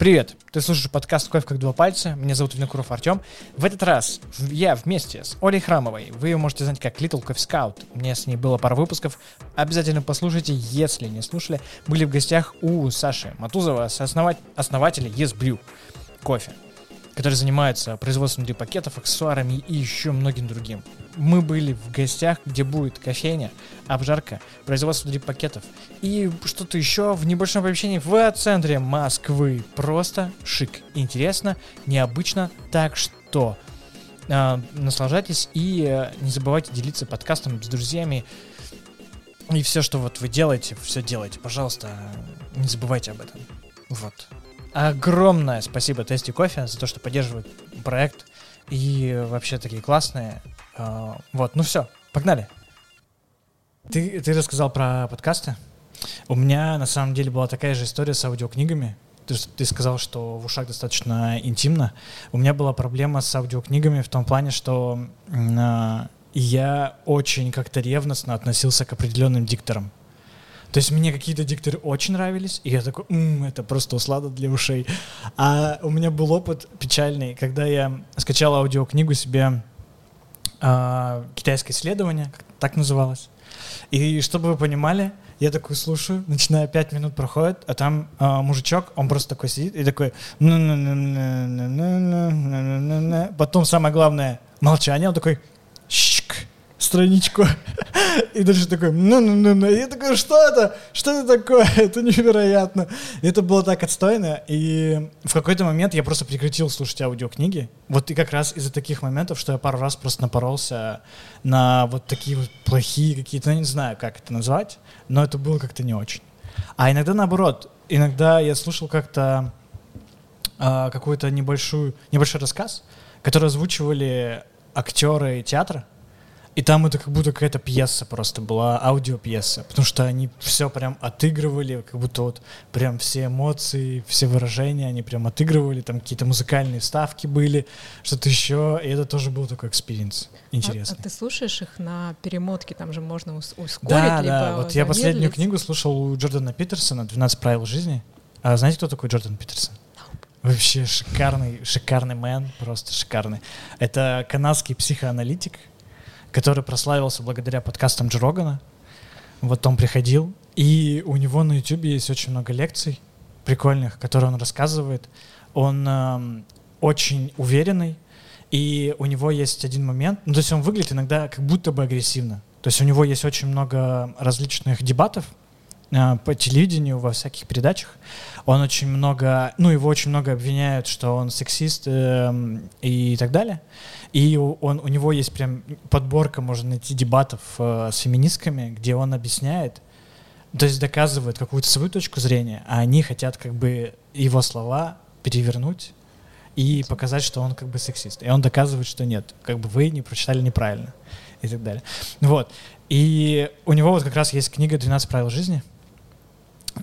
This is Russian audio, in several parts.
Привет! Ты слушаешь подкаст «Кофе как два пальца». Меня зовут Винокуров Артем. В этот раз я вместе с Олей Храмовой. Вы ее можете знать как Little Coffee Scout. У меня с ней было пара выпусков. Обязательно послушайте, если не слушали. Были в гостях у Саши Матузова, основателя Yes Brew кофе который занимается производством пакетов, аксессуарами и еще многим другим. Мы были в гостях, где будет кофейня, обжарка, производство пакетов и что-то еще в небольшом помещении в центре Москвы. Просто шик, интересно, необычно, так что э, наслаждайтесь и э, не забывайте делиться подкастом с друзьями. И все, что вот вы делаете, все делайте, пожалуйста, не забывайте об этом. Вот. Огромное спасибо Тести Кофе за то, что поддерживает проект. И вообще такие классные. А, вот, ну все, погнали. Ты, ты рассказал про подкасты. У меня на самом деле была такая же история с аудиокнигами. Ты, ты сказал, что в ушах достаточно интимно. У меня была проблема с аудиокнигами в том плане, что э, я очень как-то ревностно относился к определенным дикторам. То есть мне какие-то дикторы очень нравились, и я такой, М, это просто услада для ушей. А у меня был опыт печальный, когда я скачал аудиокнигу себе э, «Китайское исследование», так называлось. И чтобы вы понимали, я такой слушаю, начиная пять минут проходит, а там э, мужичок, он просто такой сидит и такой... Потом самое главное, молчание, он такой страничку. И дальше такой, ну-ну-ну-ну. Я такой, что это? Что это такое? Это невероятно. И это было так отстойно. И в какой-то момент я просто прекратил слушать аудиокниги. Вот и как раз из-за таких моментов, что я пару раз просто напоролся на вот такие вот плохие какие-то, ну, не знаю, как это назвать, но это было как-то не очень. А иногда наоборот. Иногда я слушал как-то э, какой-то небольшой, небольшой рассказ, который озвучивали актеры театра, и там это как будто какая-то пьеса просто была, аудиопьеса, потому что они все прям отыгрывали, как будто вот прям все эмоции, все выражения они прям отыгрывали, там какие-то музыкальные ставки были, что-то еще, и это тоже был такой experience интересный. А, а ты слушаешь их на перемотке, там же можно ускорить, да, Да, вот я последнюю книгу слушал у Джордана Питерсона «12 правил жизни». А знаете, кто такой Джордан Питерсон? Вообще шикарный, шикарный man, просто шикарный. Это канадский психоаналитик, который прославился благодаря подкастам Джо Вот он приходил, и у него на YouTube есть очень много лекций прикольных, которые он рассказывает. Он э, очень уверенный, и у него есть один момент, ну, то есть он выглядит иногда как будто бы агрессивно. То есть у него есть очень много различных дебатов по телевидению, во всяких передачах. Он очень много, ну, его очень много обвиняют, что он сексист э, и так далее. И он, у него есть прям подборка, можно найти дебатов э, с феминистками, где он объясняет, то есть доказывает какую-то свою точку зрения, а они хотят как бы его слова перевернуть и показать, что он как бы сексист. И он доказывает, что нет, как бы вы не прочитали неправильно и так далее. Вот. И у него вот как раз есть книга «12 правил жизни»,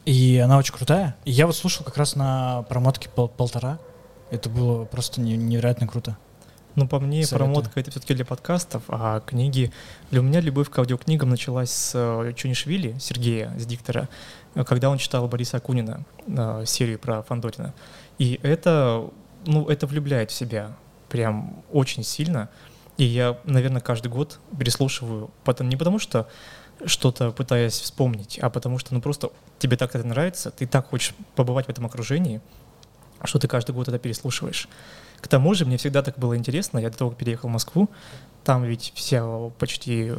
и она очень крутая. И я вот слушал как раз на промотке пол полтора. Это было просто невероятно круто. Ну, по мне, Советую. промотка — это все-таки для подкастов, а книги... Для меня любовь к аудиокнигам началась с э, Чунишвили, Сергея, с диктора, когда он читал Бориса Акунина, э, серию про Фандорина. И это, ну, это влюбляет в себя прям очень сильно. И я, наверное, каждый год переслушиваю, потом, не потому что что-то пытаясь вспомнить, а потому что ну просто тебе так это нравится, ты так хочешь побывать в этом окружении, что ты каждый год это переслушиваешь. К тому же мне всегда так было интересно, я до того, как переехал в Москву, там ведь вся почти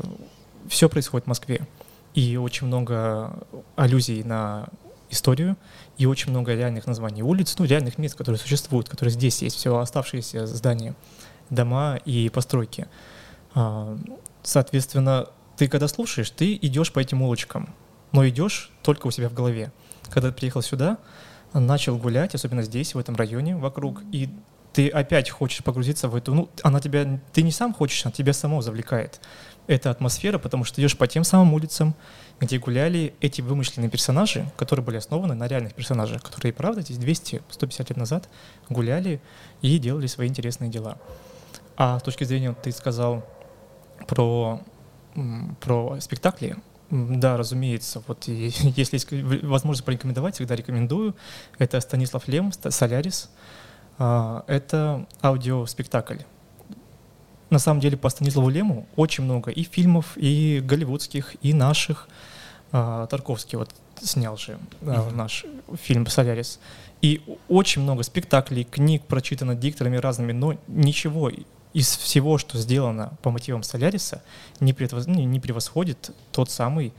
все происходит в Москве. И очень много аллюзий на историю, и очень много реальных названий улиц, ну, реальных мест, которые существуют, которые здесь есть, все оставшиеся здания, дома и постройки. А, соответственно, ты когда слушаешь, ты идешь по этим улочкам, но идешь только у себя в голове. Когда ты приехал сюда, начал гулять, особенно здесь, в этом районе вокруг, и ты опять хочешь погрузиться в эту, ну, она тебя, ты не сам хочешь, она тебя само завлекает. Эта атмосфера, потому что идешь по тем самым улицам, где гуляли эти вымышленные персонажи, которые были основаны на реальных персонажах, которые, правда, здесь 200-150 лет назад гуляли и делали свои интересные дела. А с точки зрения, ты сказал про, про спектакли, Да, разумеется. Вот и, если есть возможность порекомендовать, всегда рекомендую. Это Станислав Лем, Солярис. А, это аудиоспектакль. На самом деле по Станиславу Лему очень много и фильмов, и голливудских, и наших. А, Тарковский вот снял же mm-hmm. наш фильм «Солярис». И очень много спектаклей, книг прочитано дикторами разными, но ничего из всего, что сделано по мотивам Соляриса, не, предвоз... не превосходит тот самый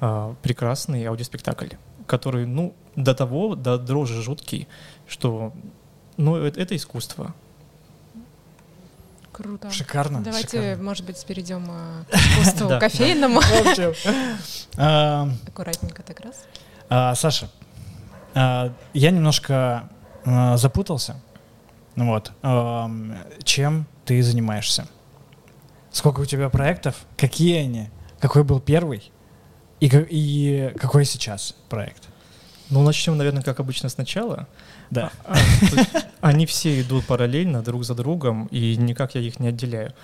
э, прекрасный аудиоспектакль, который, ну, до того, до дрожи жуткий, что, ну, это, это искусство. Круто. Шикарно. Давайте, шикарно. может быть, перейдем э, к искусству кофейному. Аккуратненько так раз. А, Саша, а, я немножко а, запутался. Вот. Чем ты занимаешься? Сколько у тебя проектов? Какие они? Какой был первый? И, и какой сейчас проект? Ну, начнем, наверное, как обычно сначала. Да. А, они все идут параллельно друг за другом, и никак я их не отделяю.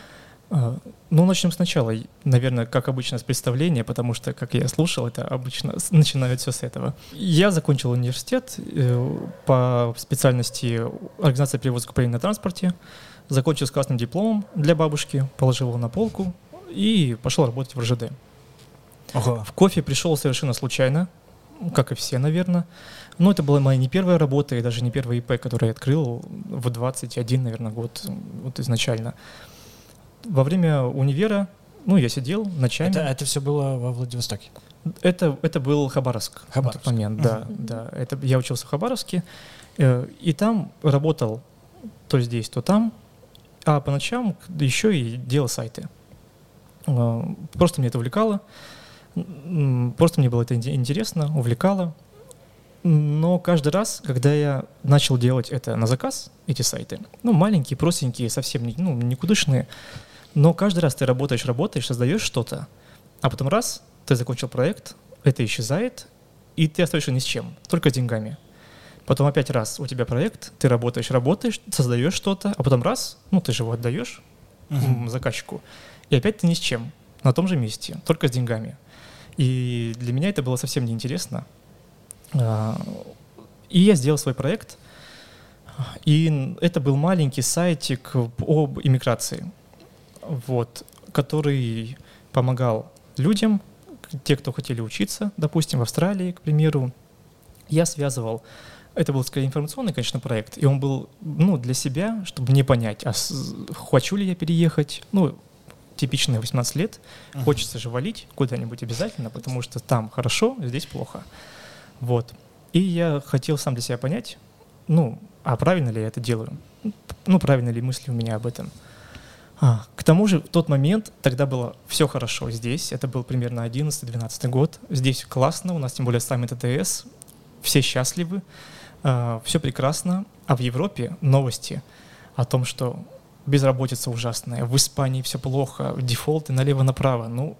А, ну, начнем сначала. Наверное, как обычно, с представления, потому что, как я слушал, это обычно начинают все с этого. Я закончил университет э, по специальности организация перевозок управления на транспорте. Закончил с красным дипломом для бабушки, положил его на полку и пошел работать в РЖД. Ого. В кофе пришел совершенно случайно, как и все, наверное. Но это была моя не первая работа и даже не первый ИП, который я открыл в 21, наверное, год вот изначально во время универа, ну, я сидел ночами. Это, это все было во Владивостоке? Это, это был Хабаровск, Хабаровск. на тот момент, да, uh-huh. да. Это, я учился в Хабаровске, э, и там работал то здесь, то там, а по ночам еще и делал сайты. Э, просто мне это увлекало, просто мне было это интересно, увлекало. Но каждый раз, когда я начал делать это на заказ, эти сайты, ну, маленькие, простенькие, совсем не, ну, никудышные, но каждый раз ты работаешь, работаешь, создаешь что-то, а потом раз, ты закончил проект, это исчезает, и ты остаешься ни с чем, только с деньгами. Потом опять раз, у тебя проект, ты работаешь, работаешь, создаешь что-то, а потом раз, ну ты же его отдаешь uh-huh. заказчику, и опять ты ни с чем, на том же месте, только с деньгами. И для меня это было совсем неинтересно. А, и я сделал свой проект, и это был маленький сайтик об иммиграции вот, который помогал людям, те, кто хотели учиться, допустим, в Австралии, к примеру. Я связывал это был скорее информационный, конечно, проект, и он был, ну, для себя, чтобы мне понять, а с, хочу ли я переехать, ну, типичные 18 лет, uh-huh. хочется же валить куда-нибудь обязательно, потому что там хорошо, здесь плохо. Вот. И я хотел сам для себя понять, ну, а правильно ли я это делаю? Ну, правильно ли мысли у меня об этом? А, к тому же в тот момент тогда было все хорошо здесь, это был примерно 11-12 год, здесь классно, у нас тем более саммит ТТС, все счастливы, а, все прекрасно, а в Европе новости о том, что безработица ужасная, в Испании все плохо, дефолты налево-направо, ну,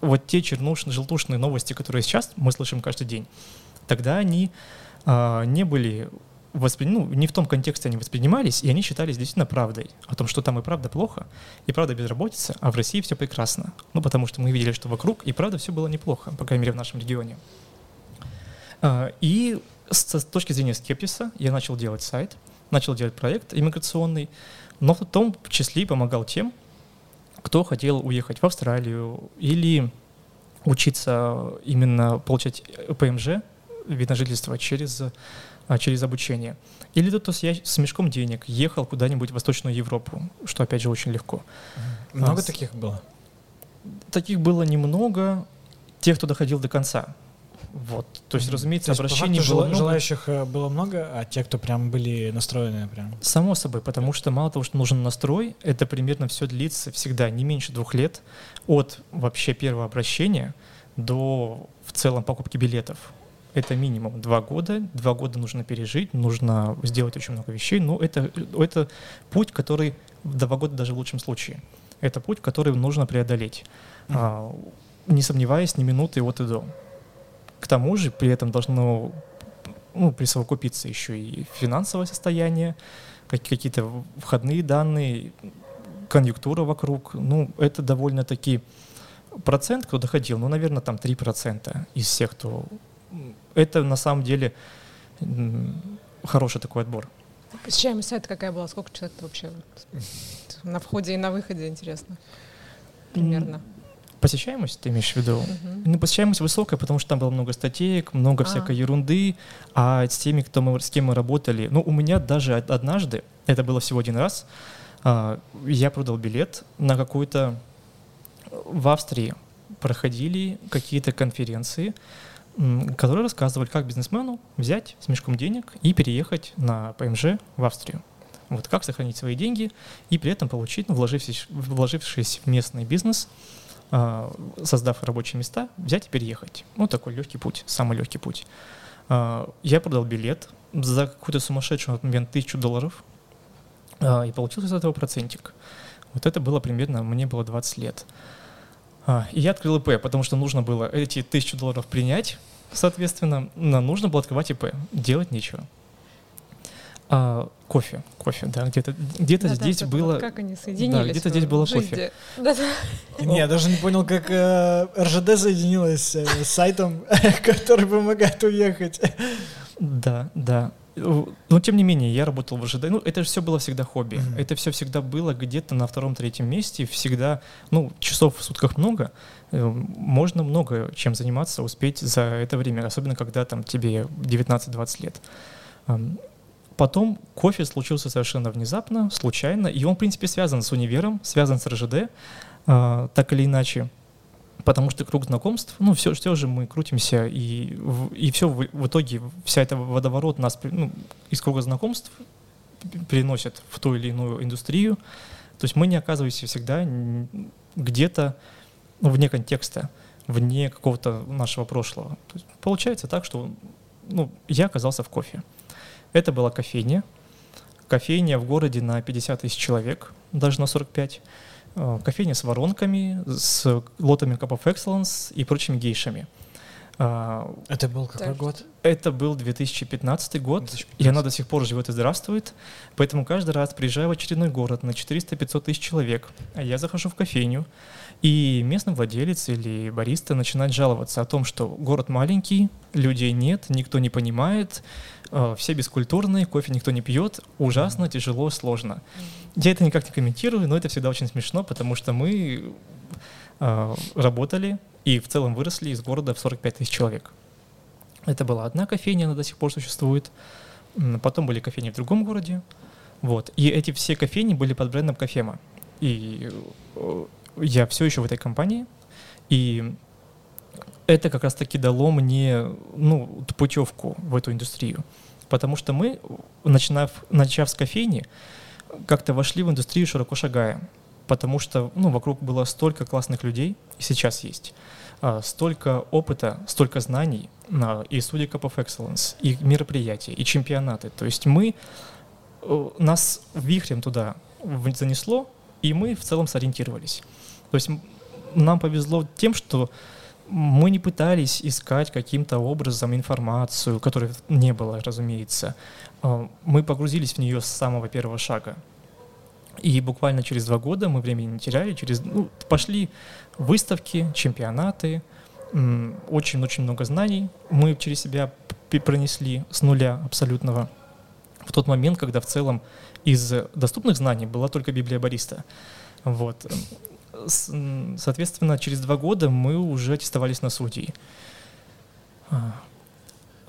вот те чернушные, желтушные новости, которые сейчас мы слышим каждый день, тогда они а, не были воспри... ну, не в том контексте они воспринимались, и они считались действительно правдой, о том, что там и правда плохо, и правда безработица, а в России все прекрасно. Ну, потому что мы видели, что вокруг и правда все было неплохо, по крайней мере, в нашем регионе. А, и с точки зрения скепсиса я начал делать сайт, начал делать проект иммиграционный, но в том числе помогал тем, кто хотел уехать в Австралию или учиться именно получать ПМЖ, вид на жительство через а, через обучение. Или тот, кто с мешком денег ехал куда-нибудь в Восточную Европу, что, опять же, очень легко. Много а, таких было? Таких было немного. Тех, кто доходил до конца. Вот. То есть, разумеется, То есть, обращений было много. Желающих э, было много, а те, кто прям были настроены прям. Само собой, потому что мало того, что нужен настрой, это примерно все длится всегда не меньше двух лет от вообще первого обращения до в целом покупки билетов это минимум два года. Два года нужно пережить, нужно сделать очень много вещей. Но это, это путь, который два года даже в лучшем случае. Это путь, который нужно преодолеть, mm-hmm. а, не сомневаясь ни минуты от и до. К тому же при этом должно ну, присовокупиться еще и финансовое состояние, какие-то входные данные, конъюнктура вокруг. Ну, это довольно-таки процент, кто доходил, ну, наверное, там 3% из всех, кто... Это на самом деле хороший такой отбор. Посещаемость сайта какая была? Сколько человек вообще на входе и на выходе, интересно? Примерно. Посещаемость, ты имеешь в виду? Uh-huh. Ну, посещаемость высокая, потому что там было много статеек, много а. всякой ерунды, а с теми, кто мы, с кем мы работали, ну, у меня даже однажды, это было всего один раз, а, я продал билет на какую-то... В Австрии проходили какие-то конференции, которые рассказывали, как бизнесмену взять с мешком денег и переехать на ПМЖ в Австрию. Вот как сохранить свои деньги и при этом получить, ну, вложившись, вложившись в местный бизнес, создав рабочие места, взять и переехать. Ну, такой легкий путь, самый легкий путь. А, я продал билет за какую-то сумасшедшую момент тысячу долларов а, и получил из этого процентик. Вот это было примерно, мне было 20 лет. И я открыл ИП, потому что нужно было эти тысячу долларов принять, соответственно, нужно было открывать ИП, делать нечего. А, кофе, кофе, да, где-то где да, здесь да, было. Вот как они соединились? Да, где-то здесь было кофе. Да, да. Не, я даже не понял, как э, РЖД соединилась э, с сайтом, который помогает уехать. Да, да. Но тем не менее, я работал в ожидании. Ну, это же все было всегда хобби. Mm-hmm. Это все всегда было где-то на втором-третьем месте. Всегда, ну, часов в сутках много. Э, можно много чем заниматься, успеть за это время, особенно когда там тебе 19-20 лет. Потом кофе случился совершенно внезапно, случайно, и он, в принципе, связан с универом, связан с РЖД, э, так или иначе, потому что круг знакомств, ну, все, все же мы крутимся, и, и все в, в итоге, вся эта водоворот нас ну, из круга знакомств переносит в ту или иную индустрию, то есть мы не оказываемся всегда где-то ну, вне контекста, вне какого-то нашего прошлого. получается так, что ну, я оказался в кофе. Это была кофейня. Кофейня в городе на 50 тысяч человек, даже на 45. Э, кофейня с воронками, с лотами Cup of Excellence и прочими гейшами. А, это был какой так. год? Это был 2015 год, 2015. и она до сих пор живет и здравствует. Поэтому каждый раз приезжаю в очередной город на 400-500 тысяч человек, а я захожу в кофейню, и местный владелец или бариста начинает жаловаться о том, что город маленький, людей нет, никто не понимает, э, все бескультурные, кофе никто не пьет, ужасно, тяжело, сложно. Я это никак не комментирую, но это всегда очень смешно, потому что мы э, работали и в целом выросли из города в 45 тысяч человек. Это была одна кофейня, она до сих пор существует. Потом были кофейни в другом городе. Вот. И эти все кофейни были под брендом Кофема. И э, я все еще в этой компании. И это как раз-таки дало мне ну, путевку в эту индустрию. Потому что мы, начинав, начав с кофейни, как-то вошли в индустрию широко шагая. Потому что ну, вокруг было столько классных людей, и сейчас есть, а, столько опыта, столько знаний, а, и студия Cup of Excellence, и мероприятия, и чемпионаты. То есть мы, э, нас вихрем туда занесло, и мы в целом сориентировались. То есть нам повезло тем, что мы не пытались искать каким-то образом информацию, которой не было, разумеется. А, мы погрузились в нее с самого первого шага. И буквально через два года мы времени не теряли, через, ну, пошли выставки, чемпионаты, очень-очень много знаний мы через себя пронесли с нуля абсолютного. В тот момент, когда в целом из доступных знаний была только Библия Бариста. Вот. Соответственно, через два года мы уже аттестовались на судей.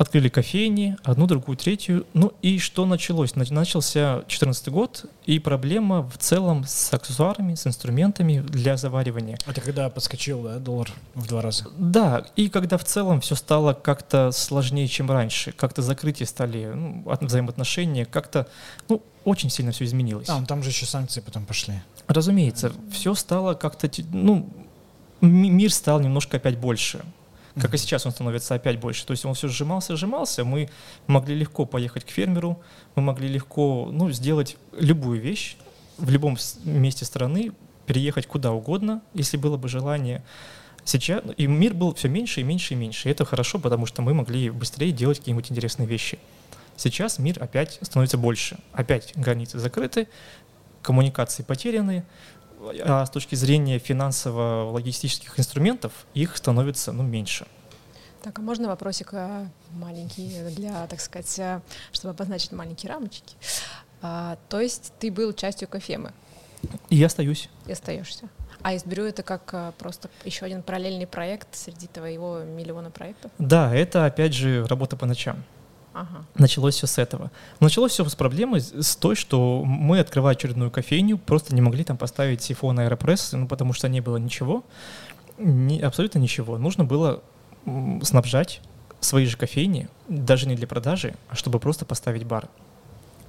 А, открыли кофейни, одну, другую, третью. Ну и что началось? Начался 2014 год, и проблема в целом с аксессуарами, с инструментами для заваривания. Это когда подскочил, да, доллар в два раза? Да, и когда в целом все стало как-то сложнее, чем раньше, как-то закрытие стали, ну, взаимоотношения, как-то, ну, очень сильно все изменилось. А, там же еще санкции потом пошли. Разумеется, все стало как-то, ну, мир стал немножко опять больше. Как и сейчас он становится опять больше. То есть он все сжимался, сжимался. Мы могли легко поехать к фермеру, мы могли легко ну, сделать любую вещь в любом месте страны, переехать куда угодно, если было бы желание. Сейчас и мир был все меньше и меньше и меньше. И это хорошо, потому что мы могли быстрее делать какие-нибудь интересные вещи. Сейчас мир опять становится больше. Опять границы закрыты, коммуникации потеряны, а с точки зрения финансово-логистических инструментов их становится ну, меньше. Так, а можно вопросик э, маленький для, так сказать, э, чтобы обозначить маленькие рамочки? А, то есть ты был частью кофемы? И я остаюсь. И остаешься. А Изберю это как э, просто еще один параллельный проект среди твоего миллиона проектов? Да, это опять же работа по ночам. Ага. Началось все с этого. Началось все с проблемы, с той, что мы, открывая очередную кофейню, просто не могли там поставить сифон аэропресс, ну, потому что не было ничего, ни, абсолютно ничего. Нужно было снабжать свои же кофейни, даже не для продажи, а чтобы просто поставить бар.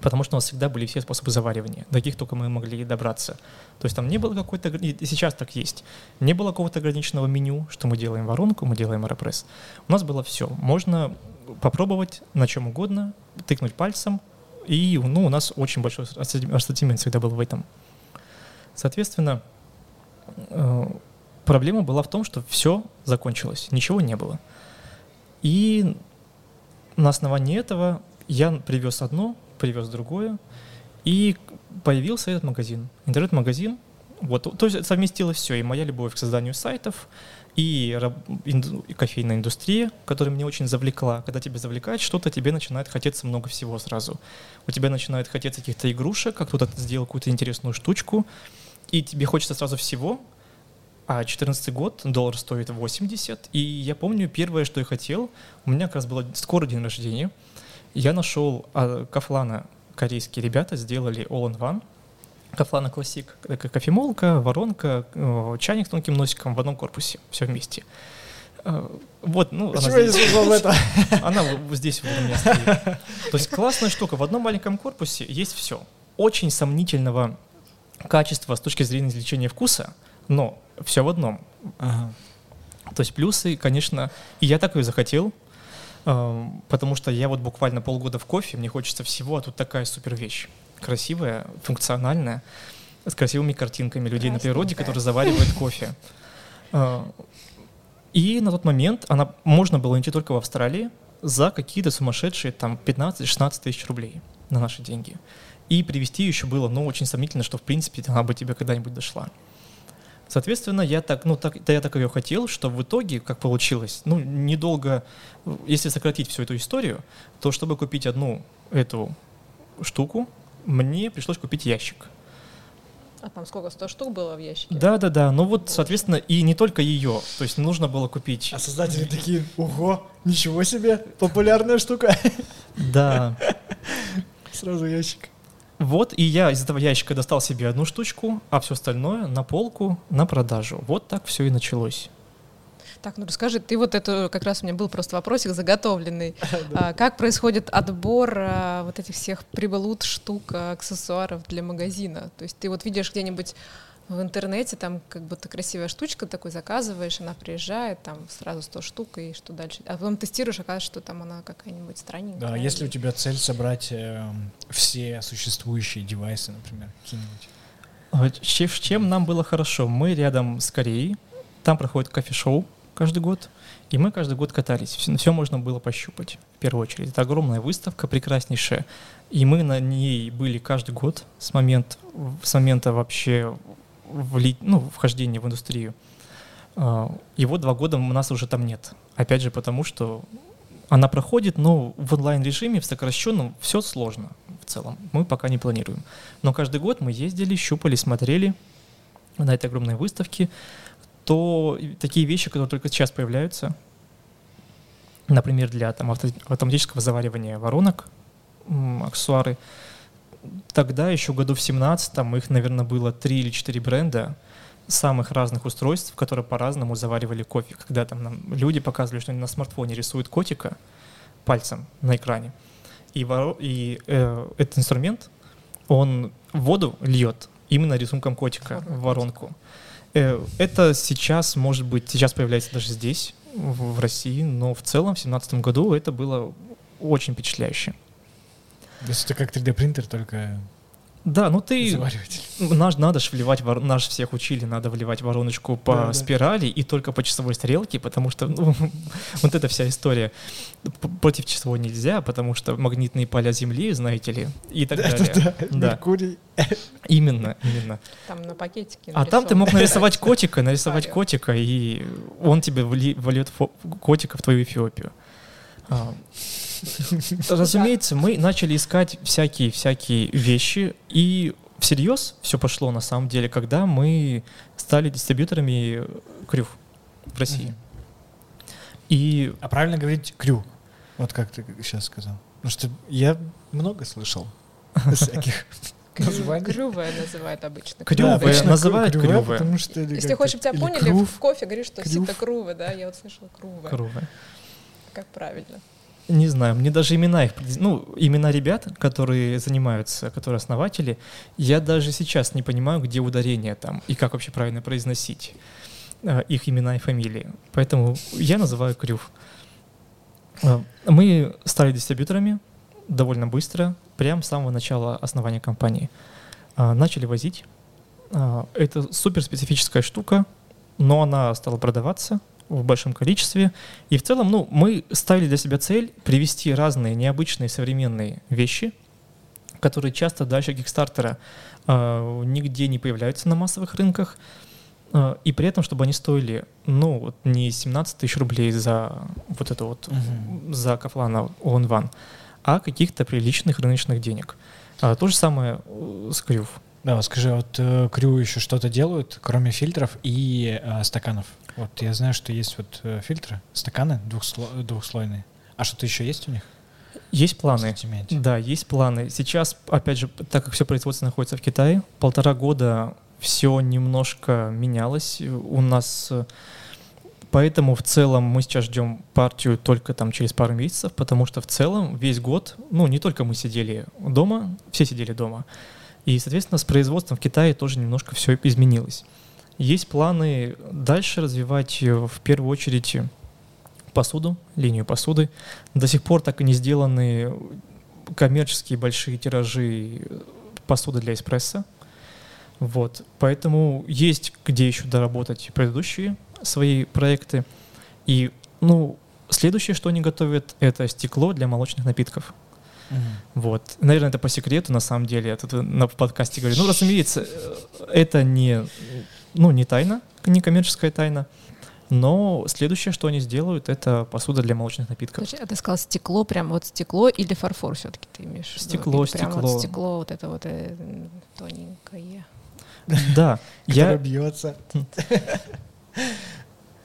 Потому что у нас всегда были все способы заваривания, до каких только мы могли добраться. То есть там не было какой-то, и сейчас так есть, не было какого-то ограниченного меню, что мы делаем воронку, мы делаем аэропресс. У нас было все. Можно попробовать на чем угодно, тыкнуть пальцем, и ну, у нас очень большой ассортимент всегда был в этом. Соответственно, э, проблема была в том, что все закончилось, ничего не было. И на основании этого я привез одно, привез другое, и появился этот магазин, интернет-магазин. Вот, то есть совместилось все, и моя любовь к созданию сайтов, и, кофейная индустрия, которая меня очень завлекла. Когда тебя завлекает что-то, тебе начинает хотеться много всего сразу. У тебя начинает хотеться каких-то игрушек, как кто-то сделал какую-то интересную штучку, и тебе хочется сразу всего, а 14 год, доллар стоит 80, и я помню первое, что я хотел, у меня как раз было скоро день рождения, я нашел а, Кафлана, корейские ребята сделали All-in-One, Кафлана Классик, такая кофемолка, воронка, э, чайник с тонким носиком в одном корпусе, все вместе. Э, вот, ну, Почему она здесь, я это? Она здесь у меня стоит. То есть классная штука. В одном маленьком корпусе есть все. Очень сомнительного качества с точки зрения извлечения вкуса, но все в одном. Ага. То есть плюсы, конечно, и я так ее захотел, э, потому что я вот буквально полгода в кофе, мне хочется всего, а тут такая супер вещь красивая, функциональная, с красивыми картинками людей на природе, которые заваривают кофе. А, и на тот момент она можно было найти только в Австралии за какие-то сумасшедшие там 15-16 тысяч рублей на наши деньги. И привезти еще было, ну, очень сомнительно, что, в принципе, она бы тебе когда-нибудь дошла. Соответственно, я так, ну, так, да я так ее хотел, что в итоге, как получилось, ну, недолго, если сократить всю эту историю, то чтобы купить одну эту штуку, мне пришлось купить ящик. А там сколько, 100 штук было в ящике? Да, да, да. Ну вот, соответственно, и не только ее. То есть нужно было купить. А создатели такие, ого, ничего себе, популярная штука. Да. Сразу ящик. Вот, и я из этого ящика достал себе одну штучку, а все остальное на полку, на продажу. Вот так все и началось. Так, ну расскажи, ты вот это, как раз у меня был просто вопросик заготовленный. а, как происходит отбор а, вот этих всех приблуд, штук, аксессуаров для магазина? То есть ты вот видишь где-нибудь в интернете, там как будто красивая штучка такой заказываешь, она приезжает, там сразу 100 штук, и что дальше? А потом тестируешь, оказывается, что там она какая-нибудь странненькая. Да, если у тебя цель собрать э, все существующие девайсы, например, какие-нибудь. С чем нам было хорошо? Мы рядом с Кореей, там проходит кофе-шоу, каждый год. И мы каждый год катались. Все, все можно было пощупать, в первую очередь. Это огромная выставка, прекраснейшая. И мы на ней были каждый год с, момент, с момента вообще вли, ну, вхождения в индустрию. А, и вот два года у нас уже там нет. Опять же потому, что она проходит, но в онлайн-режиме, в сокращенном, все сложно в целом. Мы пока не планируем. Но каждый год мы ездили, щупали, смотрели на этой огромной выставке то такие вещи, которые только сейчас появляются, например, для там, автоматического заваривания воронок, аксессуары, тогда еще году в 17 там их, наверное, было три или четыре бренда самых разных устройств, которые по-разному заваривали кофе. Когда там нам люди показывали, что они на смартфоне рисуют котика пальцем на экране, и, воро... и э, этот инструмент, он воду льет именно рисунком котика в воронку. Э, это сейчас, может быть, сейчас появляется даже здесь, в России, но в целом в 2017 году это было очень впечатляюще. То есть это как 3D принтер, только Да, ну ты... Наш, надо ж вливать, наш всех учили, надо вливать вороночку по да, спирали да. и только по часовой стрелке, потому что ну, вот эта вся история против часовой нельзя, потому что магнитные поля Земли, знаете ли, и так да, далее. Да, да. Меркурий. Именно, именно. Там на пакетике А там ты мог нарисовать котика, нарисовать котика, и он тебе вольет котика в твою Эфиопию. Разумеется, мы начали искать всякие-всякие вещи, и всерьез все пошло на самом деле, когда мы стали дистрибьюторами крюв в России. И... А правильно говорить крю? Вот как ты сейчас сказал. Потому что я много слышал всяких названий. Крювая называют обычно. Крювая называют крювая. Потому что, Если хочешь, тебя поняли, в кофе говоришь, что сито крувы, да? Я вот слышала крувы. Крувы. Как правильно? Не знаю, мне даже имена их, ну, имена ребят, которые занимаются, которые основатели, я даже сейчас не понимаю, где ударение там и как вообще правильно произносить э, их имена и фамилии. Поэтому я называю Крюв. Э, мы стали дистрибьюторами довольно быстро, прямо с самого начала основания компании. Э, начали возить. Это супер специфическая штука, но она стала продаваться — в большом количестве. И в целом, ну, мы ставили для себя цель привести разные необычные современные вещи, которые часто дальше Кикстартера э, нигде не появляются на массовых рынках, э, и при этом, чтобы они стоили, ну, вот не 17 тысяч рублей за вот это вот, угу. за Кафлана All One, а каких-то приличных рыночных денег. А, то же самое с Крюв. Да, вот скажи, вот э, Крю еще что-то делают, кроме фильтров и э, стаканов? Вот я знаю, что есть вот э, фильтры, стаканы двухсло, двухслойные. А что-то еще есть у них? Есть планы. Да, есть планы. Сейчас, опять же, так как все производство находится в Китае, полтора года все немножко менялось. У нас Поэтому в целом мы сейчас ждем партию только там через пару месяцев, потому что в целом весь год, ну не только мы сидели дома, все сидели дома, и, соответственно, с производством в Китае тоже немножко все изменилось. Есть планы дальше развивать э, в первую очередь посуду, линию посуды. До сих пор так и не сделаны коммерческие большие тиражи посуды для эспрессо. Вот. Поэтому есть где еще доработать предыдущие свои проекты. И, ну, следующее, что они готовят, это стекло для молочных напитков. Вот. Наверное, это по секрету, на самом деле. Я тут на подкасте говорю. Ну, разумеется, это не, ну, не тайна, не коммерческая тайна. Но следующее, что они сделают, это посуда для молочных напитков. Слушай, а ты сказал стекло, прям вот стекло или фарфор все-таки ты имеешь? Стекло, ну, стекло. Прям вот стекло, вот это вот э, тоненькое. Да. я бьется.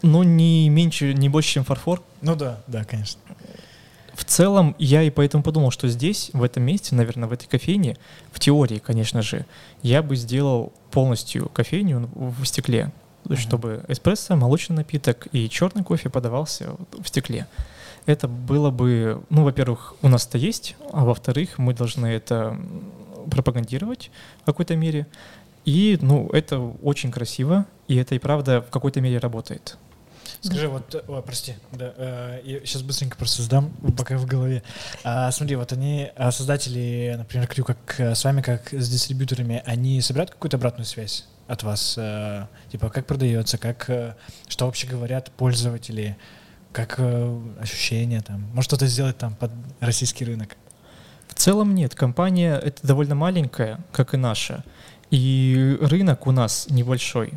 Ну, не меньше, не больше, чем фарфор. Ну да, да, конечно. В целом, я и поэтому подумал, что здесь, в этом месте, наверное, в этой кофейне, в теории, конечно же, я бы сделал полностью кофейню в стекле, есть, чтобы эспрессо, молочный напиток и черный кофе подавался в стекле. Это было бы, ну, во-первых, у нас это есть, а во-вторых, мы должны это пропагандировать в какой-то мере. И, ну, это очень красиво, и это и правда в какой-то мере работает. Скажи, вот, о, прости, да, э, я сейчас быстренько просто задам, пока в голове. А, смотри, вот они, а, создатели, например, Крю, как э, с вами, как с дистрибьюторами, они собирают какую-то обратную связь от вас? А, типа, как продается, как, что вообще говорят пользователи, как ощущения там? Может, что-то сделать там под российский рынок? В целом нет. Компания — это довольно маленькая, как и наша. И рынок у нас небольшой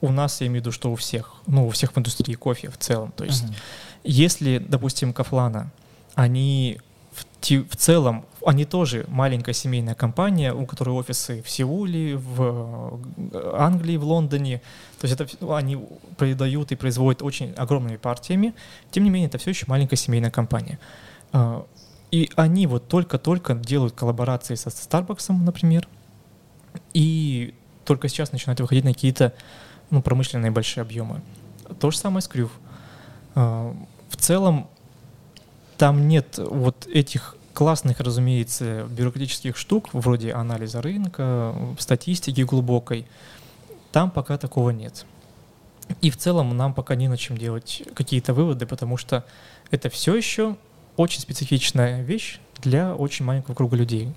у нас, я имею в виду, что у всех, ну, у всех в индустрии кофе в целом. То есть, uh-huh. если, допустим, Кафлана, они в, в целом, они тоже маленькая семейная компания, у которой офисы в Сеуле, в э, Англии, в Лондоне. То есть это они продают и производят очень огромными партиями. Тем не менее, это все еще маленькая семейная компания. А, и они вот только-только делают коллаборации со Starbucks, например, и только сейчас начинают выходить на какие-то ну, промышленные большие объемы. То же самое с Крюв. А, в целом там нет вот этих классных, разумеется, бюрократических штук, вроде анализа рынка, статистики глубокой. Там пока такого нет. И в целом нам пока не на чем делать какие-то выводы, потому что это все еще очень специфичная вещь для очень маленького круга людей.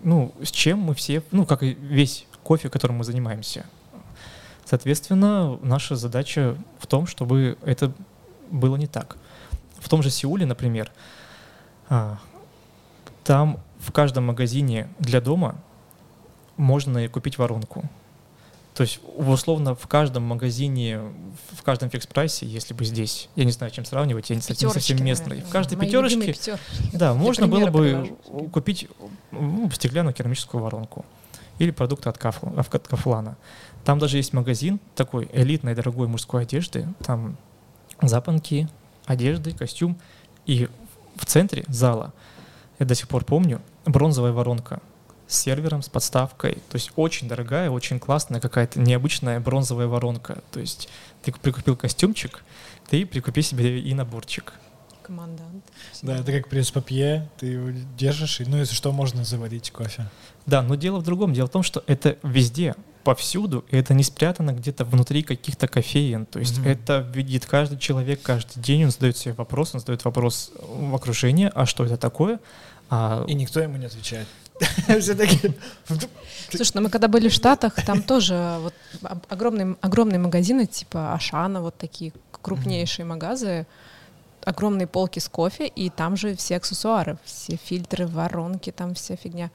ну, с чем мы все, ну, как и весь кофе, которым мы занимаемся. Соответственно, наша задача в том, чтобы это было не так. В том же Сеуле, например, а, там в каждом магазине для дома можно купить воронку. То есть, условно, в каждом магазине, в каждом фикс-прайсе, если бы здесь, я не знаю, чем сравнивать, я не, не совсем местный, в каждой пятерочке, да, можно было бы привожу. купить ну, стеклянную керамическую воронку или продукты от, Кафл, от Кафлана. Там даже есть магазин такой элитной дорогой мужской одежды, там запонки, одежды, костюм, и в центре зала, я до сих пор помню, бронзовая воронка — с сервером, с подставкой. То есть очень дорогая, очень классная какая-то необычная бронзовая воронка. То есть ты прикупил костюмчик, ты прикупи себе и наборчик. Командант. Да, это как пресс-папье, ты его держишь, и, ну, если что, можно заварить кофе. Да, но дело в другом. Дело в том, что это везде, повсюду, и это не спрятано где-то внутри каких-то кофеин. То есть mm-hmm. это видит каждый человек каждый день, он задает себе вопрос, он задает вопрос в окружении, а что это такое? А... И никто ему не отвечает. Слушай, ну мы когда были в Штатах, там тоже вот огромные, огромные магазины, типа Ашана, вот такие крупнейшие магазы, огромные полки с кофе, и там же все аксессуары, все фильтры, воронки, там вся фигня.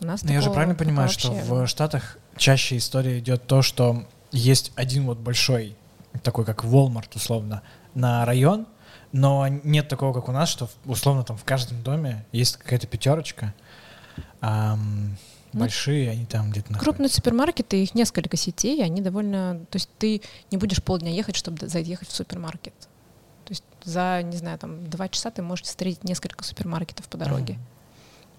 У нас Но я же правильно понимаю, что в Штатах чаще история идет то, что есть один вот большой, такой как Walmart, условно, на район, но нет такого, как у нас, что условно там в каждом доме есть какая-то пятерочка, а ну, большие, они там где-то находятся. Крупные супермаркеты, их несколько сетей, они довольно... То есть ты не будешь полдня ехать, чтобы заехать в супермаркет. То есть за, не знаю, там два часа ты можешь встретить несколько супермаркетов по дороге. Mm.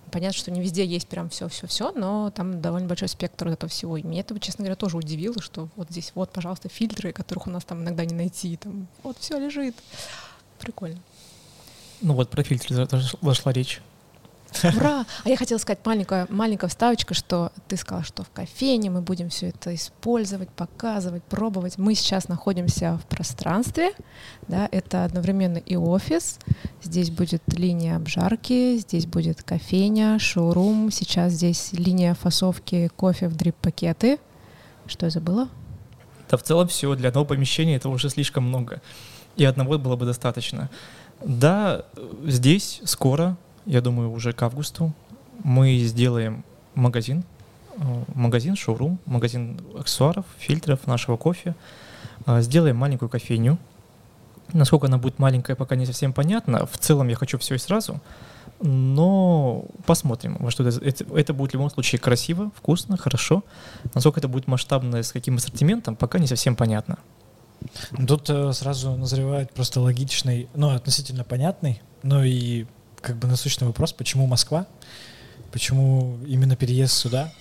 Понятно, что не везде есть прям все-все-все, но там довольно большой спектр этого всего. И меня это, честно говоря, тоже удивило, что вот здесь вот, пожалуйста, фильтры, которых у нас там иногда не найти. Там вот все лежит. Прикольно. Ну вот про фильтры зашла речь. Ура! А я хотела сказать маленькая, маленькая вставочка, что ты сказала, что в кофейне мы будем все это использовать, показывать, пробовать. Мы сейчас находимся в пространстве, да, это одновременно и офис, здесь будет линия обжарки, здесь будет кофейня, шоурум, сейчас здесь линия фасовки кофе в дрип-пакеты. Что я забыла? Да в целом все, для одного помещения это уже слишком много, и одного было бы достаточно. Да, здесь скоро я думаю, уже к августу мы сделаем магазин, э, магазин, шоурум, магазин аксессуаров, фильтров, нашего кофе. Э, сделаем маленькую кофейню. Насколько она будет маленькая, пока не совсем понятно. В целом я хочу все и сразу. Но посмотрим, во что это, это, это будет в любом случае красиво, вкусно, хорошо. Насколько это будет масштабно, с каким ассортиментом, пока не совсем понятно. Тут э, сразу назревает просто логичный, ну, относительно понятный, но и как бы насущный вопрос, почему Москва? Почему именно переезд сюда?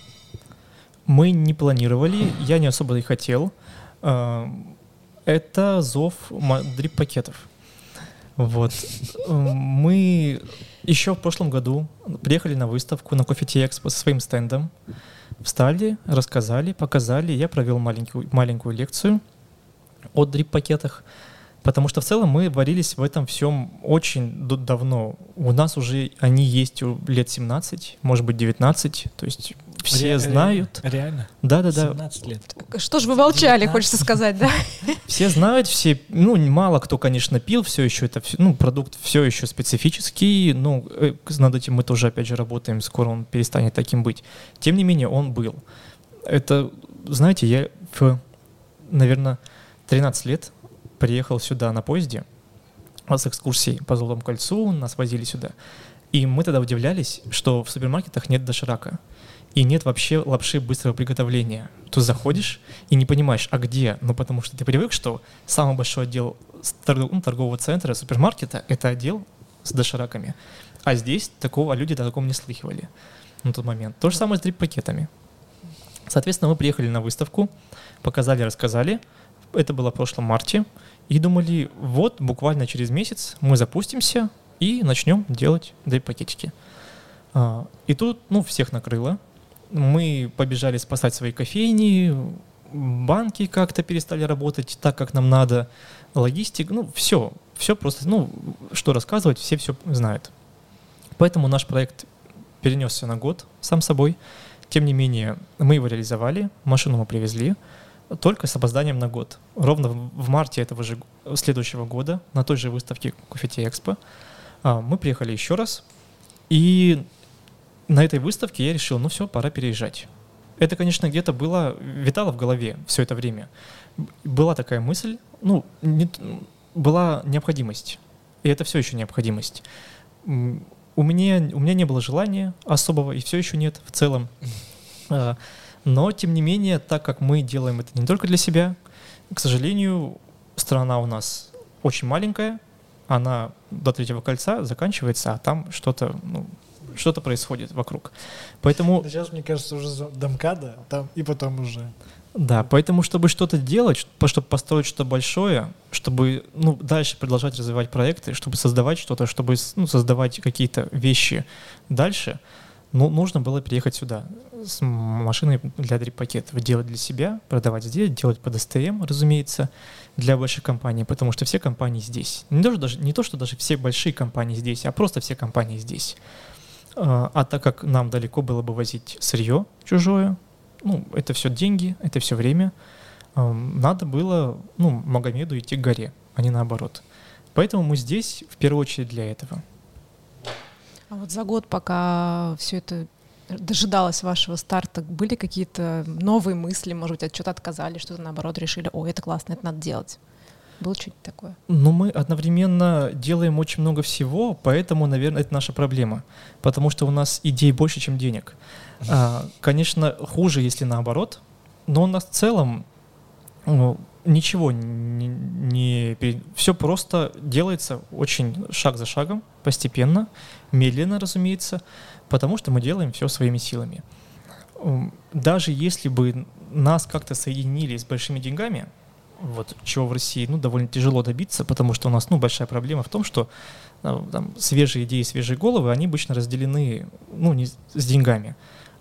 Мы не планировали, я не особо и хотел. А, это зов дрип-пакетов. Вот. Мы еще в прошлом году приехали на выставку на Coffee Expo со своим стендом. Встали, рассказали, показали. Я провел маленькую, маленькую лекцию о дрип-пакетах. Потому что в целом мы варились в этом всем очень давно. У нас уже они есть лет 17, может быть 19. То есть все Ре- знают. Реально? Да, да, да. 17 лет. Что ж вы молчали, 19. хочется сказать, да? Все знают, все, ну, мало кто, конечно, пил, все еще это, ну, продукт все еще специфический, ну, э, над этим мы тоже, опять же, работаем, скоро он перестанет таким быть. Тем не менее, он был. Это, знаете, я в, наверное, 13 лет приехал сюда на поезде с экскурсией по Золотому кольцу, нас возили сюда. И мы тогда удивлялись, что в супермаркетах нет доширака. И нет вообще лапши быстрого приготовления. Ты заходишь и не понимаешь, а где? Ну, потому что ты привык, что самый большой отдел ну, торгового центра, супермаркета — это отдел с дошираками. А здесь такого люди о таком не слыхивали на тот момент. То же самое с дрип-пакетами. Соответственно, мы приехали на выставку, показали, рассказали. Это было в прошлом марте и думали, вот буквально через месяц мы запустимся и начнем делать дрип-пакетики. А, и тут, ну, всех накрыло. Мы побежали спасать свои кофейни, банки как-то перестали работать так, как нам надо, логистик, ну, все, все просто, ну, что рассказывать, все все знают. Поэтому наш проект перенесся на год сам собой. Тем не менее, мы его реализовали, машину мы привезли, только с опозданием на год. Ровно в марте этого же следующего года на той же выставке Кофете Экспо а, мы приехали еще раз, и на этой выставке я решил, ну все, пора переезжать. Это, конечно, где-то было, витало в голове все это время. Была такая мысль, ну, не, была необходимость. И это все еще необходимость. У меня, у меня не было желания особого, и все еще нет в целом. Но, тем не менее, так как мы делаем это не только для себя, к сожалению, страна у нас очень маленькая, она до третьего кольца заканчивается, а там что-то, ну, что-то происходит вокруг. Поэтому... Сейчас, мне кажется, уже до МКАДа, там и потом уже. Да, поэтому, чтобы что-то делать, чтобы построить что-то большое, чтобы ну, дальше продолжать развивать проекты, чтобы создавать что-то, чтобы ну, создавать какие-то вещи дальше, ну, нужно было переехать сюда с машиной для дрип-пакетов, делать для себя, продавать здесь, делать под СТМ, разумеется, для больших компаний, потому что все компании здесь. Не то, что даже, не то, что даже все большие компании здесь, а просто все компании здесь. А, а так как нам далеко было бы возить сырье чужое, ну, это все деньги, это все время, надо было, ну, Магомеду идти к горе, а не наоборот. Поэтому мы здесь в первую очередь для этого. А вот за год, пока все это дожидалось вашего старта, были какие-то новые мысли, может быть, от чего-то отказали, что-то наоборот решили, о, это классно, это надо делать? Было что-нибудь такое? Ну, мы одновременно делаем очень много всего, поэтому, наверное, это наша проблема. Потому что у нас идей больше, чем денег. А, конечно, хуже, если наоборот, но у нас в целом ну, ничего не, не... Все просто делается очень шаг за шагом, постепенно, медленно, разумеется, потому что мы делаем все своими силами. Даже если бы нас как-то соединили с большими деньгами, вот чего в России ну, довольно тяжело добиться, потому что у нас ну, большая проблема в том, что э, там, свежие идеи, свежие головы, они обычно разделены ну, не с деньгами.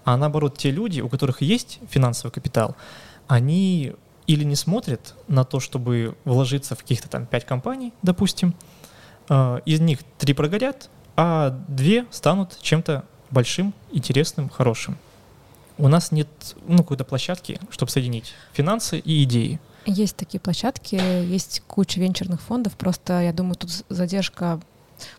А наоборот, те люди, у которых есть финансовый капитал, они или не смотрят на то, чтобы вложиться в каких-то там пять компаний, допустим, э, из них три прогорят, а две станут чем-то большим, интересным, хорошим. У нас нет ну, какой-то площадки, чтобы соединить финансы и идеи. Есть такие площадки, есть куча венчурных фондов, просто я думаю, тут задержка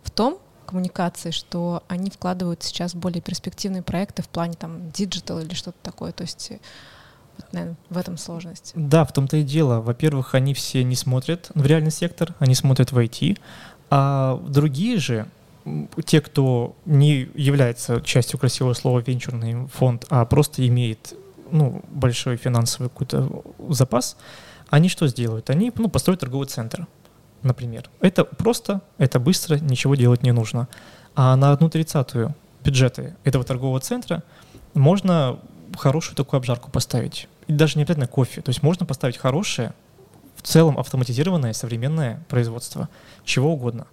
в том, коммуникации, что они вкладывают сейчас более перспективные проекты в плане там digital или что-то такое, то есть вот, наверное, в этом сложность. Да, в том-то и дело. Во-первых, они все не смотрят в реальный сектор, они смотрят в IT, а другие же, те, кто не является частью красивого слова венчурный фонд, а просто имеет ну, большой финансовый какой-то запас, они что сделают? Они ну, построят торговый центр, например. Это просто, это быстро, ничего делать не нужно. А на одну тридцатую бюджеты этого торгового центра можно хорошую такую обжарку поставить. И даже не обязательно кофе. То есть можно поставить хорошее, в целом автоматизированное современное производство, чего угодно.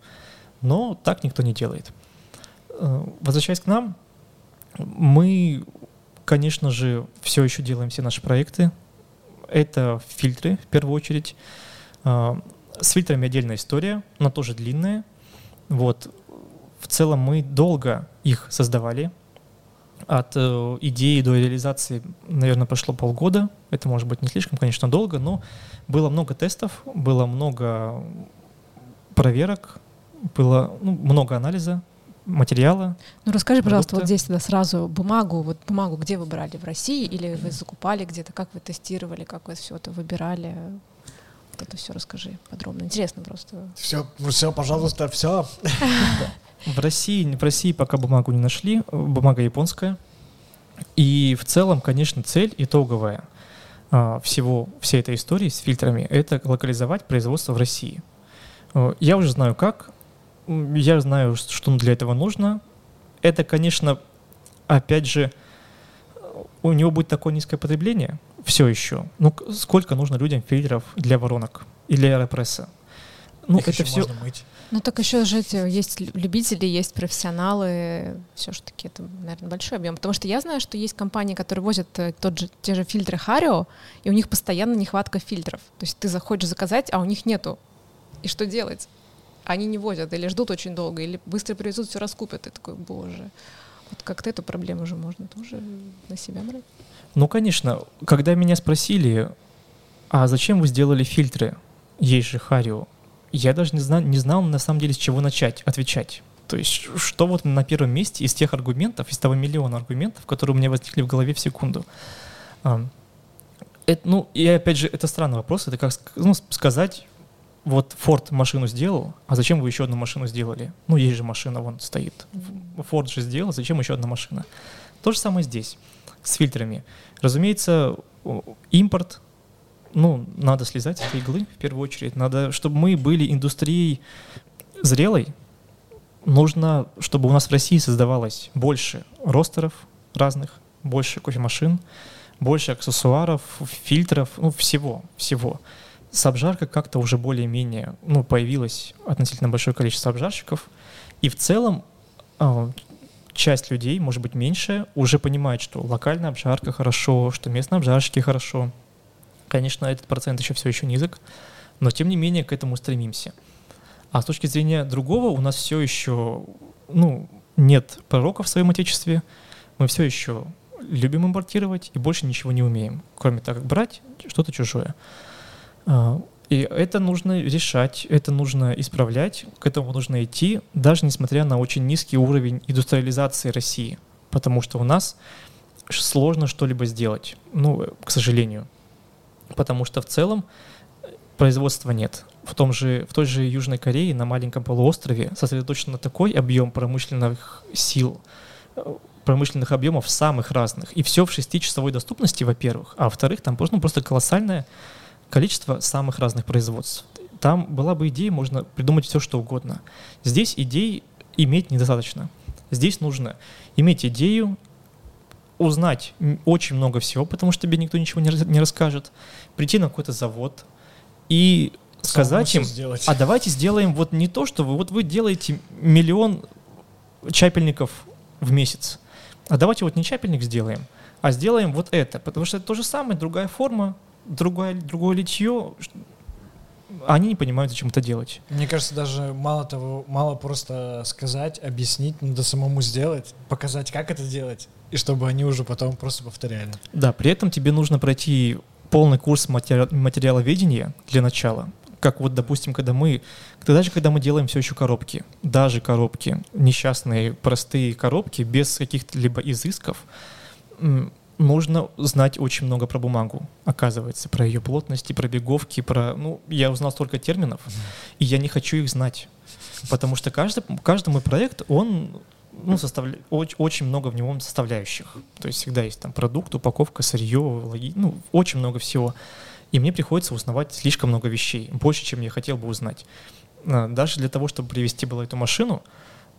Но так никто не делает. Э, возвращаясь к нам, мы, конечно же, все еще делаем все наши проекты это фильтры, в первую очередь. А, с фильтрами отдельная история, но тоже длинная. Вот. В целом мы долго их создавали. От э, идеи до реализации, наверное, прошло полгода. Это может быть не слишком, конечно, долго, но было много тестов, было много проверок, было ну, много анализа, материала. Ну расскажи, пожалуйста, продукта. вот здесь тогда сразу бумагу, вот бумагу где вы брали, в России или вы закупали где-то, как вы тестировали, как вы все это выбирали? Вот это все расскажи подробно. Интересно просто. Все, все, пожалуйста, все. В России, в России пока бумагу не нашли, бумага японская. И в целом, конечно, цель итоговая а, всего, всей этой истории с фильтрами — это локализовать производство в России. Я уже знаю как, я знаю, что для этого нужно. Это, конечно, опять же, у него будет такое низкое потребление все еще. Ну, сколько нужно людям фильтров для воронок или для аэропресса? Ну, Их это все... мыть. Ну, так еще же есть любители, есть профессионалы. Все-таки это, наверное, большой объем. Потому что я знаю, что есть компании, которые возят э, тот же, те же фильтры Харио, и у них постоянно нехватка фильтров. То есть ты заходишь заказать, а у них нету. И что делать? Они не возят или ждут очень долго, или быстро привезут, все раскупят. И такой, боже. Вот как-то эту проблему же можно тоже на себя брать. Ну, конечно. Когда меня спросили, а зачем вы сделали фильтры? Есть же Харио. Я даже не знал, не знал на самом деле, с чего начать отвечать. То есть, что вот на первом месте из тех аргументов, из того миллиона аргументов, которые у меня возникли в голове в секунду. Это, ну, и опять же, это странный вопрос. Это как ну, сказать, вот Форд машину сделал, а зачем вы еще одну машину сделали? Ну, есть же машина, вон стоит. Форд же сделал, зачем еще одна машина? То же самое здесь, с фильтрами. Разумеется, импорт, ну, надо слезать с этой иглы в первую очередь. Надо, чтобы мы были индустрией зрелой, нужно, чтобы у нас в России создавалось больше ростеров разных, больше кофемашин, больше аксессуаров, фильтров, ну, всего, всего. С обжаркой как-то уже более-менее, ну, появилось относительно большое количество обжарщиков, и в целом э, часть людей, может быть, меньше, уже понимает, что локальная обжарка хорошо, что местные обжарщики хорошо. Конечно, этот процент еще все еще низок, но тем не менее к этому стремимся. А с точки зрения другого у нас все еще, ну, нет пророков в своем отечестве, мы все еще любим импортировать и больше ничего не умеем, кроме того, как брать что-то чужое. А, и это нужно решать, это нужно исправлять, к этому нужно идти, даже несмотря на очень низкий уровень индустриализации России, потому что у нас сложно что-либо сделать, ну, к сожалению, потому что в целом производства нет. В, том же, в той же Южной Корее на маленьком полуострове сосредоточен такой объем промышленных сил, промышленных объемов самых разных. И все в шестичасовой доступности, во-первых. А во-вторых, там просто, ну, просто колоссальное количество самых разных производств. Там была бы идея, можно придумать все, что угодно. Здесь идей иметь недостаточно. Здесь нужно иметь идею, узнать очень много всего, потому что тебе никто ничего не расскажет, прийти на какой-то завод и сказать им, сделать. а давайте сделаем вот не то, что вы, вот вы делаете миллион чапельников в месяц, а давайте вот не чапельник сделаем, а сделаем вот это, потому что это то же самое, другая форма, другое, другое литье, они не понимают, зачем это делать. Мне кажется, даже мало того, мало просто сказать, объяснить, надо самому сделать, показать, как это делать, и чтобы они уже потом просто повторяли. Да, при этом тебе нужно пройти полный курс матери- материаловедения для начала. Как вот, допустим, когда мы, даже когда мы делаем все еще коробки, даже коробки, несчастные, простые коробки, без каких-то либо изысков, нужно знать очень много про бумагу, оказывается, про ее плотности, про беговки, про... Ну, я узнал столько терминов, и я не хочу их знать. Потому что каждый, каждый мой проект, он ну, составля... очень, очень много в него составляющих. То есть всегда есть там продукт, упаковка, сырье, логи... ну, очень много всего. И мне приходится узнавать слишком много вещей, больше, чем я хотел бы узнать. А, даже для того, чтобы привести было эту машину,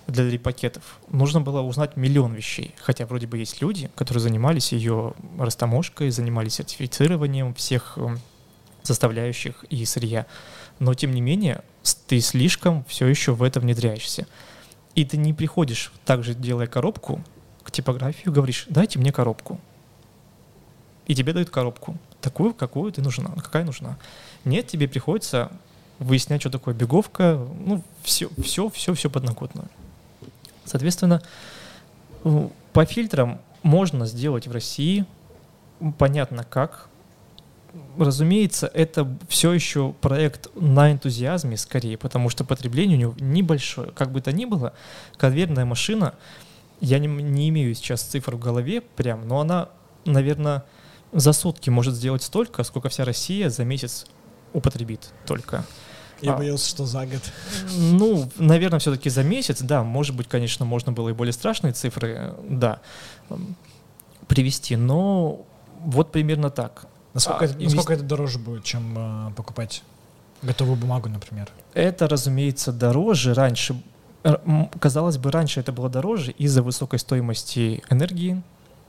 для репакетов, нужно было узнать миллион вещей. Хотя вроде бы есть люди, которые занимались ее растаможкой, занимались сертифицированием всех эм, составляющих и сырья. Но тем не менее, ты слишком все еще в это внедряешься. И ты не приходишь, также делая коробку, к типографию, говоришь, дайте мне коробку. И тебе дают коробку. Такую, какую ты нужна, какая нужна. Нет, тебе приходится выяснять, что такое беговка, ну, все, все, все, все подноготно. Соответственно, по фильтрам можно сделать в России, понятно как. Разумеется, это все еще проект на энтузиазме скорее, потому что потребление у него небольшое. Как бы то ни было, конвейерная машина, я не, не имею сейчас цифр в голове прям, но она, наверное, за сутки может сделать столько, сколько вся Россия за месяц употребит только. Я а, боялся, что за год. Ну, наверное, все-таки за месяц, да. Может быть, конечно, можно было и более страшные цифры, да, привести, но вот примерно так. Насколько, а, это, насколько это дороже будет, чем э, покупать готовую бумагу, например? Это, разумеется, дороже. Раньше, казалось бы, раньше это было дороже из-за высокой стоимости энергии,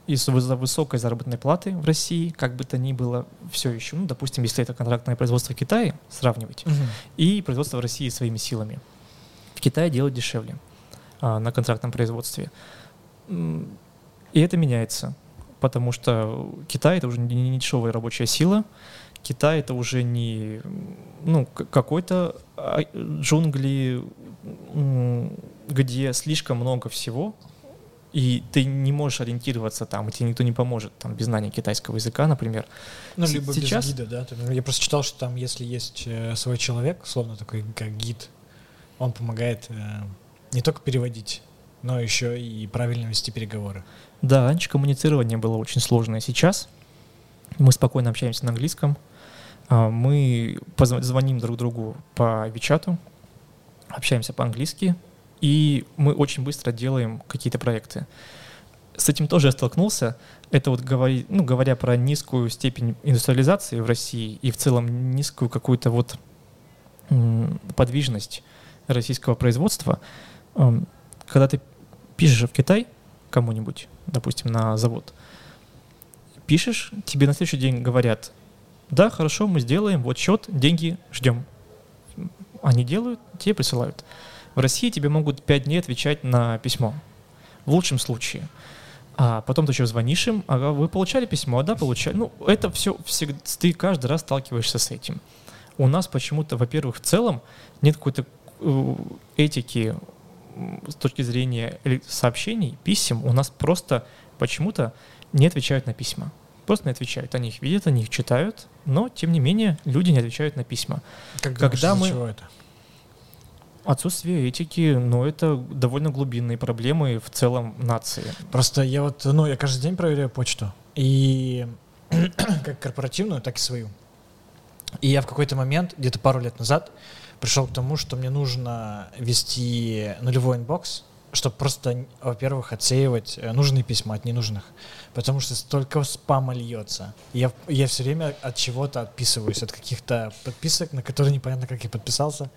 из-за высокой заработной платы в России, как бы то ни было, все еще, ну, допустим, если это контрактное производство в Китае, сравнивать, угу. и производство в России своими силами. В Китае делать дешевле а, на контрактном производстве. И это меняется, потому что Китай — это уже не, не дешевая рабочая сила, Китай — это уже не ну, какой-то джунгли, где слишком много всего, и ты не можешь ориентироваться там, и тебе никто не поможет там без знания китайского языка, например. Ну, либо Сейчас... без гида, да. Я просто читал, что там, если есть э, свой человек, словно такой как гид, он помогает э, не только переводить, но еще и правильно вести переговоры. Да, раньше коммуницирование было очень сложное. Сейчас мы спокойно общаемся на английском, а, мы звоним друг другу по Вичату, общаемся по-английски, и мы очень быстро делаем какие-то проекты. С этим тоже я столкнулся. Это вот говори, ну, говоря про низкую степень индустриализации в России и в целом низкую какую-то вот подвижность российского производства, когда ты пишешь в Китай кому-нибудь, допустим, на завод, пишешь, тебе на следующий день говорят, да, хорошо, мы сделаем, вот счет, деньги ждем. Они делают, тебе присылают. В России тебе могут 5 дней отвечать на письмо. В лучшем случае. А потом ты еще звонишь им, а вы получали письмо, да, получали. Ну, это все, всегда, ты каждый раз сталкиваешься с этим. У нас почему-то, во-первых, в целом нет какой-то э, этики с точки зрения сообщений, писем. У нас просто почему-то не отвечают на письма. Просто не отвечают. Они их видят, они их читают, но, тем не менее, люди не отвечают на письма. Как Когда мы... чего это? Отсутствие этики, но это довольно глубинные проблемы в целом нации. Просто я вот, ну, я каждый день проверяю почту. И как корпоративную, так и свою. И я в какой-то момент, где-то пару лет назад, пришел к тому, что мне нужно вести нулевой inbox, чтобы просто, во-первых, отсеивать э, нужные письма от ненужных, потому что столько спама льется. Я, я все время от чего-то отписываюсь, от каких-то подписок, на которые непонятно, как я подписался.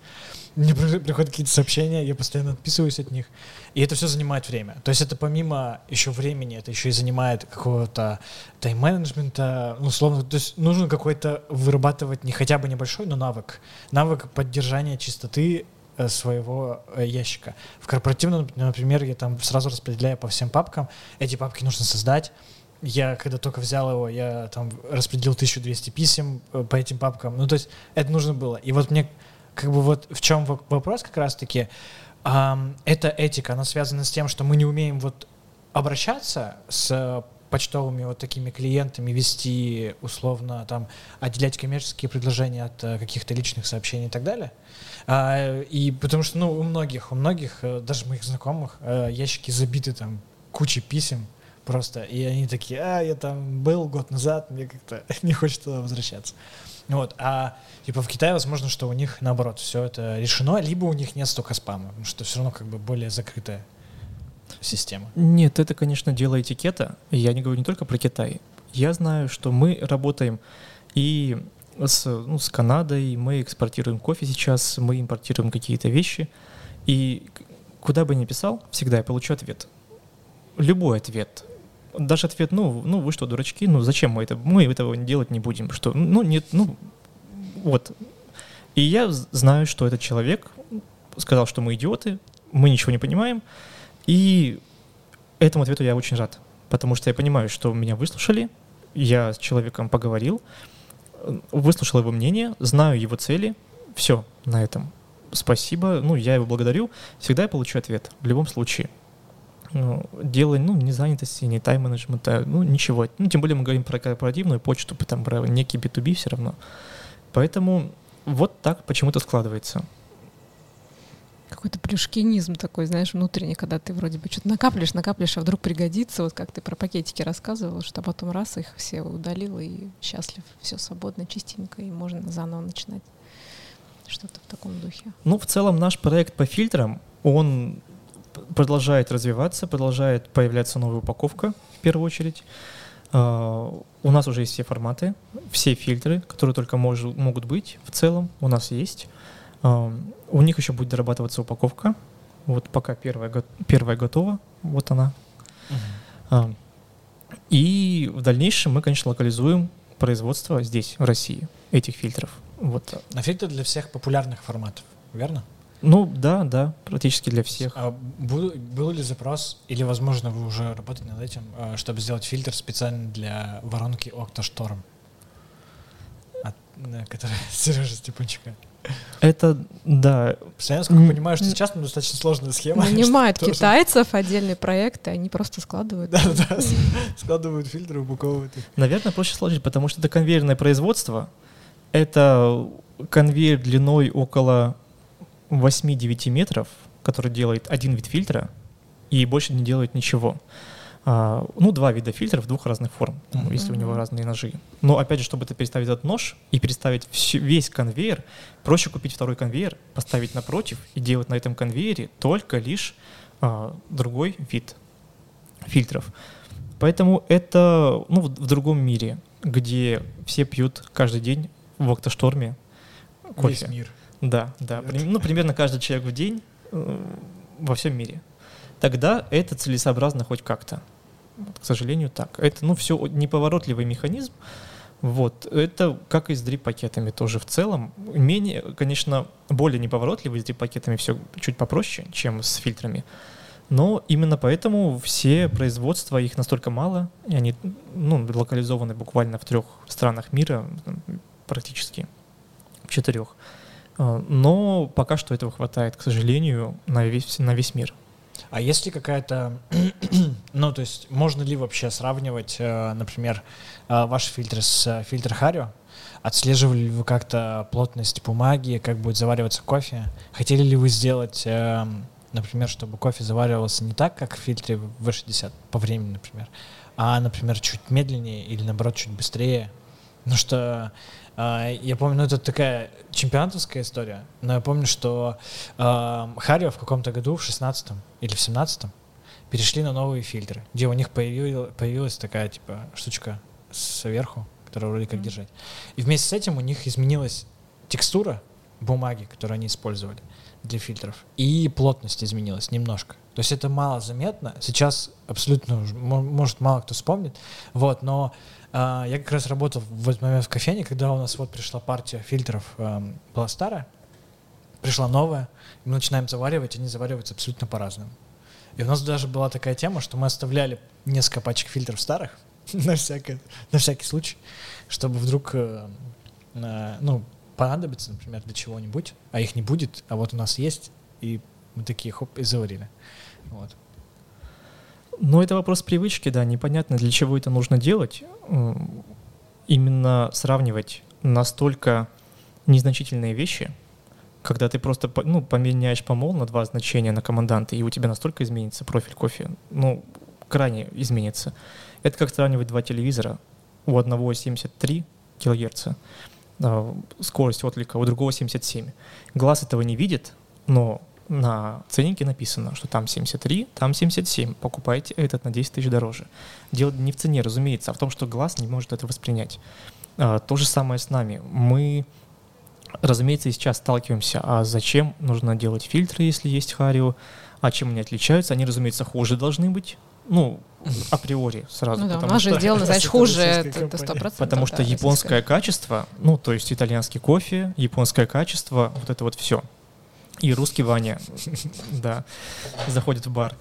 Мне приходят какие-то сообщения, я постоянно отписываюсь от них, и это все занимает время. То есть это помимо еще времени, это еще и занимает какого-то тайм-менеджмента, ну, условно, то есть нужно какой-то вырабатывать не хотя бы небольшой, но навык. Навык поддержания чистоты своего э, ящика. В корпоративном, например, я там сразу распределяю по всем папкам. Эти папки нужно создать. Я, когда только взял его, я там распределил 1200 писем э, по этим папкам. Ну, то есть это нужно было. И вот мне как бы вот в чем вопрос как раз-таки, эта этика, она связана с тем, что мы не умеем вот обращаться с почтовыми вот такими клиентами вести условно там отделять коммерческие предложения от каких-то личных сообщений и так далее. А, и потому что, ну, у многих, у многих, э, даже моих знакомых, э, ящики забиты там кучей писем просто, и они такие, а, я там был год назад, мне как-то не хочется туда возвращаться. Вот, а типа в Китае, возможно, что у них наоборот все это решено, либо у них нет столько спама, потому что все равно как бы более закрытая система. Нет, это, конечно, дело этикета. Я не говорю не только про Китай. Я знаю, что мы работаем и с, ну, с Канадой, мы экспортируем кофе сейчас, мы импортируем какие-то вещи. И куда бы ни писал, всегда я получу ответ. Любой ответ. Даже ответ, ну, ну вы что, дурачки, ну зачем мы это, мы этого делать не будем, что, ну нет, ну вот. И я знаю, что этот человек сказал, что мы идиоты, мы ничего не понимаем, и этому ответу я очень рад, потому что я понимаю, что меня выслушали, я с человеком поговорил, выслушал его мнение, знаю его цели, все на этом. Спасибо, ну, я его благодарю, всегда я получу ответ, в любом случае. Ну, дело, ну, не занятости, не тайм-менеджмента, ну, ничего. Ну, тем более мы говорим про корпоративную почту, там, про некий B2B все равно. Поэтому вот так почему-то складывается какой-то плюшкинизм такой, знаешь, внутренний, когда ты вроде бы что-то накапливаешь, накапливаешь, а вдруг пригодится, вот как ты про пакетики рассказывал, что потом раз их все удалил и счастлив, все свободно, чистенько, и можно заново начинать. Что-то в таком духе. Ну, в целом наш проект по фильтрам, он продолжает развиваться, продолжает появляться новая упаковка, в первую очередь. Uh, у нас уже есть все форматы, все фильтры, которые только мож, могут быть в целом, у нас есть. У них еще будет дорабатываться упаковка. Вот пока первая, первая готова, вот она. И в дальнейшем мы, конечно, локализуем производство здесь, в России, этих фильтров. Вот. На фильтры для всех популярных форматов, верно? Ну да, да, практически для всех. А был, был ли запрос, или, возможно, вы уже работаете над этим, а, чтобы сделать фильтр специально для воронки OctaStorm, от, которая Сережа Степанчука? Это, да. Постоянно, сколько понимаю, что сейчас ну, достаточно сложная схема. Нанимают китайцев, отдельные проекты, они просто складывают. Да, да, складывают фильтры, упаковывают их. Наверное, проще сложить, потому что это конвейерное производство. Это конвейер длиной около 8-9 метров, который делает один вид фильтра и больше не делает ничего. А, ну, два вида фильтров двух разных форм, mm-hmm. если у него разные ножи. Но опять же, чтобы это переставить этот нож и переставить всю, весь конвейер, проще купить второй конвейер, поставить напротив и делать на этом конвейере только лишь а, другой вид фильтров. Поэтому это ну, в, в другом мире, где все пьют каждый день в Октошторме кофе. Весь мир. Да, да. Ну, примерно каждый человек в день э, во всем мире. Тогда это целесообразно хоть как-то. К сожалению, так. Это, ну, все неповоротливый механизм. Вот. Это как и с дрип-пакетами тоже в целом. Менее, конечно, более неповоротливый с дрип-пакетами все чуть попроще, чем с фильтрами. Но именно поэтому все производства, их настолько мало, и они ну, локализованы буквально в трех странах мира, практически в четырех. А, но пока что этого хватает, к сожалению, на весь, на весь мир. А есть ли какая-то, ну, то есть можно ли вообще сравнивать, э, например, э, ваши фильтры с э, фильтром Харио? Отслеживали ли вы как-то плотность бумаги, как будет завариваться кофе? Хотели ли вы сделать, например, чтобы кофе заваривался не так, как в фильтре V60 по времени, например, а, например, чуть медленнее или, наоборот, чуть быстрее? Ну что я помню, ну это такая чемпионатовская история, но я помню, что э, Харио в каком-то году, в 16-м или в 17-м, перешли на новые фильтры, где у них появилась, появилась такая типа штучка сверху, которая вроде как mm-hmm. держать. И вместе с этим у них изменилась текстура бумаги, которую они использовали для фильтров, и плотность изменилась немножко. То есть это мало заметно. Сейчас абсолютно, может, мало кто вспомнит. Вот, но а, я как раз работал в этот момент в кофейне, когда у нас вот пришла партия фильтров, эм, была старая, пришла новая, мы начинаем заваривать, они завариваются абсолютно по-разному. И у нас даже была такая тема, что мы оставляли несколько пачек фильтров старых на, всякий, на всякий случай, чтобы вдруг э, э, ну, понадобится, например, для чего-нибудь, а их не будет, а вот у нас есть, и мы такие хоп, и заварили. Вот. Ну, это вопрос привычки, да, непонятно, для чего это нужно делать. Именно сравнивать настолько незначительные вещи, когда ты просто ну, поменяешь помол на два значения на команданты, и у тебя настолько изменится профиль кофе, ну, крайне изменится. Это как сравнивать два телевизора. У одного 73 кГц а, скорость отклика, у другого 77. Глаз этого не видит, но на ценнике написано, что там 73, там 77. Покупайте этот на 10 тысяч дороже. Дело не в цене, разумеется, а в том, что глаз не может это воспринять. А, то же самое с нами. Мы, разумеется, и сейчас сталкиваемся, а зачем нужно делать фильтры, если есть харио, а чем они отличаются? Они, разумеется, хуже должны быть. Ну, априори сразу. Ну да, у нас же сделано, значит, хуже, это сто процентов. Потому что японское качество, ну, то есть итальянский кофе, японское качество, вот это вот все — и русский Ваня, да, заходит в бар.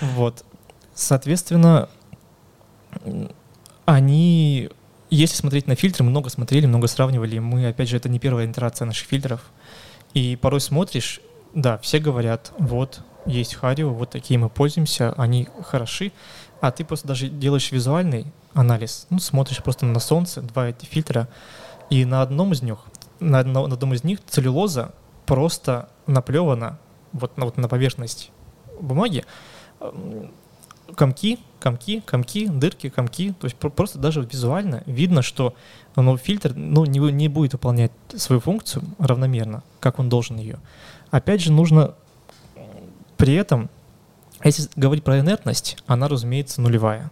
Вот. Соответственно, они, если смотреть на фильтры, много смотрели, много сравнивали. Мы, опять же, это не первая итерация наших фильтров. И порой смотришь, да, все говорят, вот, есть Харио, вот такие мы пользуемся, они хороши, а ты просто даже делаешь визуальный анализ, ну, смотришь просто на солнце, два эти фильтра, и на одном из них, на, одном, на одном из них целлюлоза просто наплевано вот на, вот на поверхность бумаги комки, комки, комки, дырки, комки. То есть просто даже визуально видно, что ну, фильтр ну, не, не будет выполнять свою функцию равномерно, как он должен ее. Опять же, нужно при этом, если говорить про инертность, она, разумеется, нулевая.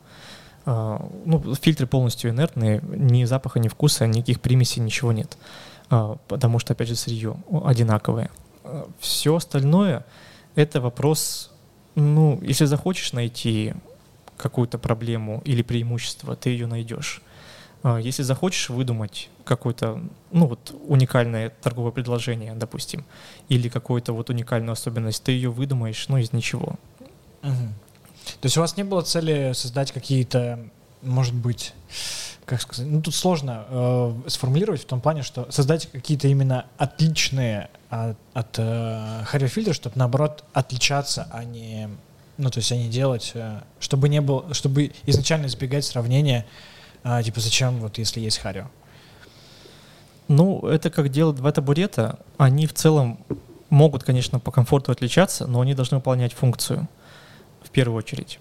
А, ну, фильтры полностью инертные, ни запаха, ни вкуса, никаких примесей, ничего нет. А, потому что, опять же, сырье одинаковое. А, Все остальное — это вопрос, ну, если захочешь найти какую-то проблему или преимущество, ты ее найдешь. А, если захочешь выдумать какое-то, ну вот, уникальное торговое предложение, допустим, или какую-то вот уникальную особенность, ты ее выдумаешь, ну, из ничего. Угу. То есть у вас не было цели создать какие-то может быть, как сказать, ну тут сложно э, сформулировать в том плане, что создать какие-то именно отличные от, от э, Harry фильтра, чтобы наоборот отличаться, а не, ну то есть, а не делать, э, чтобы не было, чтобы изначально избегать сравнения, э, типа зачем вот если есть Харрио. Ну, это как делают два табурета. Они в целом могут, конечно, по комфорту отличаться, но они должны выполнять функцию в первую очередь.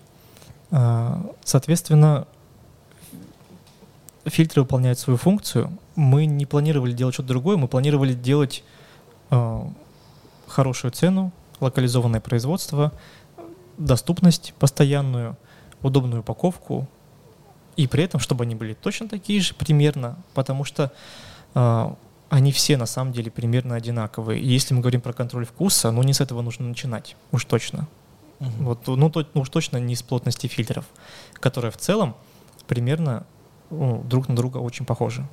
А, соответственно, фильтры выполняют свою функцию. Мы не планировали делать что-то другое, мы планировали делать э, хорошую цену, локализованное производство, доступность постоянную, удобную упаковку, и при этом, чтобы они были точно такие же примерно, потому что э, они все на самом деле примерно одинаковые. И если мы говорим про контроль вкуса, ну не с этого нужно начинать, уж точно. Угу. Вот, ну, то, ну уж точно не с плотности фильтров, которая в целом примерно ну, друг на друга очень похожи.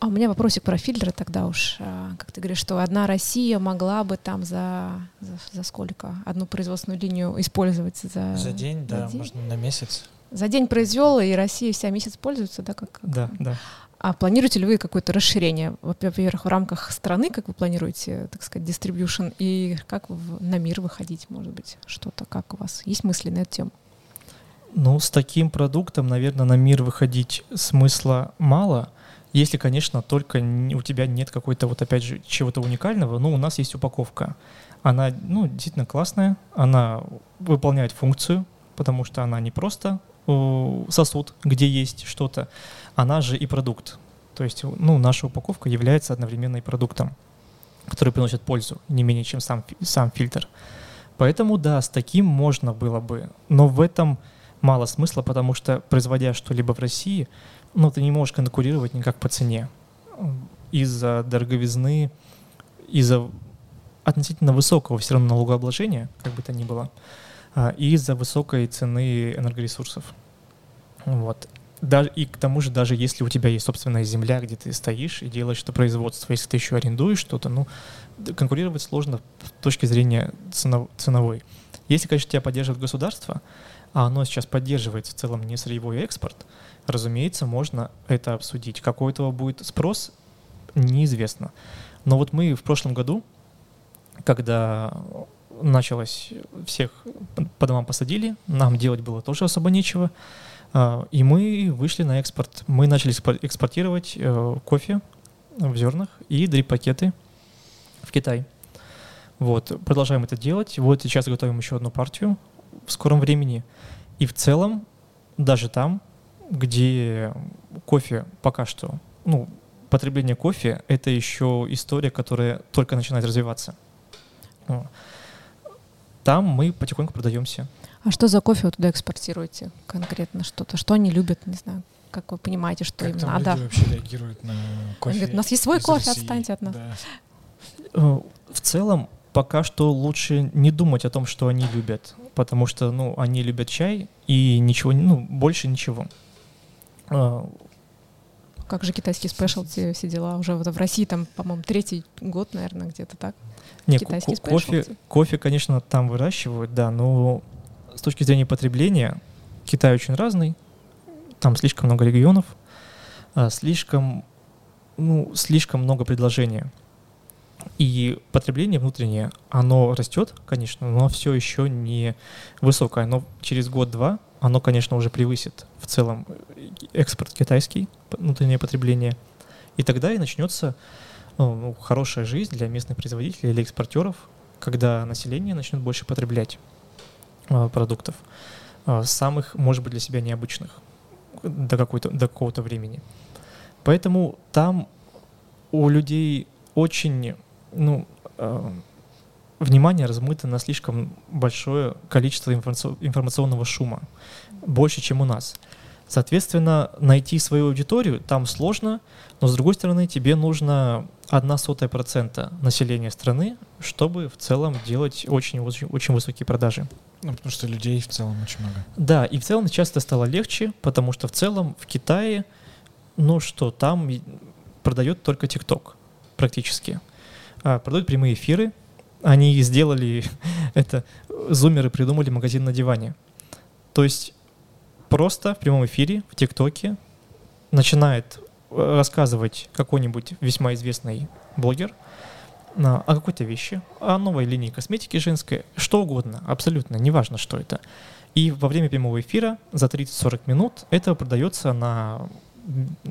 А у меня вопросик про фильтры тогда уж. А, как ты говоришь, что одна Россия могла бы там за, за, за сколько? Одну производственную линию использовать за... За день, за да, день? можно на месяц. За день произвел, и Россия вся месяц пользуется, да? Как, как? Да, да. А планируете ли вы какое-то расширение, во-первых, в рамках страны, как вы планируете, так сказать, distribution, и как в, на мир выходить, может быть, что-то, как у вас? Есть мысли на эту тему? Ну, с таким продуктом, наверное, на мир выходить смысла мало, если, конечно, только у тебя нет какой-то вот опять же чего-то уникального. Ну, у нас есть упаковка. Она, ну, действительно классная, она выполняет функцию, потому что она не просто сосуд, где есть что-то, она же и продукт. То есть, ну, наша упаковка является одновременно и продуктом, который приносит пользу не менее, чем сам, сам фильтр. Поэтому, да, с таким можно было бы. Но в этом мало смысла, потому что, производя что-либо в России, ну, ты не можешь конкурировать никак по цене. Из-за дороговизны, из-за относительно высокого все равно налогообложения, как бы то ни было, а, и из-за высокой цены энергоресурсов. Вот. И к тому же, даже если у тебя есть собственная земля, где ты стоишь и делаешь это производство, если ты еще арендуешь что-то, ну, конкурировать сложно с точки зрения ценов, ценовой. Если, конечно, тебя поддерживает государство, а оно сейчас поддерживает в целом не сырьевой экспорт, разумеется, можно это обсудить. Какой этого будет спрос, неизвестно. Но вот мы в прошлом году, когда началось, всех по домам посадили, нам делать было тоже особо нечего, а, и мы вышли на экспорт. Мы начали экспортировать э, кофе в зернах и дрип-пакеты в Китай. Вот, продолжаем это делать. Вот сейчас готовим еще одну партию в скором времени. И в целом, даже там, где кофе пока что, ну, потребление кофе — это еще история, которая только начинает развиваться. Там мы потихоньку продаемся. А что за кофе вы туда экспортируете конкретно? Что-то, что они любят, не знаю, как вы понимаете, что как им там надо? Люди вообще реагируют на кофе? Они говорят, у нас есть свой кофе, России. отстаньте от нас. Да. Э, в целом, пока что лучше не думать о том, что они любят, потому что, ну, они любят чай и ничего, ну, больше ничего. А, как же китайские спешлти, все дела? Уже вот в России там, по-моему, третий год, наверное, где-то так. Нет, Китайские кофе, кофе, конечно, там выращивают, да, но с точки зрения потребления Китай очень разный, там слишком много регионов, а, слишком, ну, слишком много предложения. И потребление внутреннее, оно растет, конечно, но все еще не высокое. Но через год-два оно, конечно, уже превысит в целом экспорт китайский, внутреннее потребление. И тогда и начнется ну, ну, хорошая жизнь для местных производителей или экспортеров, когда население начнет больше потреблять э, продуктов, э, самых, может быть, для себя необычных до, какой-то, до какого-то времени. Поэтому там у людей очень ну, э, внимание размыто на слишком большое количество информационного шума, больше, чем у нас. Соответственно, найти свою аудиторию там сложно, но с другой стороны, тебе нужно одна сотая процента населения страны, чтобы в целом делать очень, очень, очень высокие продажи. Ну, потому что людей в целом очень много. Да, и в целом сейчас это стало легче, потому что в целом в Китае, ну что, там продает только ТикТок практически. А, продают прямые эфиры. Они сделали это, зумеры придумали магазин на диване. То есть просто в прямом эфире в ТикТоке начинает э, рассказывать какой-нибудь весьма известный блогер о какой-то вещи, о новой линии косметики женской, что угодно, абсолютно, неважно, что это. И во время прямого эфира за 30-40 минут это продается на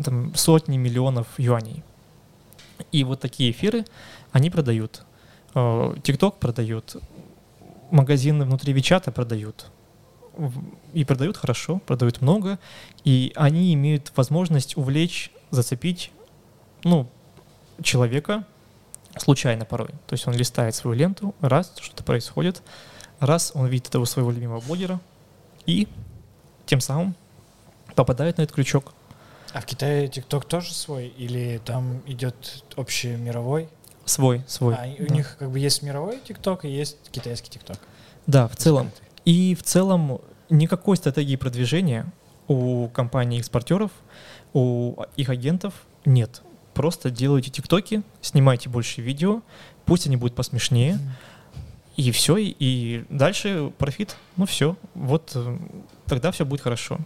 там, сотни миллионов юаней. И вот такие эфиры они продают. ТикТок э, продают, магазины внутри Вичата продают. И продают хорошо, продают много. И они имеют возможность увлечь, зацепить ну, человека случайно порой. То есть он листает свою ленту, раз что-то происходит, раз он видит этого своего любимого блогера, и тем самым попадает на этот крючок. А в Китае ТикТок тоже свой? Или там идет общий мировой? Свой, свой. А, да. у них как бы есть мировой ТикТок и есть китайский ТикТок. Да, в целом. И в целом никакой стратегии продвижения у компаний-экспортеров, у их агентов нет. Просто делайте тиктоки, снимайте больше видео, пусть они будут посмешнее, mm. и все, и дальше профит. Ну все, вот э, тогда все будет хорошо.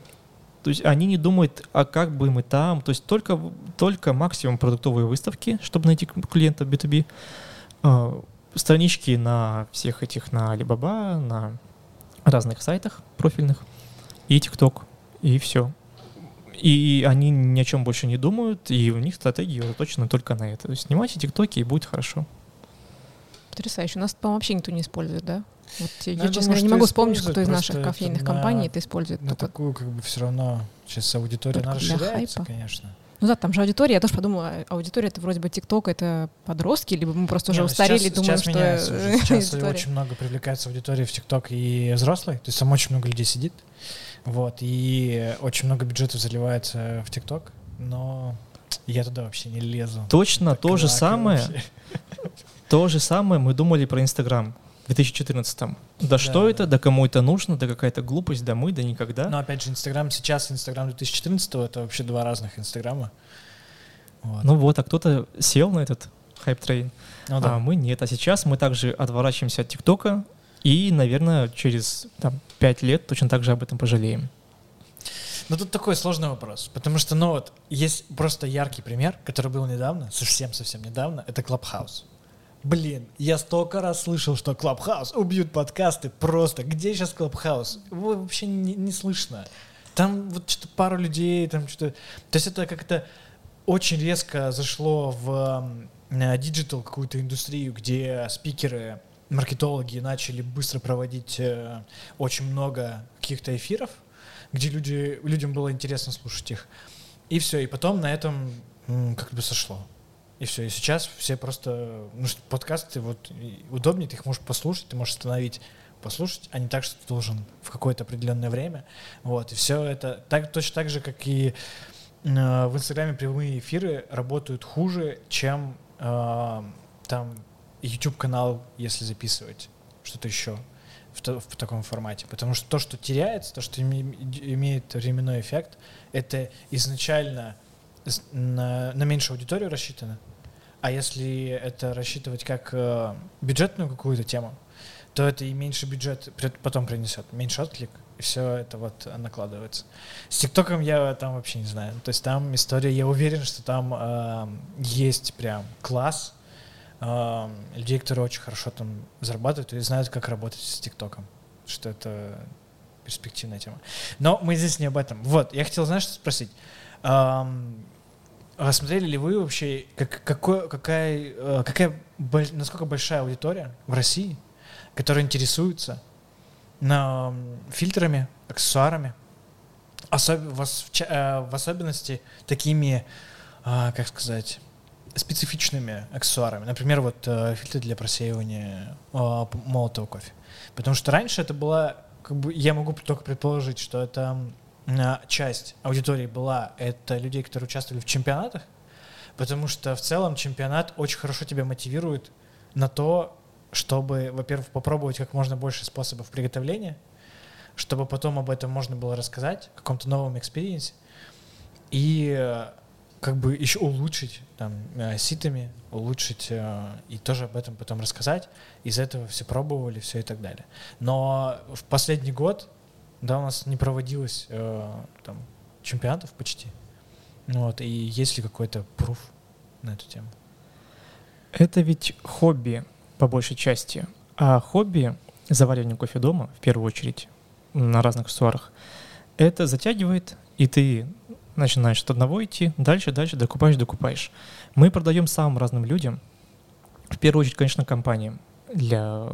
То есть они не думают, а как бы мы там, то есть только, только максимум продуктовые выставки, чтобы найти клиента B2B, а, странички на всех этих, на Alibaba, на разных сайтах профильных, и TikTok, и все. И они ни о чем больше не думают, и у них стратегия заточена только на это. То есть снимайте тиктоки, и будет хорошо. Потрясающе. У нас, по-моему, вообще никто не использует, да? Вот, я, я, честно говоря, не могу вспомнить, кто из наших кофейных компаний это использует. На только... такую, как бы, все равно сейчас аудитория она расширяется, конечно. Ну да, там же аудитория, я тоже подумала, аудитория это вроде бы ТикТок, это подростки, либо мы просто уже не, ну, устарели, сейчас, думаем, сейчас что... Меняется Сейчас очень много привлекается аудитории в ТикТок и взрослой, то есть там очень много людей сидит, вот, и очень много бюджетов заливается в ТикТок, но я туда вообще не лезу. Точно то же самое, то же самое мы думали про Инстаграм. 2014-м. Да, да что это, да кому это нужно, да какая-то глупость, да мы, да никогда. Но опять же, Инстаграм сейчас, Инстаграм 2014 это вообще два разных Инстаграма. Вот. Ну вот, а кто-то сел на этот hype train, ну, да. а мы нет. А сейчас мы также отворачиваемся от ТикТока и, наверное, через там, 5 лет точно так же об этом пожалеем. Ну тут такой сложный вопрос, потому что, ну вот, есть просто яркий пример, который был недавно, совсем-совсем недавно, это Clubhouse. Блин, я столько раз слышал, что Clubhouse убьют подкасты. Просто где сейчас Clubhouse? Его вообще не, не слышно. Там вот что-то пару людей, там что-то... То есть это как-то очень резко зашло в digital какую-то индустрию, где спикеры, маркетологи начали быстро проводить э, очень много каких-то эфиров, где люди, людям было интересно слушать их. И все, и потом на этом как бы сошло. И все. И сейчас все просто... Ну, подкасты вот удобнее, ты их можешь послушать, ты можешь остановить послушать, а не так, что ты должен в какое-то определенное время. Вот. И все это так, точно так же, как и э, в Инстаграме прямые эфиры работают хуже, чем э, там YouTube-канал, если записывать что-то еще в, в таком формате. Потому что то, что теряется, то, что имеет временной эффект, это изначально на, на меньшую аудиторию рассчитано, а если это рассчитывать как э, бюджетную какую-то тему, то это и меньше бюджет потом принесет, меньше отклик, и все это вот накладывается. С ТикТоком я там вообще не знаю. То есть там история, я уверен, что там э, есть прям класс э, людей, которые очень хорошо там зарабатывают и знают, как работать с ТикТоком. Что это перспективная тема. Но мы здесь не об этом. Вот, я хотел, знаешь, что спросить. Эм, а смотрели ли вы вообще, как, какой, какая, э, какая, насколько большая аудитория в России, которая интересуется на, фильтрами, аксессуарами, особ, в, э, в особенности такими, а, как сказать, специфичными аксессуарами. Например, вот э, фильтры для просеивания молотого кофе. Потому что раньше это была, как бы, я могу только предположить, что это часть аудитории была это людей, которые участвовали в чемпионатах, потому что в целом чемпионат очень хорошо тебя мотивирует на то, чтобы, во-первых, попробовать как можно больше способов приготовления, чтобы потом об этом можно было рассказать, в каком-то новом экспириенсе, и как бы еще улучшить там э, ситами, улучшить э, и тоже об этом потом рассказать. Из этого все пробовали, все и так далее. Но в последний год да, у нас не проводилось э, там чемпионатов почти. Ну вот, и есть ли какой-то пруф на эту тему? Это ведь хобби по большей части. А хобби, заваривание кофе дома, в первую очередь, на разных аксессуарах, это затягивает, и ты начинаешь от одного идти, дальше, дальше, докупаешь, докупаешь. Мы продаем самым разным людям, в первую очередь, конечно, компаниям, для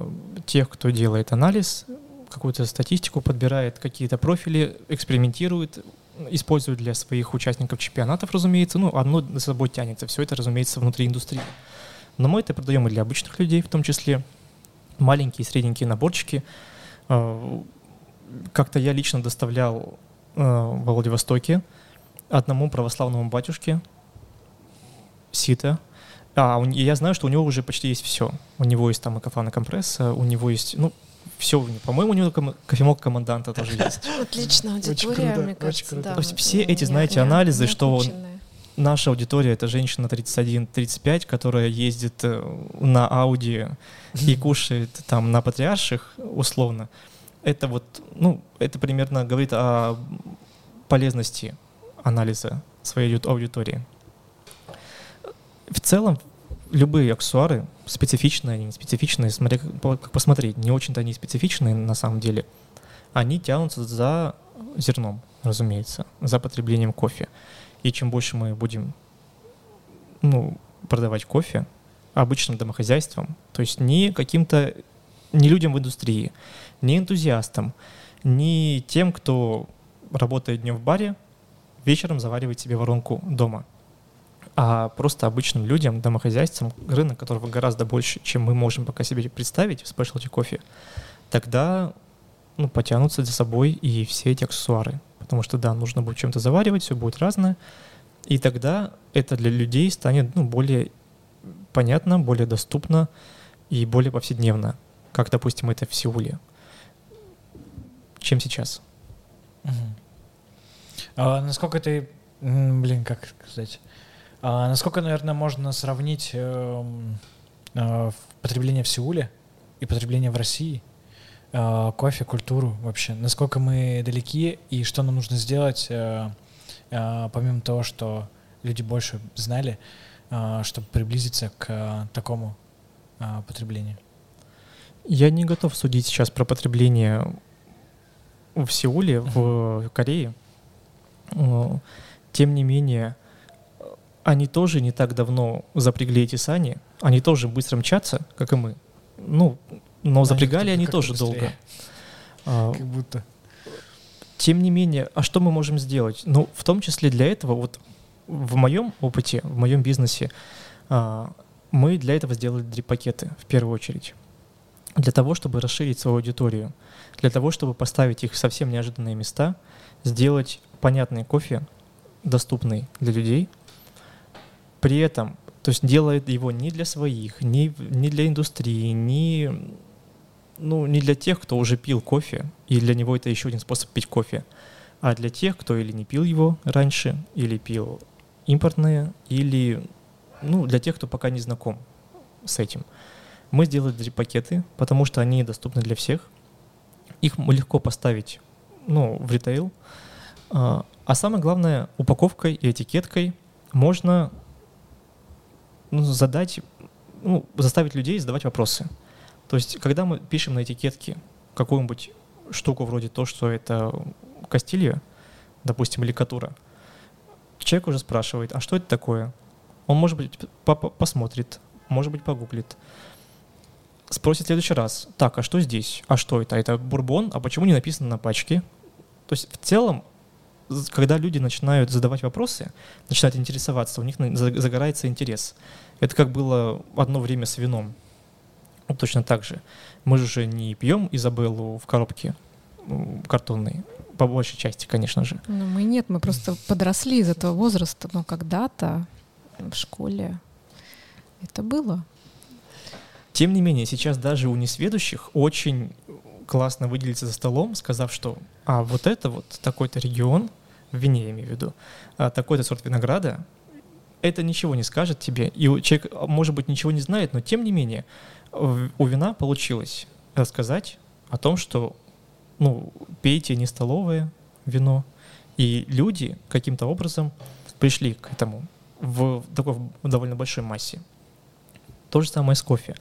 тех, кто делает анализ, какую-то статистику подбирает, какие-то профили, экспериментирует, использует для своих участников чемпионатов, разумеется. Ну, одно за собой тянется. Все это, разумеется, внутри индустрии. Но мы это продаем и для обычных людей, в том числе маленькие и средненькие наборчики. А, как-то я лично доставлял а, во Владивостоке одному православному батюшке сито. А, я знаю, что у него уже почти есть все. У него есть там экофлана компресса, у него есть, ну, все, по-моему, у него кофемок команданта тоже есть. Отлично, аудитория, мне кажется. То есть все эти, знаете, анализы, что наша аудитория — это женщина 31-35, которая ездит э, на Ауди и кушает там на Патриарших, условно. Это вот, ну, это примерно говорит о полезности анализа своей аудитории. В целом, любые аксессуары, специфичные, не специфичные, смотря как посмотреть, не очень-то они специфичные на самом деле, они тянутся за зерном, разумеется, за потреблением кофе. И чем больше мы будем ну, продавать кофе обычным домохозяйствам, то есть не каким-то, не людям в индустрии, не энтузиастам, не тем, кто работает днем в баре, вечером заваривает себе воронку дома – а просто обычным людям, домохозяйствам, рынок которого гораздо больше, чем мы можем пока себе представить в спешлти кофе, тогда ну, потянутся за собой и все эти аксессуары. Потому что, да, нужно будет чем-то заваривать, все будет разное. И тогда это для людей станет ну, более понятно, более доступно и более повседневно, как, допустим, это в Сеуле, чем сейчас. Угу. А насколько ты, блин, как сказать, а насколько, наверное, можно сравнить э, э, потребление в Сеуле и потребление в России? Э, кофе, культуру вообще. Насколько мы далеки и что нам нужно сделать, э, э, помимо того, что люди больше знали, э, чтобы приблизиться к э, такому э, потреблению? Я не готов судить сейчас про потребление в Сеуле, в Корее. Тем не менее, они тоже не так давно запрягли эти сани, они тоже быстро мчатся, как и мы. Ну, но запрягали они тоже быстрее. долго. А, как будто. Тем не менее, а что мы можем сделать? Ну, в том числе для этого, вот в моем опыте, в моем бизнесе, а, мы для этого сделали дрип-пакеты в первую очередь. Для того, чтобы расширить свою аудиторию, для того, чтобы поставить их в совсем неожиданные места, сделать понятный кофе, доступный для людей — при этом, то есть делает его не для своих, не, не для индустрии, не, ну, не для тех, кто уже пил кофе, и для него это еще один способ пить кофе, а для тех, кто или не пил его раньше, или пил импортные, или ну, для тех, кто пока не знаком с этим. Мы сделали пакеты, потому что они доступны для всех. Их легко поставить ну, в ритейл. А, а самое главное, упаковкой и этикеткой можно ну, задать, ну, заставить людей задавать вопросы. То есть, когда мы пишем на этикетке какую-нибудь штуку вроде то, что это Кастилья, допустим, или Катура, человек уже спрашивает, а что это такое? Он, может быть, посмотрит, может быть, погуглит. Спросит в следующий раз, так, а что здесь? А что это? Это бурбон? А почему не написано на пачке? То есть в целом когда люди начинают задавать вопросы, начинают интересоваться, у них загорается интерес. Это как было одно время с вином. Вот точно так же. Мы же не пьем Изабеллу в коробке картонной, по большей части, конечно же. Ну, мы нет, мы просто подросли из этого возраста, но когда-то в школе это было. Тем не менее, сейчас даже у несведущих очень классно выделиться за столом, сказав, что а вот это вот такой-то регион, в вине я имею в виду, а, такой-то сорт винограда, это ничего не скажет тебе. И человек, может быть, ничего не знает, но тем не менее у вина получилось рассказать о том, что ну, пейте не столовое вино. И люди каким-то образом пришли к этому в такой в довольно большой массе. То же самое с кофе.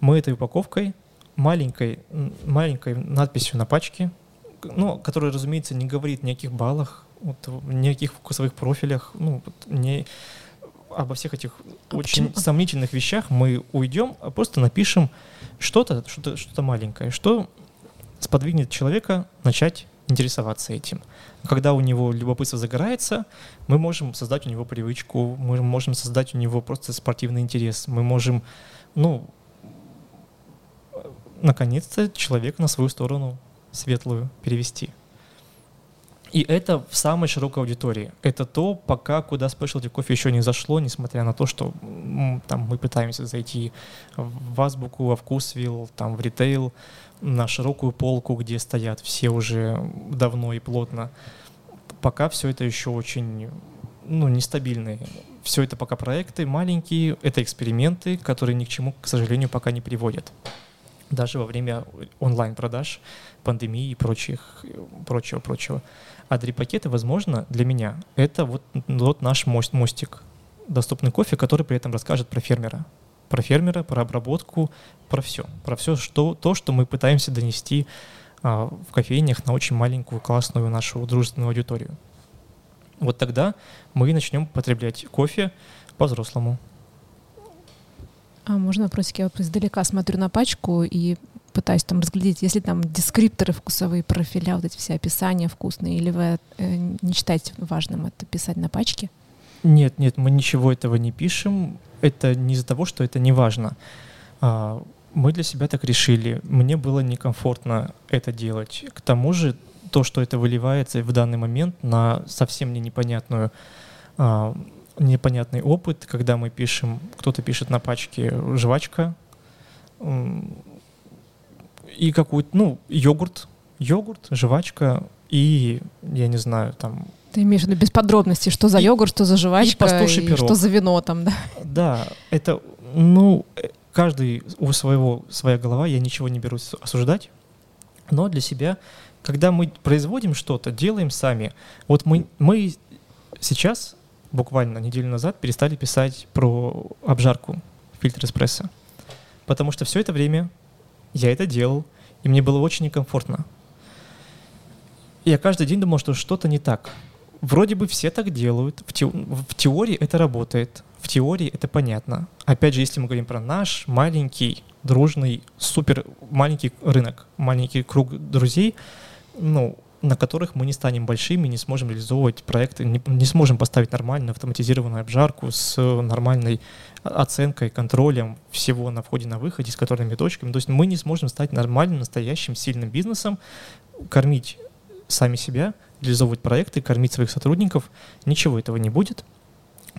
Мы этой упаковкой, маленькой, маленькой надписью на пачке, ну, которая, разумеется, не говорит ни о каких баллах, вот, ни о каких вкусовых профилях, ну, не обо всех этих а очень почему? сомнительных вещах мы уйдем, а просто напишем что-то, что-то, что-то маленькое, что сподвигнет человека начать интересоваться этим. Когда у него любопытство загорается, мы можем создать у него привычку, мы можем создать у него просто спортивный интерес, мы можем, ну, наконец-то человека на свою сторону светлую перевести. И это в самой широкой аудитории. Это то, пока куда Specialty кофе еще не зашло, несмотря на то, что там мы пытаемся зайти в азбуку, во вкусвилл, там в ритейл, на широкую полку, где стоят все уже давно и плотно. Пока все это еще очень ну, нестабильные. Все это пока проекты маленькие, это эксперименты, которые ни к чему, к сожалению, пока не приводят. Даже во время онлайн-продаж, пандемии и прочих, прочего, прочего. А пакеты, возможно, для меня это вот, вот наш мост, мостик. Доступный кофе, который при этом расскажет про фермера. Про фермера, про обработку, про все. Про все что, то, что мы пытаемся донести а, в кофейнях на очень маленькую, классную нашу дружественную аудиторию. Вот тогда мы начнем потреблять кофе по-взрослому. А можно вопросик? Я вот издалека смотрю на пачку и пытаюсь там разглядеть, если там дескрипторы вкусовые, профиля, вот эти все описания вкусные, или вы э, не считаете важным это писать на пачке? Нет, нет, мы ничего этого не пишем. Это не из-за того, что это не важно. А, мы для себя так решили. Мне было некомфортно это делать. К тому же то, что это выливается в данный момент на совсем мне непонятную а, непонятный опыт, когда мы пишем, кто-то пишет на пачке жвачка, и какой-то, ну, йогурт, йогурт, жвачка и, я не знаю, там... Ты имеешь в виду без подробностей, что за и, йогурт, что за жвачка, и, и что за вино там, да? Да, это, ну, каждый у своего, своя голова, я ничего не берусь осуждать, но для себя, когда мы производим что-то, делаем сами, вот мы, мы сейчас, буквально неделю назад, перестали писать про обжарку фильтр эспрессо, потому что все это время я это делал, и мне было очень некомфортно. И я каждый день думал, что что-то не так. Вроде бы все так делают, в, те, в теории это работает, в теории это понятно. Опять же, если мы говорим про наш маленький, дружный, супер маленький рынок, маленький круг друзей, ну, на которых мы не станем большими, не сможем реализовывать проекты, не, не сможем поставить нормальную автоматизированную обжарку с нормальной оценкой, контролем всего на входе, на выходе, с контрольными точками. То есть мы не сможем стать нормальным, настоящим, сильным бизнесом, кормить сами себя, реализовывать проекты, кормить своих сотрудников. Ничего этого не будет,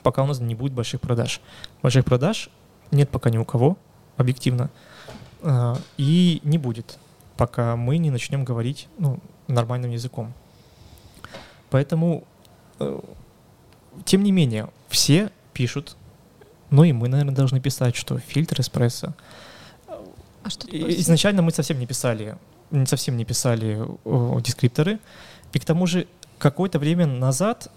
пока у нас не будет больших продаж. Больших продаж нет пока ни у кого, объективно, а, и не будет, пока мы не начнем говорить ну, нормальным языком. Поэтому, э, тем не менее, все пишут ну и мы, наверное, должны писать, что фильтр эспрессо. А что Изначально мы совсем не писали, не совсем не писали о, дескрипторы. И к тому же какое-то время назад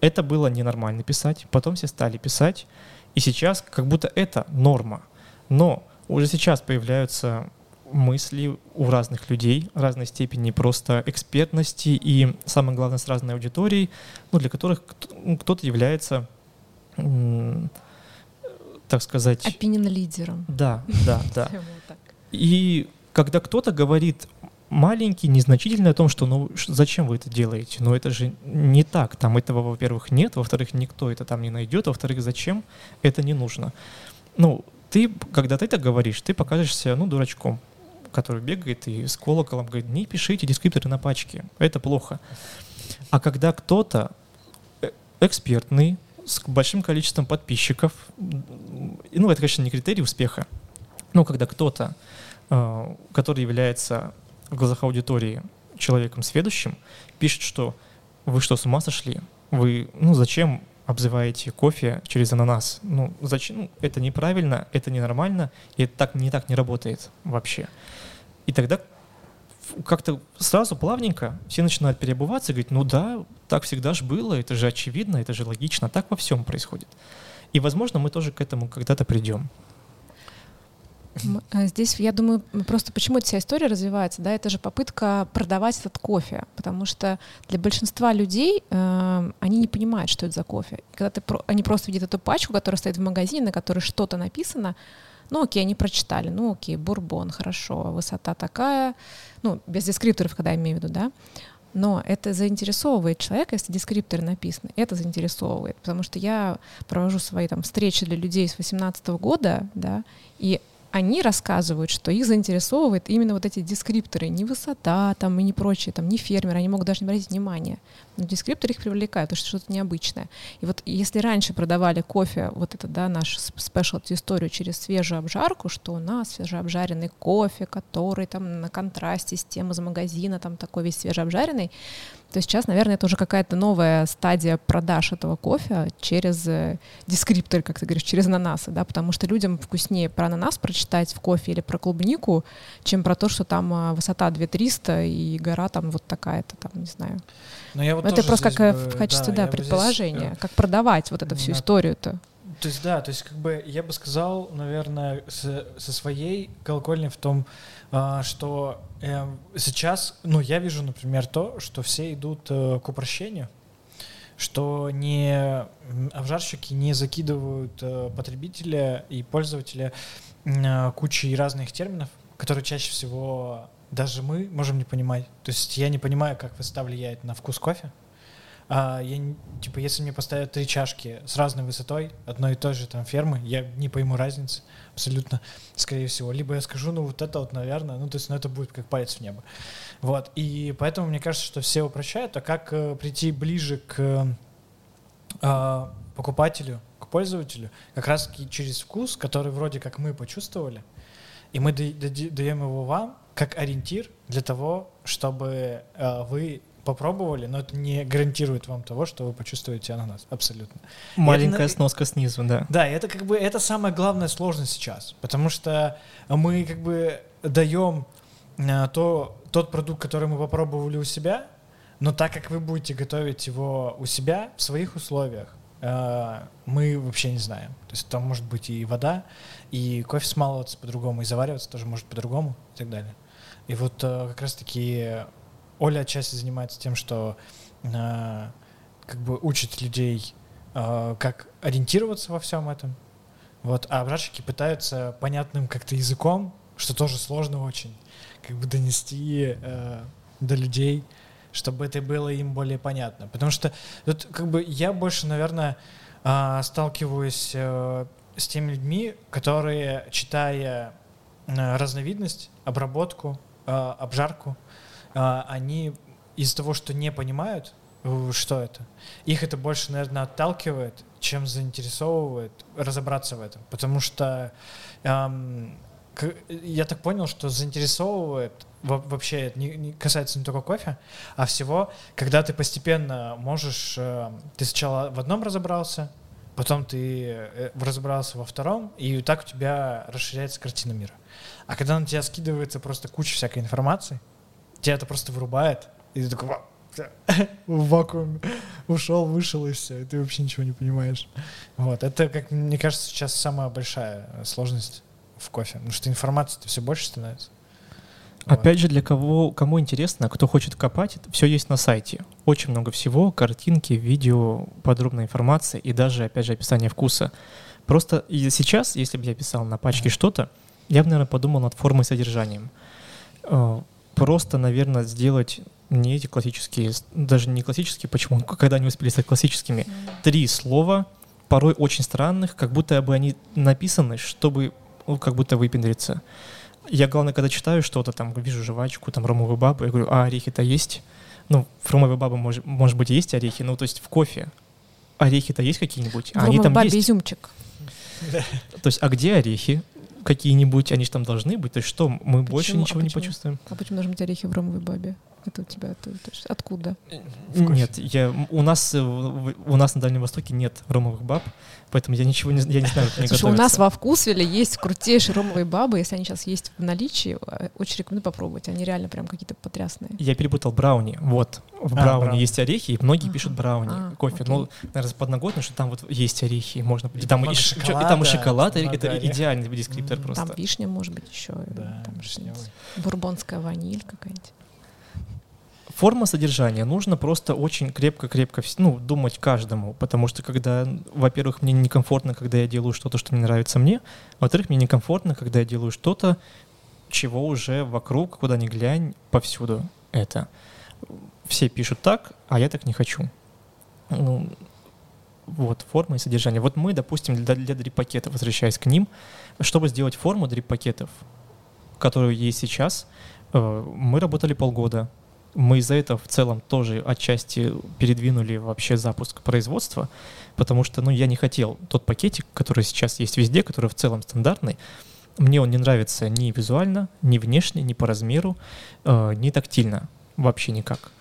это было ненормально писать, потом все стали писать, и сейчас как будто это норма. Но уже сейчас появляются мысли у разных людей разной степени просто экспертности и, самое главное, с разной аудиторией, ну, для которых кто-то является так сказать... Opinion лидером. Да, да, да. И когда кто-то говорит маленький, незначительный о том, что ну зачем вы это делаете? Но это же не так. Там этого, во-первых, нет, во-вторых, никто это там не найдет, во-вторых, зачем это не нужно. Ну, ты, когда ты так говоришь, ты покажешься, ну, дурачком, который бегает и с колоколом говорит, не пишите дескрипторы на пачке, это плохо. А когда кто-то э, экспертный, с большим количеством подписчиков. Ну, это, конечно, не критерий успеха. Но когда кто-то, э, который является в глазах аудитории человеком следующим, пишет, что вы что, с ума сошли? Вы, ну, зачем обзываете кофе через ананас? Ну, зачем? Ну, это неправильно, это ненормально, и это так, не так не работает вообще. И тогда как-то сразу плавненько все начинают переобуваться и говорить, ну да, так всегда же было, это же очевидно, это же логично, так во всем происходит. И, возможно, мы тоже к этому когда-то придем. А здесь, я думаю, просто почему эта вся история развивается, да, это же попытка продавать этот кофе, потому что для большинства людей э, они не понимают, что это за кофе. И когда ты, они просто видят эту пачку, которая стоит в магазине, на которой что-то написано, ну окей, они прочитали, ну окей, бурбон, хорошо, высота такая, ну без дескрипторов, когда я имею в виду, да, но это заинтересовывает человека, если дескрипторы написаны, это заинтересовывает, потому что я провожу свои там встречи для людей с 18 года, да, и они рассказывают, что их заинтересовывает именно вот эти дескрипторы, не высота там и не прочие, там не фермеры, они могут даже не обратить внимания. Но дескрипторы их привлекают, потому что что-то необычное. И вот если раньше продавали кофе, вот это, да, наш спешлти историю через свежую обжарку, что у нас свежеобжаренный кофе, который там на контрасте с тем из магазина, там такой весь свежеобжаренный, то сейчас, наверное, это уже какая-то новая стадия продаж этого кофе через э, дескриптор, как ты говоришь, через ананасы, да, потому что людям вкуснее про ананас прочитать в кофе или про клубнику, чем про то, что там а, высота 2300 и гора там вот такая-то, там, не знаю. Но я вот это просто как бы, в качестве, да, да предположения, здесь... как продавать вот эту всю историю-то. То есть, да, то есть, как бы, я бы сказал, наверное, со, со своей колокольни в том, а, что э, сейчас, ну, я вижу, например, то, что все идут э, к упрощению, что не обжарщики не закидывают э, потребителя и пользователя кучей разных терминов, которые чаще всего даже мы можем не понимать. То есть я не понимаю, как высота влияет на вкус кофе, а я, типа, если мне поставят три чашки с разной высотой, одной и той же там фермы, я не пойму разницы абсолютно, скорее всего. Либо я скажу, ну вот это вот, наверное, ну то есть, ну это будет как палец в небо. Вот, и поэтому мне кажется, что все упрощают, а как э, прийти ближе к э, покупателю, к пользователю, как раз через вкус, который вроде как мы почувствовали, и мы даем его вам как ориентир для того, чтобы э, вы попробовали, но это не гарантирует вам того, что вы почувствуете ананас. Абсолютно. Маленькая это, сноска снизу, да. Да, это как бы это самая главная сложность сейчас, потому что мы как бы даем а, то, тот продукт, который мы попробовали у себя, но так как вы будете готовить его у себя в своих условиях, а, мы вообще не знаем. То есть там может быть и вода, и кофе смалываться по-другому, и завариваться тоже может по-другому и так далее. И вот а, как раз-таки Оля отчасти занимается тем, что э, как бы учит людей, э, как ориентироваться во всем этом. Вот, а обжарщики пытаются понятным как-то языком, что тоже сложно очень, как бы донести э, до людей, чтобы это было им более понятно. Потому что тут как бы я больше, наверное, э, сталкиваюсь э, с теми людьми, которые, читая э, разновидность, обработку, э, обжарку, а, они из-за того, что не понимают, э, что это, их это больше, наверное, отталкивает, чем заинтересовывает разобраться в этом. Потому что я так понял, что заинтересовывает вообще это не, не касается не только кофе, а всего, когда ты постепенно можешь, э, ты сначала в одном разобрался, потом ты э, разобрался во втором, и так у тебя расширяется картина мира. А когда на тебя скидывается просто куча всякой информации, тебя это просто вырубает, и ты такой в вакууме ушел, вышел и все, и ты вообще ничего не понимаешь. Вот, это, как мне кажется, сейчас самая большая сложность в кофе, потому что информации все больше становится. Опять вот. же, для кого, кому интересно, кто хочет копать, все есть на сайте. Очень много всего, картинки, видео, подробная информация и даже, опять же, описание вкуса. Просто сейчас, если бы я писал на пачке mm-hmm. что-то, я бы, наверное, подумал над формой и содержанием э, просто, наверное, сделать не эти классические, даже не классические, почему, когда они успели стать классическими, три слова, порой очень странных, как будто бы они написаны, чтобы ну, как будто выпендриться. Я, главное, когда читаю что-то, там, вижу жвачку, там, ромовую бабу, я говорю, а орехи-то есть? Ну, в ромовой бабе, может, может быть, есть орехи, ну, то есть в кофе орехи-то есть какие-нибудь? В они там бабе есть. изюмчик. То есть, а где орехи? Какие-нибудь, они же там должны быть. То есть что, мы а больше почему? ничего а не почему? почувствуем? А почему должны быть орехи в ромовой бабе? Это у тебя то, то есть откуда? Нет, я, у, нас, э, у нас на Дальнем Востоке нет ромовых баб, поэтому я ничего не, я не знаю, как они Слушай, у нас во Вкусвиле есть крутейшие ромовые бабы, если они сейчас есть в наличии, э, очень рекомендую попробовать, они реально прям какие-то потрясные. Я перепутал брауни, вот, в а, брауни, есть орехи, и многие ага. пишут брауни, а, кофе, окей. ну, наверное, подноготно, что там вот есть орехи, можно, и там, и, шоколада, и там и шоколад, это идеальный дескриптор mm, просто. Там вишня, может быть, еще, да, там бурбонская ваниль какая-нибудь. Форма содержания нужно просто очень крепко-крепко ну, думать каждому, потому что когда, во-первых, мне некомфортно, когда я делаю что-то, что не нравится мне, во-вторых, мне некомфортно, когда я делаю что-то, чего уже вокруг, куда ни глянь, повсюду это. Все пишут так, а я так не хочу. Ну, вот, форма и содержание. Вот мы, допустим, для, для дрип-пакета, возвращаясь к ним, чтобы сделать форму дрип-пакетов, которую есть сейчас, э, мы работали полгода, мы из-за этого в целом тоже отчасти передвинули вообще запуск производства, потому что, ну, я не хотел тот пакетик, который сейчас есть везде, который в целом стандартный, мне он не нравится ни визуально, ни внешне, ни по размеру, э, ни тактильно, вообще никак.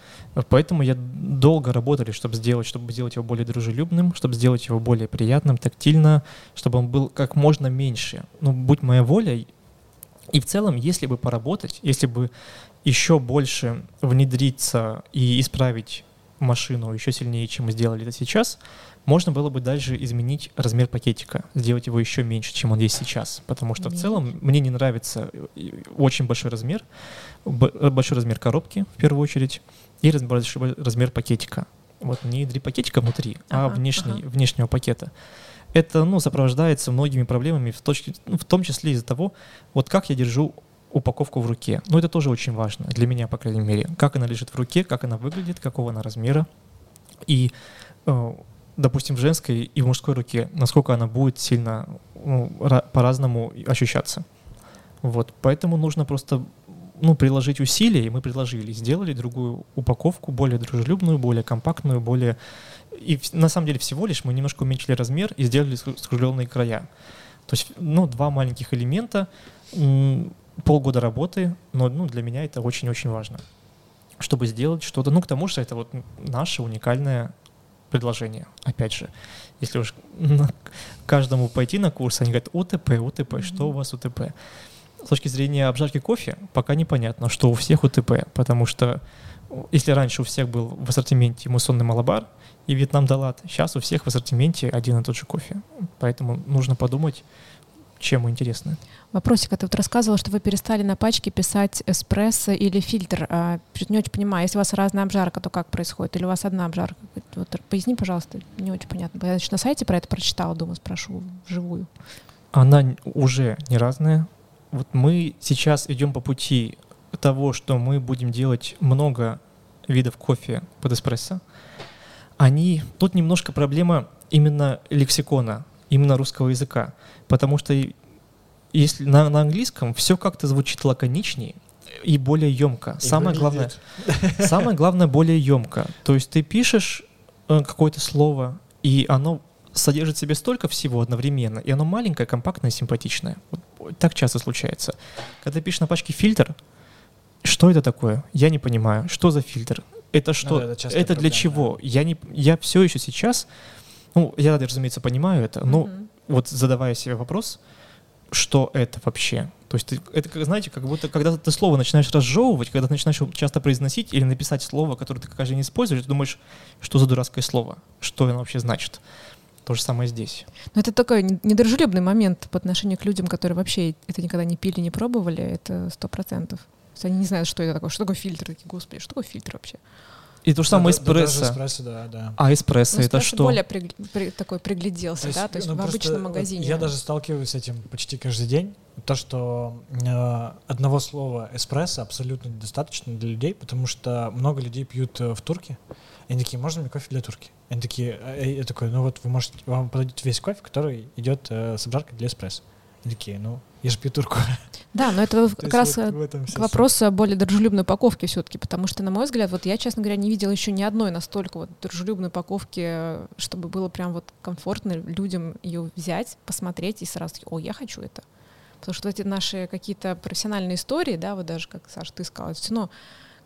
Поэтому я долго работали, чтобы сделать, чтобы сделать его более дружелюбным, чтобы сделать его более приятным, тактильно, чтобы он был как можно меньше. Ну, будь моя воля, и в целом, если бы поработать, если бы еще больше внедриться и исправить машину еще сильнее, чем мы сделали это сейчас, можно было бы дальше изменить размер пакетика, сделать его еще меньше, чем он есть сейчас. Потому что в целом мне не нравится очень большой размер, большой размер коробки в первую очередь, и большой размер пакетика. Вот не три пакетика внутри, а ага, внешний, ага. внешнего пакета. Это ну, сопровождается многими проблемами, в, точке, ну, в том числе из-за того, вот как я держу упаковку в руке. Но это тоже очень важно, для меня, по крайней мере. Как она лежит в руке, как она выглядит, какого она размера. И, э, допустим, в женской и в мужской руке, насколько она будет сильно ну, по-разному ощущаться. Вот, поэтому нужно просто ну, приложить усилия, и мы приложили, сделали другую упаковку, более дружелюбную, более компактную, более... И на самом деле всего лишь мы немножко уменьшили размер и сделали скругленные края. То есть, ну, два маленьких элемента, полгода работы, но ну, для меня это очень-очень важно, чтобы сделать что-то. Ну, к тому же это вот наше уникальное предложение. Опять же, если уж каждому пойти на курс, они говорят УТП, УТП, что у вас УТП? С точки зрения обжарки кофе пока непонятно, что у всех УТП, потому что если раньше у всех был в ассортименте муссонный малабар и Вьетнам Далат, сейчас у всех в ассортименте один и тот же кофе. Поэтому нужно подумать, чем интересны. Вопросик, ты вот рассказывала, что вы перестали на пачке писать эспрессо или фильтр. А, не очень понимаю, если у вас разная обжарка, то как происходит? Или у вас одна обжарка? Вот, поясни, пожалуйста, не очень понятно. Я значит, на сайте про это прочитала, думаю, спрошу вживую. Она уже не разная. Вот мы сейчас идем по пути того, что мы будем делать много видов кофе под эспрессо. Они... Тут немножко проблема именно лексикона, именно русского языка. Потому что если на, на английском все как-то звучит лаконичнее и более емко. И самое главное, самое главное более емко. То есть ты пишешь э, какое-то слово, и оно содержит в себе столько всего одновременно, и оно маленькое, компактное, симпатичное. Вот так часто случается. Когда пишешь на пачке фильтр, что это такое? Я не понимаю. Что за фильтр? Это что? Ну, да, это, это для чего? Да. Я не, я все еще сейчас, ну, я, разумеется, понимаю это, но mm-hmm. вот задавая себе вопрос, что это вообще. То есть ты, это, знаете, как будто, когда ты слово начинаешь разжевывать, когда ты начинаешь часто произносить или написать слово, которое ты каждый день используешь, ты думаешь, что за дурацкое слово, что оно вообще значит. То же самое здесь. Но это такой недружелюбный момент по отношению к людям, которые вообще это никогда не пили, не пробовали, это сто процентов. Они не знают, что это такое, что такое фильтр. Такие, господи, что такое фильтр вообще? И то же самое да, эспрессо. Да, эспрессо да, да. А эспрессо ну, это что? более при, при, такой пригляделся, то есть, да, то есть ну, в обычном магазине. Я даже сталкиваюсь с этим почти каждый день. То, что э, одного слова эспрессо абсолютно недостаточно для людей, потому что много людей пьют э, в турке. И они такие, можно мне кофе для турки? И они такие, э, я такой, ну вот вы можете, вам подойдет весь кофе, который идет э, с обжаркой для эспрессо. Такие, ну, я же пью турку. Да, но это как раз вот к вопросу о более дружелюбной упаковке все-таки, потому что, на мой взгляд, вот я, честно говоря, не видела еще ни одной настолько вот дружелюбной упаковки, чтобы было прям вот комфортно людям ее взять, посмотреть и сразу, о, я хочу это. Потому что эти наши какие-то профессиональные истории, да, вот даже, как, Саша, ты сказала, все равно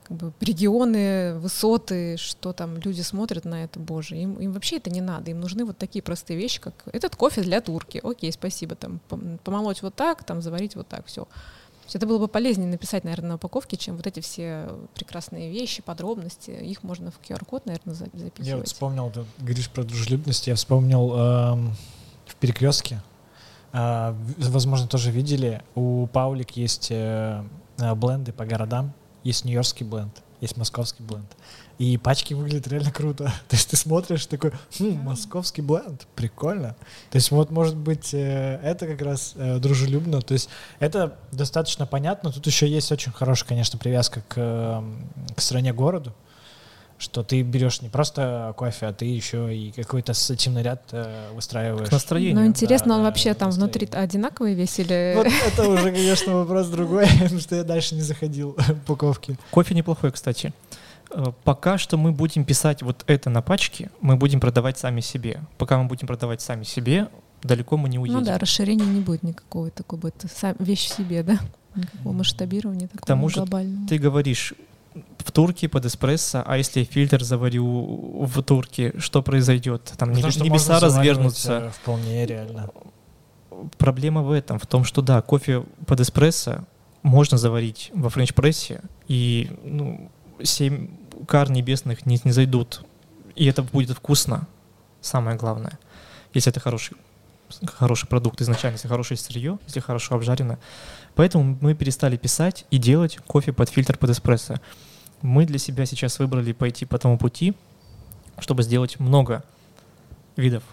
как бы регионы, высоты, что там люди смотрят на это, боже, им, им вообще это не надо, им нужны вот такие простые вещи, как этот кофе для турки, окей, спасибо, там помолоть вот так, там заварить вот так, все. Это было бы полезнее написать, наверное, на упаковке, чем вот эти все прекрасные вещи, подробности. Их можно в QR-код, наверное, записывать. Я вот вспомнил, ты говоришь про дружелюбность, я вспомнил эм, в перекрестке. Э, возможно, тоже видели. У Паулик есть э, э бленды по городам. Есть нью-йоркский бленд, есть московский бленд. И пачки выглядят реально круто. То есть ты смотришь такой, хм, московский бленд, прикольно. То есть вот, может быть, э, это как раз э, дружелюбно. То есть это достаточно понятно. Тут еще есть очень хорошая, конечно, привязка к, эм, к стране-городу что ты берешь не просто кофе, а ты еще и какой-то ассоциативный ряд э, выстраиваешь. К настроению. Ну, интересно, да, он да, вообще там внутри одинаковый весь или... Вот это уже, конечно, вопрос другой, потому что я дальше не заходил по ковке. Кофе неплохой, кстати. Э, пока что мы будем писать вот это на пачке, мы будем продавать сами себе. Пока мы будем продавать сами себе, далеко мы не уедем. Ну да, расширения не будет никакого, такой будет вещь в себе, да? Никакого масштабирования такого К тому же глобального. ты говоришь, в турке под эспрессо, а если я фильтр заварю в турке, что произойдет? Там Потому небеса развернутся. Э, вполне реально. Проблема в этом, в том, что да, кофе под эспрессо можно заварить во френч-прессе, и ну, 7 кар небесных не, не зайдут. И это будет вкусно, самое главное. Если это хороший, хороший продукт изначально, если хорошее сырье, если хорошо обжарено. Поэтому мы перестали писать и делать кофе под фильтр под эспрессо. Мы для себя сейчас выбрали пойти по тому пути, чтобы сделать много видов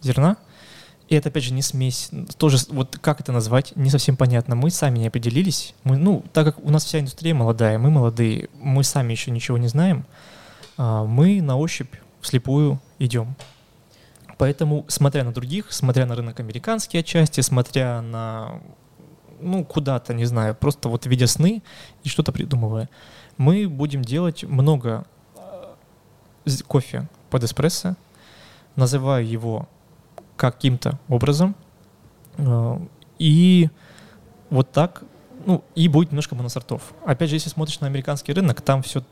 зерна. И это, опять же, не смесь. Тоже, вот как это назвать, не совсем понятно. Мы сами не определились. Мы, ну, так как у нас вся индустрия молодая, мы молодые, мы сами еще ничего не знаем, а, мы на ощупь вслепую идем. Поэтому, смотря на других, смотря на рынок американский отчасти, смотря на ну, куда-то, не знаю, просто вот видя сны и что-то придумывая. Мы будем делать много э, кофе под эспрессо, называю его каким-то образом, э, и вот так, ну, и будет немножко моносортов. Опять же, если смотришь на американский рынок, там все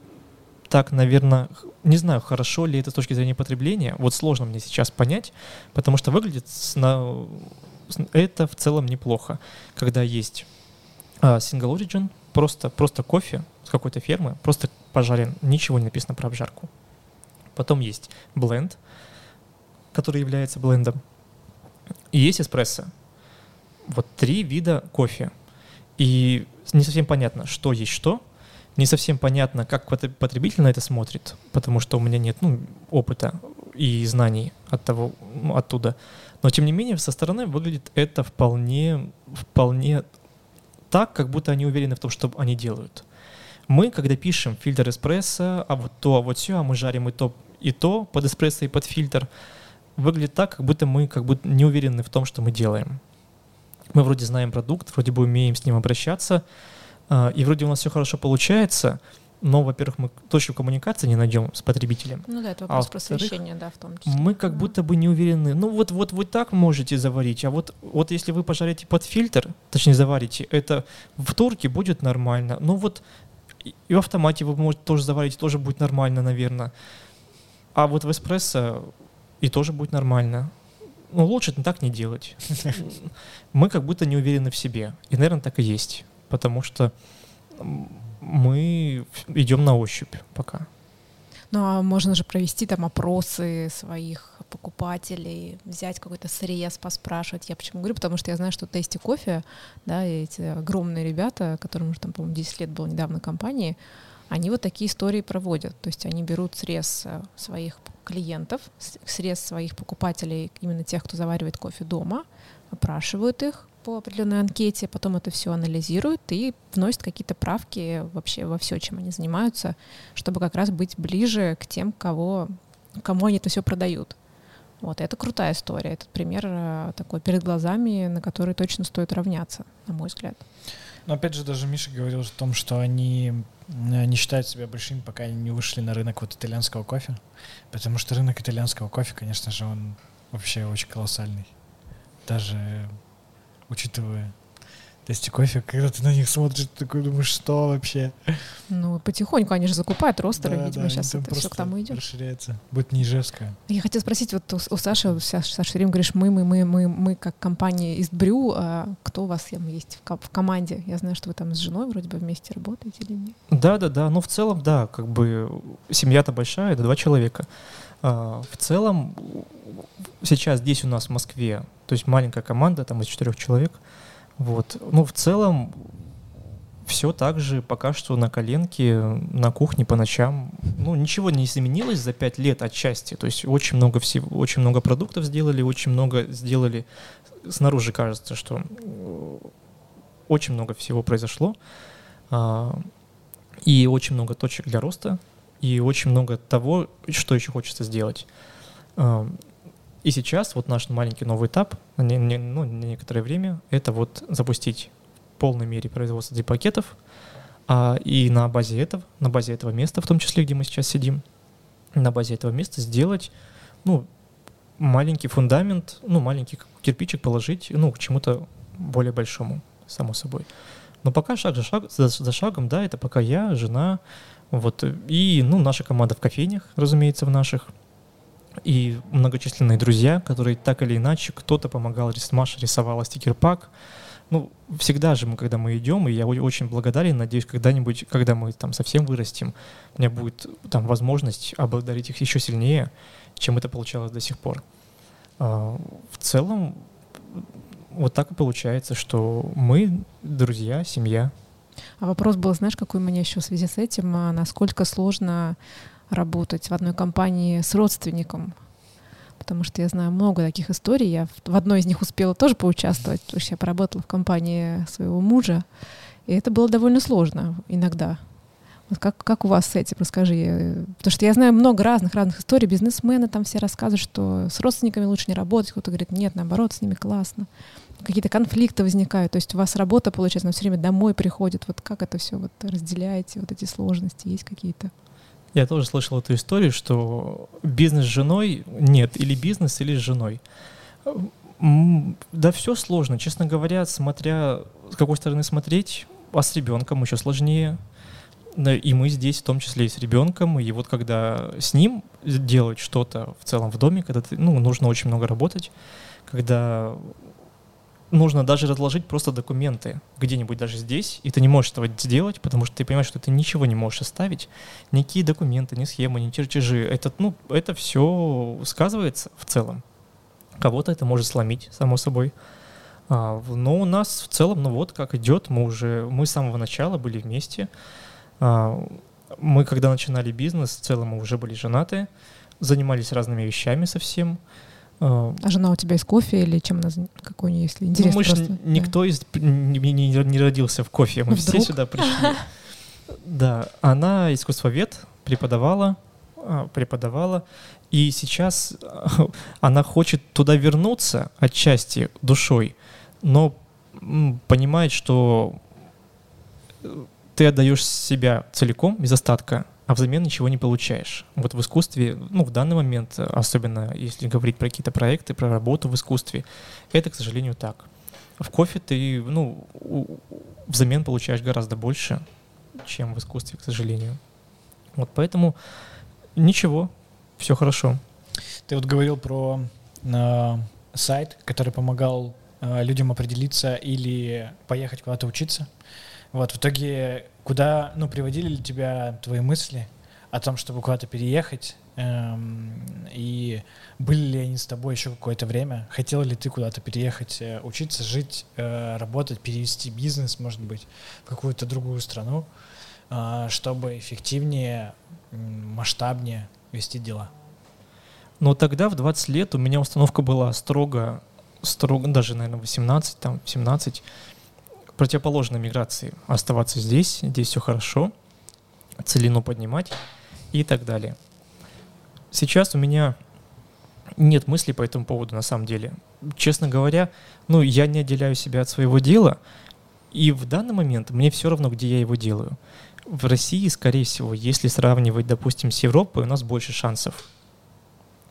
так, наверное, не знаю, хорошо ли это с точки зрения потребления. Вот сложно мне сейчас понять, потому что выглядит на это в целом неплохо, когда есть а, single origin, просто, просто кофе с какой-то фермы, просто пожарен, ничего не написано про обжарку. Потом есть бленд, который является блендом. И есть эспрессо. Вот три вида кофе. И не совсем понятно, что есть что. Не совсем понятно, как потребитель на это смотрит, потому что у меня нет ну, опыта и знаний от того, ну, оттуда. Но тем не менее, со стороны выглядит это вполне, вполне так, как будто они уверены в том, что они делают. Мы, когда пишем фильтр эспрессо, а вот то, а вот все, а мы жарим и то, и то под эспрессо и под фильтр, выглядит так, как будто мы как будто не уверены в том, что мы делаем. Мы вроде знаем продукт, вроде бы умеем с ним обращаться, а, и вроде у нас все хорошо получается, но, во-первых, мы точку коммуникации не найдем с потребителем. Ну да, это а вопрос а просвещения, да, в том числе. Мы как будто бы не уверены, ну вот, вот вы так можете заварить, а вот, вот если вы пожарите под фильтр, точнее заварите, это в турке будет нормально. Ну вот и в автомате вы можете тоже заварить, тоже будет нормально, наверное. А вот в эспрессо и тоже будет нормально. Ну, лучше так не делать. Мы как будто не уверены в себе. И, наверное, так и есть. Потому что мы идем на ощупь пока. Ну а можно же провести там опросы своих покупателей, взять какой-то срез, поспрашивать. Я почему говорю? Потому что я знаю, что Тести Кофе, да, эти огромные ребята, которым уже там, по-моему, 10 лет было недавно компании, они вот такие истории проводят. То есть они берут срез э, своих клиентов, срез своих покупателей, именно тех, кто заваривает кофе дома, опрашивают их, по определенной анкете, потом это все анализируют и вносят какие-то правки вообще во все, чем они занимаются, чтобы как раз быть ближе к тем, кого, кому они это все продают. Вот, это крутая история. Этот пример э, такой перед глазами, на который точно стоит равняться, на мой взгляд. Но опять же, даже Миша говорил о том, что они э, не считают себя большими, пока они не вышли на рынок вот итальянского кофе. Потому что рынок итальянского кофе, конечно же, он вообще очень колоссальный. Даже учитывая тесте кофе, когда ты на них смотришь, ты такой думаешь, что вообще? Ну, потихоньку они же закупают ростеры, да, видимо, да, сейчас это все к тому идет. расширяется. Будет не Ижевская. Я хотела спросить, вот у, у Саши, Саша, Саша время говоришь, мы, мы, мы, мы, мы как компания из Брю, а кто у вас там есть в, в команде? Я знаю, что вы там с женой вроде бы вместе работаете или нет? Да, да, да. Ну, в целом, да, как бы семья-то большая, это два человека. А, в целом, сейчас здесь у нас в Москве, то есть маленькая команда, там из четырех человек, вот. Ну, в целом, все так же пока что на коленке, на кухне по ночам. Ну, ничего не изменилось за пять лет отчасти. То есть очень много всего, очень много продуктов сделали, очень много сделали. Снаружи кажется, что очень много всего произошло. А, и очень много точек для роста, и очень много того, что еще хочется сделать. И сейчас вот наш маленький новый этап, не, ну, на некоторое время, это вот запустить в полной мере производство пакетов, а, и на базе этого, на базе этого места, в том числе, где мы сейчас сидим, на базе этого места сделать, ну, маленький фундамент, ну, маленький кирпичик положить, ну, к чему-то более большому, само собой. Но пока шаг за, шаг, за, за шагом, да, это пока я, жена, вот, и, ну, наша команда в кофейнях, разумеется, в наших, и многочисленные друзья, которые так или иначе, кто-то помогал, Маша рисовала стикер-пак. Ну, всегда же мы, когда мы идем, и я очень благодарен, надеюсь, когда-нибудь, когда мы там совсем вырастем, у меня будет там возможность обладать их еще сильнее, чем это получалось до сих пор. А, в целом, вот так и получается, что мы друзья, семья. А вопрос был, знаешь, какой у меня еще в связи с этим, а насколько сложно работать в одной компании с родственником, потому что я знаю много таких историй. Я в одной из них успела тоже поучаствовать, потому что я поработала в компании своего мужа, и это было довольно сложно иногда. Вот как, как у вас с этим, расскажи. Потому что я знаю много разных-разных историй. Бизнесмены там все рассказывают, что с родственниками лучше не работать. Кто-то говорит, нет, наоборот, с ними классно. Какие-то конфликты возникают. То есть у вас работа, получается, но все время домой приходит. Вот как это все вот разделяете, вот эти сложности есть какие-то? Я тоже слышал эту историю, что бизнес с женой нет, или бизнес, или с женой. Да все сложно, честно говоря, смотря с какой стороны смотреть, а с ребенком еще сложнее. И мы здесь в том числе и с ребенком. И вот когда с ним делать что-то в целом в доме, когда ты, ну, нужно очень много работать, когда нужно даже разложить просто документы где-нибудь даже здесь, и ты не можешь этого сделать, потому что ты понимаешь, что ты ничего не можешь оставить, никакие документы, ни схемы, ни чертежи. Это, ну, это все сказывается в целом. Кого-то это может сломить, само собой. А, но у нас в целом, ну вот как идет, мы уже, мы с самого начала были вместе. А, мы, когда начинали бизнес, в целом мы уже были женаты, занимались разными вещами совсем. А, а жена у тебя из кофе или чем она, какой у нее, если интересно? Ну, мы просто, ж никто да. из, не, не, не родился в кофе, мы Вдруг? все сюда пришли. Да, она искусствовед, преподавала, а, преподавала, и сейчас она хочет туда вернуться отчасти душой, но понимает, что э, ты отдаешь себя целиком, без остатка, а взамен ничего не получаешь. Вот в искусстве, ну, в данный момент, особенно если говорить про какие-то проекты, про работу в искусстве, это, к сожалению, так. В кофе ты, ну, взамен получаешь гораздо больше, чем в искусстве, к сожалению. Вот поэтому ничего, все хорошо. Ты вот говорил про э, сайт, который помогал э, людям определиться или поехать куда-то учиться. Вот, в итоге, куда, ну, приводили ли тебя твои мысли о том, чтобы куда-то переехать, эм, и были ли они с тобой еще какое-то время? Хотел ли ты куда-то переехать, э, учиться, жить, э, работать, перевести бизнес, может быть, в какую-то другую страну, э, чтобы эффективнее, масштабнее вести дела? Но тогда, в 20 лет, у меня установка была строго, строго даже, наверное, 18, там, 17, противоположной миграции. Оставаться здесь, здесь все хорошо, целину поднимать и так далее. Сейчас у меня нет мыслей по этому поводу на самом деле. Честно говоря, ну, я не отделяю себя от своего дела, и в данный момент мне все равно, где я его делаю. В России, скорее всего, если сравнивать, допустим, с Европой, у нас больше шансов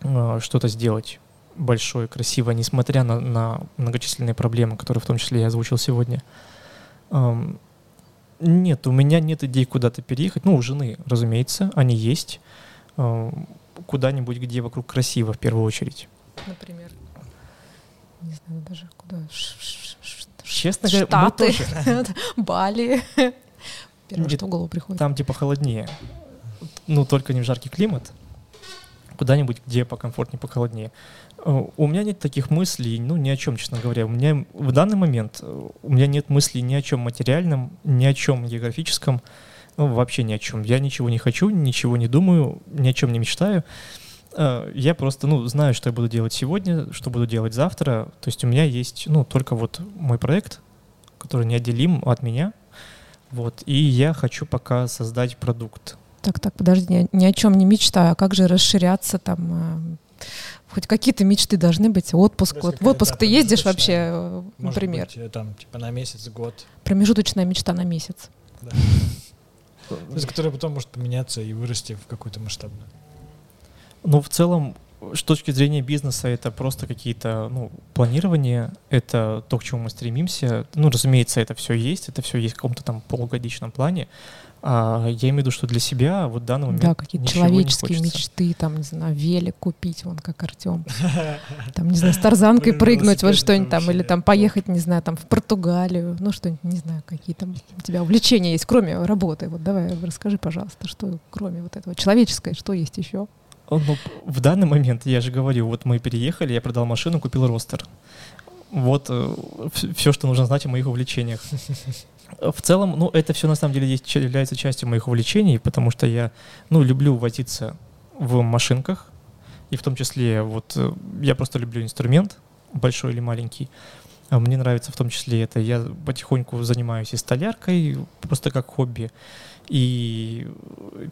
э, что-то сделать большое, красивое, несмотря на, на многочисленные проблемы, которые в том числе я озвучил сегодня. Нет, у меня нет идей куда-то переехать. Ну, у жены, разумеется, они есть. Куда-нибудь, где вокруг красиво, в первую очередь. Например? Не знаю даже куда. Честно говоря, Штаты, Бали. Первое, что в голову приходит. Там типа холоднее. Ну, только не в жаркий климат. Куда-нибудь, где покомфортнее, похолоднее. Э, у меня нет таких мыслей, ну, ни о чем, честно говоря. У меня в данный момент э, у меня нет мыслей ни о чем материальном, ни о чем географическом, ну, вообще ни о чем. Я ничего не хочу, ничего не думаю, ни о чем не мечтаю. Э, я просто, ну, знаю, что я буду делать сегодня, что буду делать завтра. То есть у меня есть, ну, только вот мой проект, который неотделим от меня. Вот, и я хочу пока создать продукт. Так, так, подожди, ни, ни о чем не мечтаю. А как же расширяться там? хоть какие-то мечты должны быть. Отпуск. Вот, в отпуск ты ездишь вообще, э, например? Быть, э, там, типа на месяц, год. Промежуточная мечта на месяц. Да. То есть, которая потом может поменяться и вырасти в какую-то масштабную. Ну, в целом, с точки зрения бизнеса, это просто какие-то, ну, планирования, это то, к чему мы стремимся. Ну, разумеется, это все есть, это все есть в каком-то там полугодичном плане. А я имею в виду, что для себя вот в данный момент Да, какие-то человеческие мечты, там, не знаю, велик купить, вон как Артем. Там, не знаю, с тарзанкой прыгнуть, вот что-нибудь там, или там поехать, не знаю, там в Португалию, ну что-нибудь, не знаю, какие там у тебя увлечения есть, кроме работы. Вот давай расскажи, пожалуйста, что кроме вот этого человеческое, что есть еще? Ну, в данный момент, я же говорю, вот мы переехали, я продал машину, купил ростер. Вот э, все, что нужно знать о моих увлечениях. В целом, ну, это все на самом деле является частью моих увлечений, потому что я, ну, люблю возиться в машинках, и в том числе, вот, э, я просто люблю инструмент, большой или маленький. А мне нравится в том числе это. Я потихоньку занимаюсь и столяркой, просто как хобби, и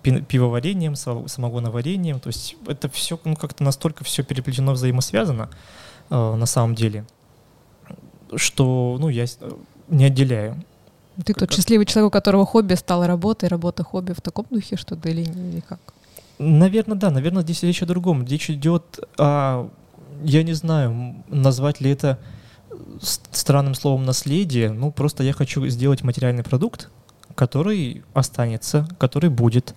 пивоварением, самогоноварением. То есть это все ну, как-то настолько все переплетено, взаимосвязано э, на самом деле, что ну, я не отделяю. Ты тот счастливый человек, у которого хобби стало работой, работа хобби в таком духе что-то или, или как? Наверное, да. Наверное, здесь речь о другом. Речь идет о, я не знаю, назвать ли это странным словом наследие. Ну, просто я хочу сделать материальный продукт, который останется, который будет,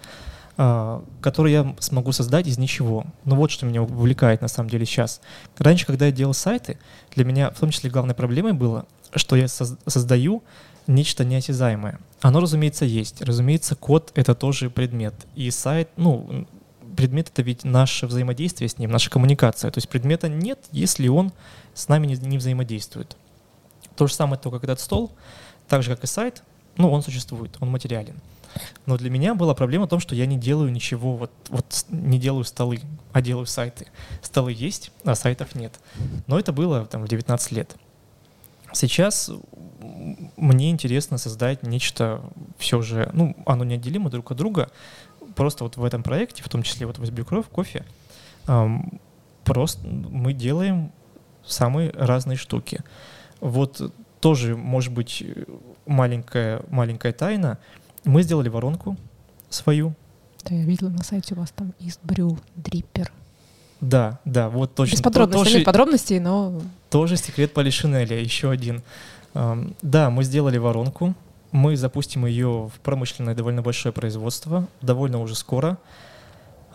а, который я смогу создать из ничего. Ну вот что меня увлекает на самом деле сейчас. Раньше, когда я делал сайты, для меня в том числе главной проблемой было, что я создаю нечто неосязаемое. Оно, разумеется, есть. Разумеется, код — это тоже предмет. И сайт, ну, предмет — это ведь наше взаимодействие с ним, наша коммуникация. То есть предмета нет, если он с нами не, не взаимодействует. То же самое только этот стол, так же, как и сайт, ну, он существует, он материален. Но для меня была проблема в том, что я не делаю ничего, вот, вот не делаю столы, а делаю сайты. Столы есть, а сайтов нет. Но это было там в 19 лет. Сейчас мне интересно создать нечто все же, ну, оно неотделимо друг от друга. Просто вот в этом проекте, в том числе вот в Избюкров, кофе, эм, просто мы делаем самые разные штуки. Вот тоже, может быть, маленькая, маленькая тайна. Мы сделали воронку свою. Да, я видела на сайте у вас там East Brew Dripper. Да, да, вот точно. Без подробностей, тоже, нет подробностей, но... Тоже секрет Полишинеля, еще один. Да, мы сделали воронку, мы запустим ее в промышленное довольно большое производство, довольно уже скоро.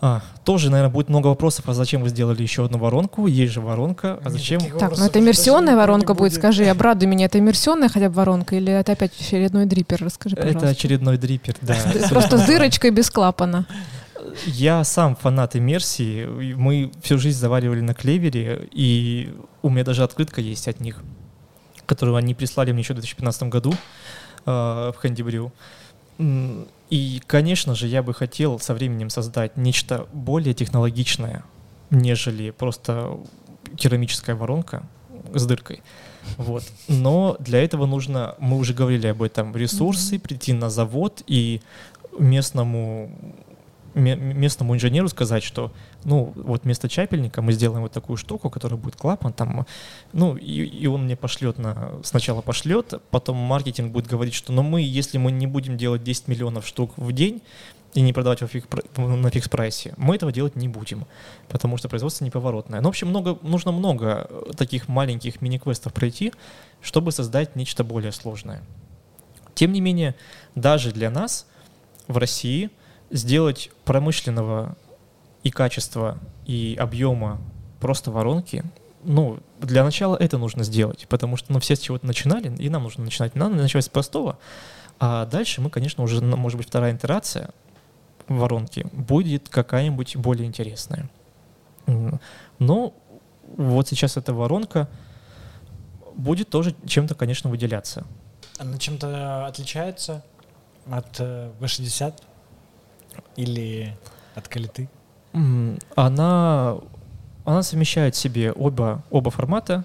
А, тоже, наверное, будет много вопросов, а зачем вы сделали еще одну воронку? Есть же воронка, а зачем? Так, ну это иммерсионная воронка будет, скажи, обрадуй меня, это иммерсионная хотя бы воронка или это опять очередной дрипер? Расскажи, пожалуйста. Это очередной дрипер, да. Просто с дырочкой без клапана. Я сам фанат иммерсии. Мы всю жизнь заваривали на клевере, и у меня даже открытка есть от них, которую они прислали мне еще в 2015 году э, в Хэндибрю. И, конечно же, я бы хотел со временем создать нечто более технологичное, нежели просто керамическая воронка с дыркой. Вот. Но для этого нужно, мы уже говорили об этом, ресурсы, прийти на завод и местному местному инженеру сказать, что, ну, вот вместо чапельника мы сделаем вот такую штуку, которая будет клапан там, ну, и, и он мне пошлет на, сначала пошлет, потом маркетинг будет говорить, что, ну, мы, если мы не будем делать 10 миллионов штук в день и не продавать во на фикс-прайсе, мы этого делать не будем, потому что производство неповоротное. Ну, в общем, много, нужно много таких маленьких мини-квестов пройти, чтобы создать нечто более сложное. Тем не менее, даже для нас в России сделать промышленного и качества, и объема просто воронки, ну, для начала это нужно сделать, потому что ну, все с чего-то начинали, и нам нужно начинать. Надо начать с простого, а дальше мы, конечно, уже, ну, может быть, вторая итерация воронки будет какая-нибудь более интересная. Но вот сейчас эта воронка будет тоже чем-то, конечно, выделяться. Она чем-то отличается от V60 э, или от калиты? Она, она совмещает в себе оба, оба формата.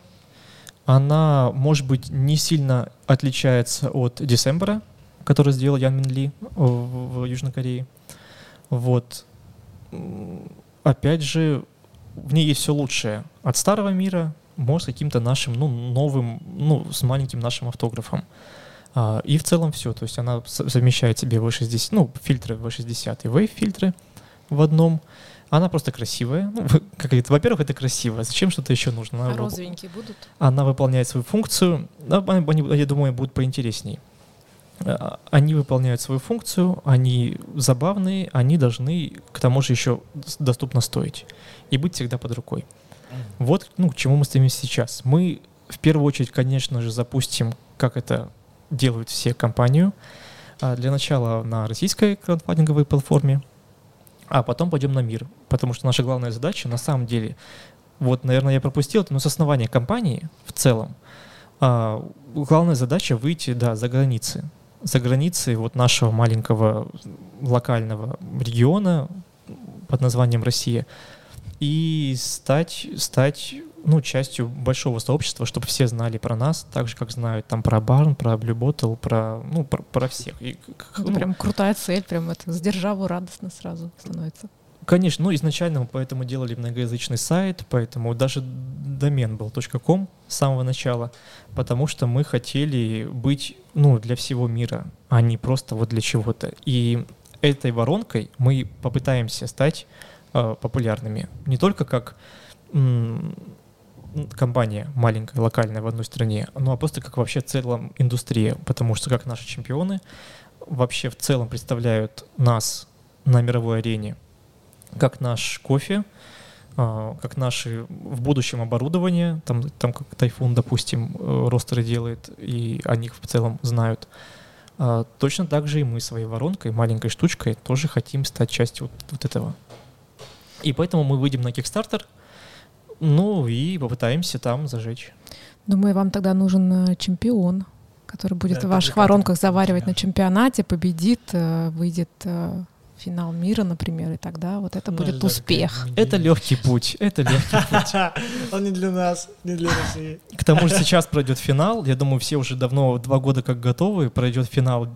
Она, может быть, не сильно отличается от Десембера, который сделал Ян Мин Ли в, в Южной Корее. Вот. Опять же, в ней есть все лучшее от старого мира, может, каким-то нашим, ну, новым, ну, с маленьким нашим автографом. А, и в целом все. То есть она совмещает себе V60, ну, фильтры V60 и Wave фильтры в одном. Она просто красивая. Ну, как это, во-первых, это красиво. Зачем что-то еще нужно? Она, а розовенькие будут? Она выполняет свою функцию. Они, я думаю, будут поинтереснее. А, они выполняют свою функцию, они забавные, они должны к тому же еще доступно стоить и быть всегда под рукой. Вот ну, к чему мы стремимся сейчас. Мы в первую очередь, конечно же, запустим, как это делают все компанию. А, для начала на российской краудфандинговой платформе, а потом пойдем на мир. Потому что наша главная задача на самом деле, вот, наверное, я пропустил но с основания компании в целом, а, главная задача выйти да, за границы. За границы вот нашего маленького локального региона под названием Россия и стать, стать ну, частью большого сообщества, чтобы все знали про нас, так же, как знают там про Барн, про Blue Bottle, про, ну, про, про всех. И, ну, прям крутая цель, прям это с державу радостно сразу становится. Конечно, ну изначально мы поэтому делали многоязычный сайт, поэтому даже домен был .com с самого начала, потому что мы хотели быть ну, для всего мира, а не просто вот для чего-то. И этой воронкой мы попытаемся стать э, популярными не только как компания маленькая, локальная в одной стране, ну а просто как вообще целом индустрия, потому что как наши чемпионы вообще в целом представляют нас на мировой арене, как наш кофе, а, как наши в будущем оборудование, там, там как Тайфун, допустим, э, ростеры делает, и о них в целом знают. А, точно так же и мы своей воронкой, маленькой штучкой, тоже хотим стать частью вот, вот этого. И поэтому мы выйдем на Kickstarter, ну и попытаемся там зажечь. Думаю, вам тогда нужен э, чемпион, который будет да, в ваших воронках заваривать на чемпионате, победит, э, выйдет э, финал мира, например, и тогда вот это ну, будет успех. Это легкий путь, это легкий путь. Он не для нас, не для России. К тому же сейчас пройдет финал, я думаю, все уже давно, два года как готовы, пройдет финал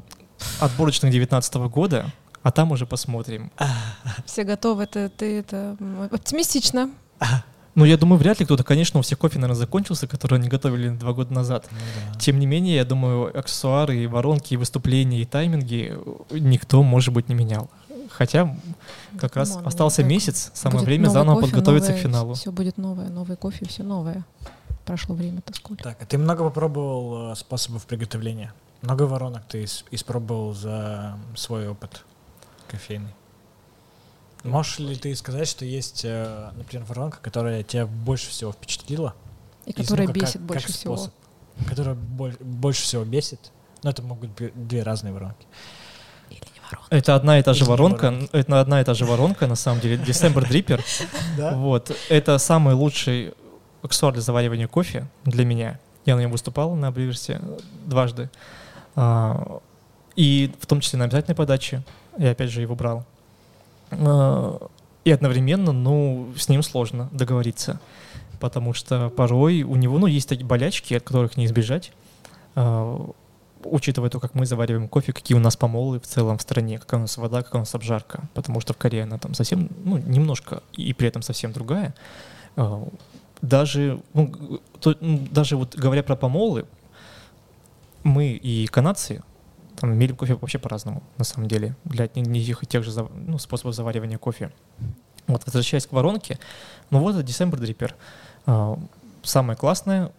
отборочных 19 года, а там уже посмотрим. Все готовы, это, ты это оптимистично. Ну, я думаю, вряд ли кто-то, конечно, у всех кофе, наверное, закончился, который они готовили два года назад. Ну, да. Тем не менее, я думаю, аксессуары, и воронки, и выступления, и тайминги никто, может быть, не менял. Хотя как раз Мон, остался месяц, самое время заново кофе, подготовиться новое, к финалу. Все будет новое, новый кофе, все новое. Прошло время-то сколько. Так, а ты много попробовал э, способов приготовления? Много воронок ты испробовал за свой опыт кофейный? Можешь ли ты сказать, что есть, э, например, воронка, которая тебя больше всего впечатлила? И которая ну, бесит как, больше как всего. Способ, которая больше всего бесит? Но это могут быть две разные воронки. Или не воронка. Это одна и та же воронка. Это одна и та же воронка, на самом деле. December Dripper. Вот. Это самый лучший аксессуар для заваривания кофе для меня. Я на нем выступал на Бриверсе дважды. А, и в том числе на обязательной подаче. Я опять же его брал. Э, и одновременно, ну, с ним сложно договориться, потому что порой у него, ну, есть такие болячки, от которых не избежать, э, учитывая то, как мы завариваем кофе, какие у нас помолы в целом в стране, какая у нас вода, какая у нас обжарка, потому что в Корее она там совсем, ну, немножко, и при этом совсем другая. Э, даже, ну, то, даже вот говоря про помолы, мы и канадцы, там мелим кофе вообще по-разному, на самом деле, для одних и тех же ну, способов заваривания кофе. Вот, возвращаясь к воронке, ну вот это December Dripper. А, самое классное,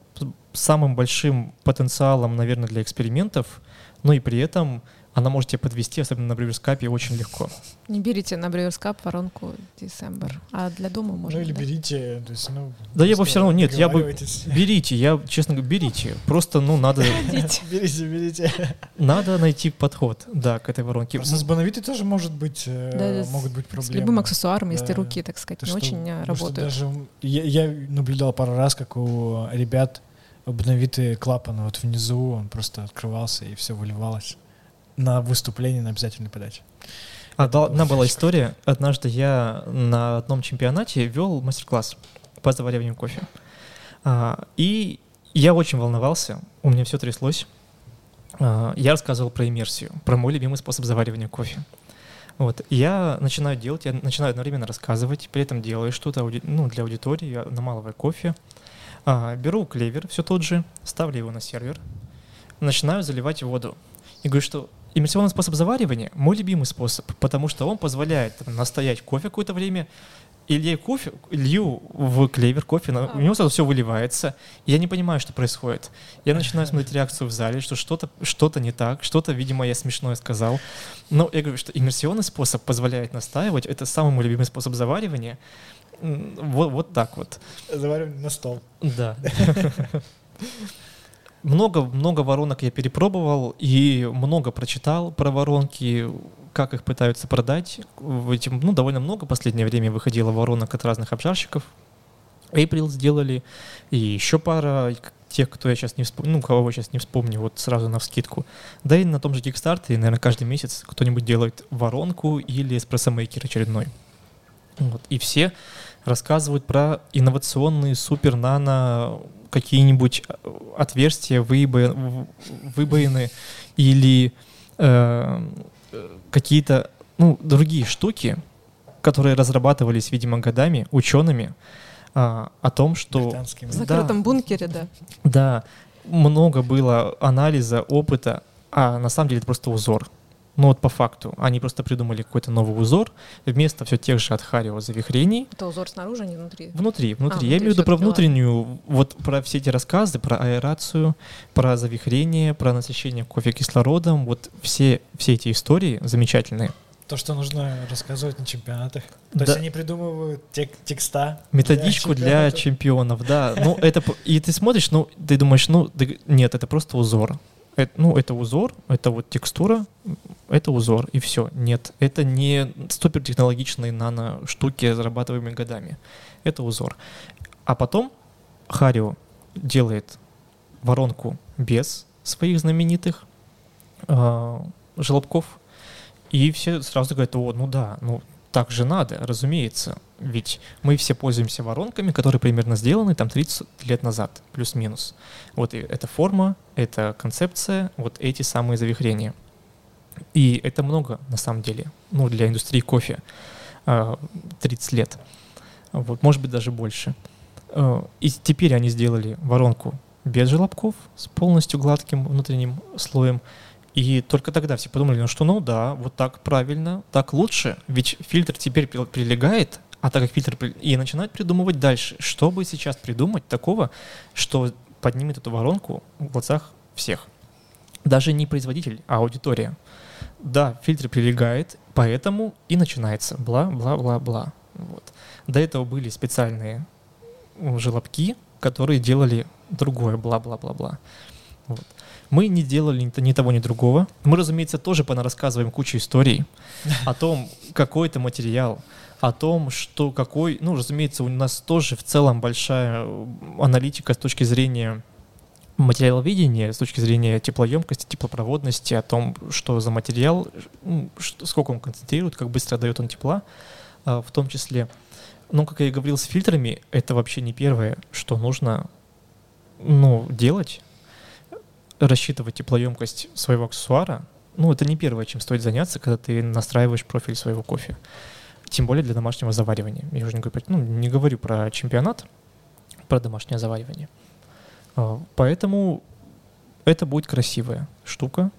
самым большим потенциалом, наверное, для экспериментов, но и при этом она может тебя подвести, особенно на бриверскапе, очень легко. Не берите на бриверскап воронку December, а для дома можно. Ну или берите, то есть, ну... Да я бы все равно, нет, я бы... Берите, я, честно говоря, берите. Просто, ну, надо... Берите, берите. Надо найти подход, да, к этой воронке. Просто с боновитой тоже может быть, э, могут быть проблемы. С любым аксессуаром, если руки, так сказать, не очень э, работают. Даже я наблюдал пару раз, как у ребят обновитый клапан вот внизу, он просто открывался и все выливалось на выступление на обязательной подаче. Одна была история. Однажды я на одном чемпионате вел мастер-класс по завариванию кофе. А, и я очень волновался, у меня все тряслось. А, я рассказывал про иммерсию, про мой любимый способ заваривания кофе. Вот. Я начинаю делать, я начинаю одновременно рассказывать, при этом делаю что-то ну, для аудитории, я намалываю кофе. А, беру клевер, все тот же, ставлю его на сервер, начинаю заливать воду. И говорю, что Иммерсионный способ заваривания – мой любимый способ, потому что он позволяет там, настоять кофе какое-то время, и лью кофе, лью в клевер кофе, у него сразу все выливается, и я не понимаю, что происходит. Я начинаю смотреть реакцию в зале, что что-то что не так, что-то, видимо, я смешное сказал. Но я говорю, что иммерсионный способ позволяет настаивать, это самый мой любимый способ заваривания. Вот, вот так вот. Заваривание на стол. Да. много-много воронок я перепробовал и много прочитал про воронки, как их пытаются продать. Этим, ну, довольно много в последнее время выходило воронок от разных обжарщиков. April сделали, и еще пара тех, кто я сейчас не вспомню, ну, кого я сейчас не вспомню, вот сразу на вскидку. Да и на том же Kickstarter, наверное, каждый месяц кто-нибудь делает воронку или эспрессомейкер очередной. Вот. И все рассказывают про инновационные супер-нано какие-нибудь э, отверстия, выбоины, выбоины или э, какие-то ну, другие штуки, которые разрабатывались, видимо, годами учеными а, о том, что... В закрытом да, бункере, да. Да, много было анализа, опыта, а на самом деле это просто узор. Ну вот по факту, они просто придумали какой-то новый узор вместо все тех же от Харио завихрений. Это узор снаружи, а не внутри? Внутри, внутри. А, Я имею в виду про внутреннюю, дела. вот про все эти рассказы, про аэрацию, про завихрение, про насыщение кофе кислородом, вот все, все эти истории замечательные. То, что нужно рассказывать на чемпионатах. То да. есть они придумывают тек текста. Методичку для чемпионов, для чемпионов да. Ну, это, и ты смотришь, ну, ты думаешь, ну, нет, это просто узор это, ну, это узор, это вот текстура, это узор, и все. Нет, это не супертехнологичные нано-штуки, зарабатываемые годами. Это узор. А потом Харио делает воронку без своих знаменитых э, желобков, и все сразу говорят, о, ну да, ну так же надо, разумеется. Ведь мы все пользуемся воронками, которые примерно сделаны там 30 лет назад, плюс-минус. Вот эта форма, эта концепция, вот эти самые завихрения. И это много, на самом деле, ну, для индустрии кофе 30 а, лет. Вот, может быть, даже больше. А, и теперь они сделали воронку без желобков, с полностью гладким внутренним слоем, и только тогда все подумали, ну что, ну да, вот так правильно, так лучше, ведь фильтр теперь прилегает, а так как фильтр... И начинают придумывать дальше, что бы сейчас придумать такого, что поднимет эту воронку в глазах всех. Даже не производитель, а аудитория. Да, фильтр прилегает, поэтому и начинается бла-бла-бла-бла. Вот. До этого были специальные желобки, которые делали другое бла-бла-бла-бла. Вот. Мы не делали ни, того, ни другого. Мы, разумеется, тоже понарассказываем кучу историй о том, какой это материал, о том, что какой... Ну, разумеется, у нас тоже в целом большая э, аналитика с точки зрения материаловедения, с точки зрения теплоемкости, теплопроводности, о том, что за материал, ну, сколько он концентрирует, как быстро дает он тепла, а, в том числе. Но, как я и говорил, с фильтрами это вообще не первое, что нужно ну, делать рассчитывать теплоемкость своего аксессуара, ну, это не первое, чем стоит заняться, когда ты настраиваешь профиль своего кофе. Тем более для домашнего заваривания. Я уже не говорю, ну, не говорю про чемпионат, про домашнее заваривание. А, поэтому это будет красивая штука,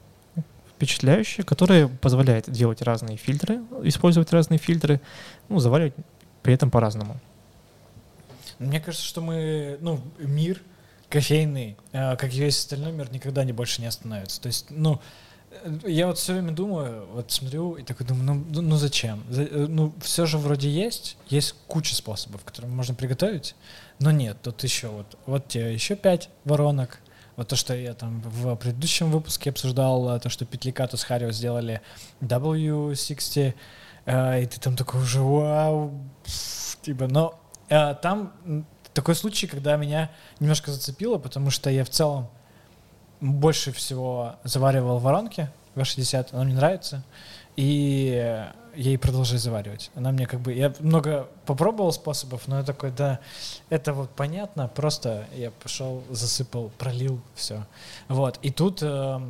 впечатляющая, которая позволяет делать разные фильтры, использовать разные фильтры, ну, заваривать при этом по-разному. Мне кажется, что мы, ну, мир — кофейный, э, как и весь остальной мир, никогда не больше не остановится. То есть, ну, я вот все время думаю, вот смотрю и такой думаю, ну, ну, ну зачем? За, ну, все же вроде есть, есть куча способов, которыми можно приготовить, но нет, тут еще вот, вот тебе еще пять воронок, вот то, что я там в предыдущем выпуске обсуждал, то, что Петликату с Харио сделали W60, э, и ты там такой уже вау, типа, но э, там такой случай, когда меня немножко зацепило, потому что я в целом больше всего заваривал воронки V60, она мне нравится, и я и продолжаю заваривать. Она мне как бы... Я много попробовал способов, но я такой, да, это вот понятно, просто я пошел, засыпал, пролил, все. Вот. И тут э,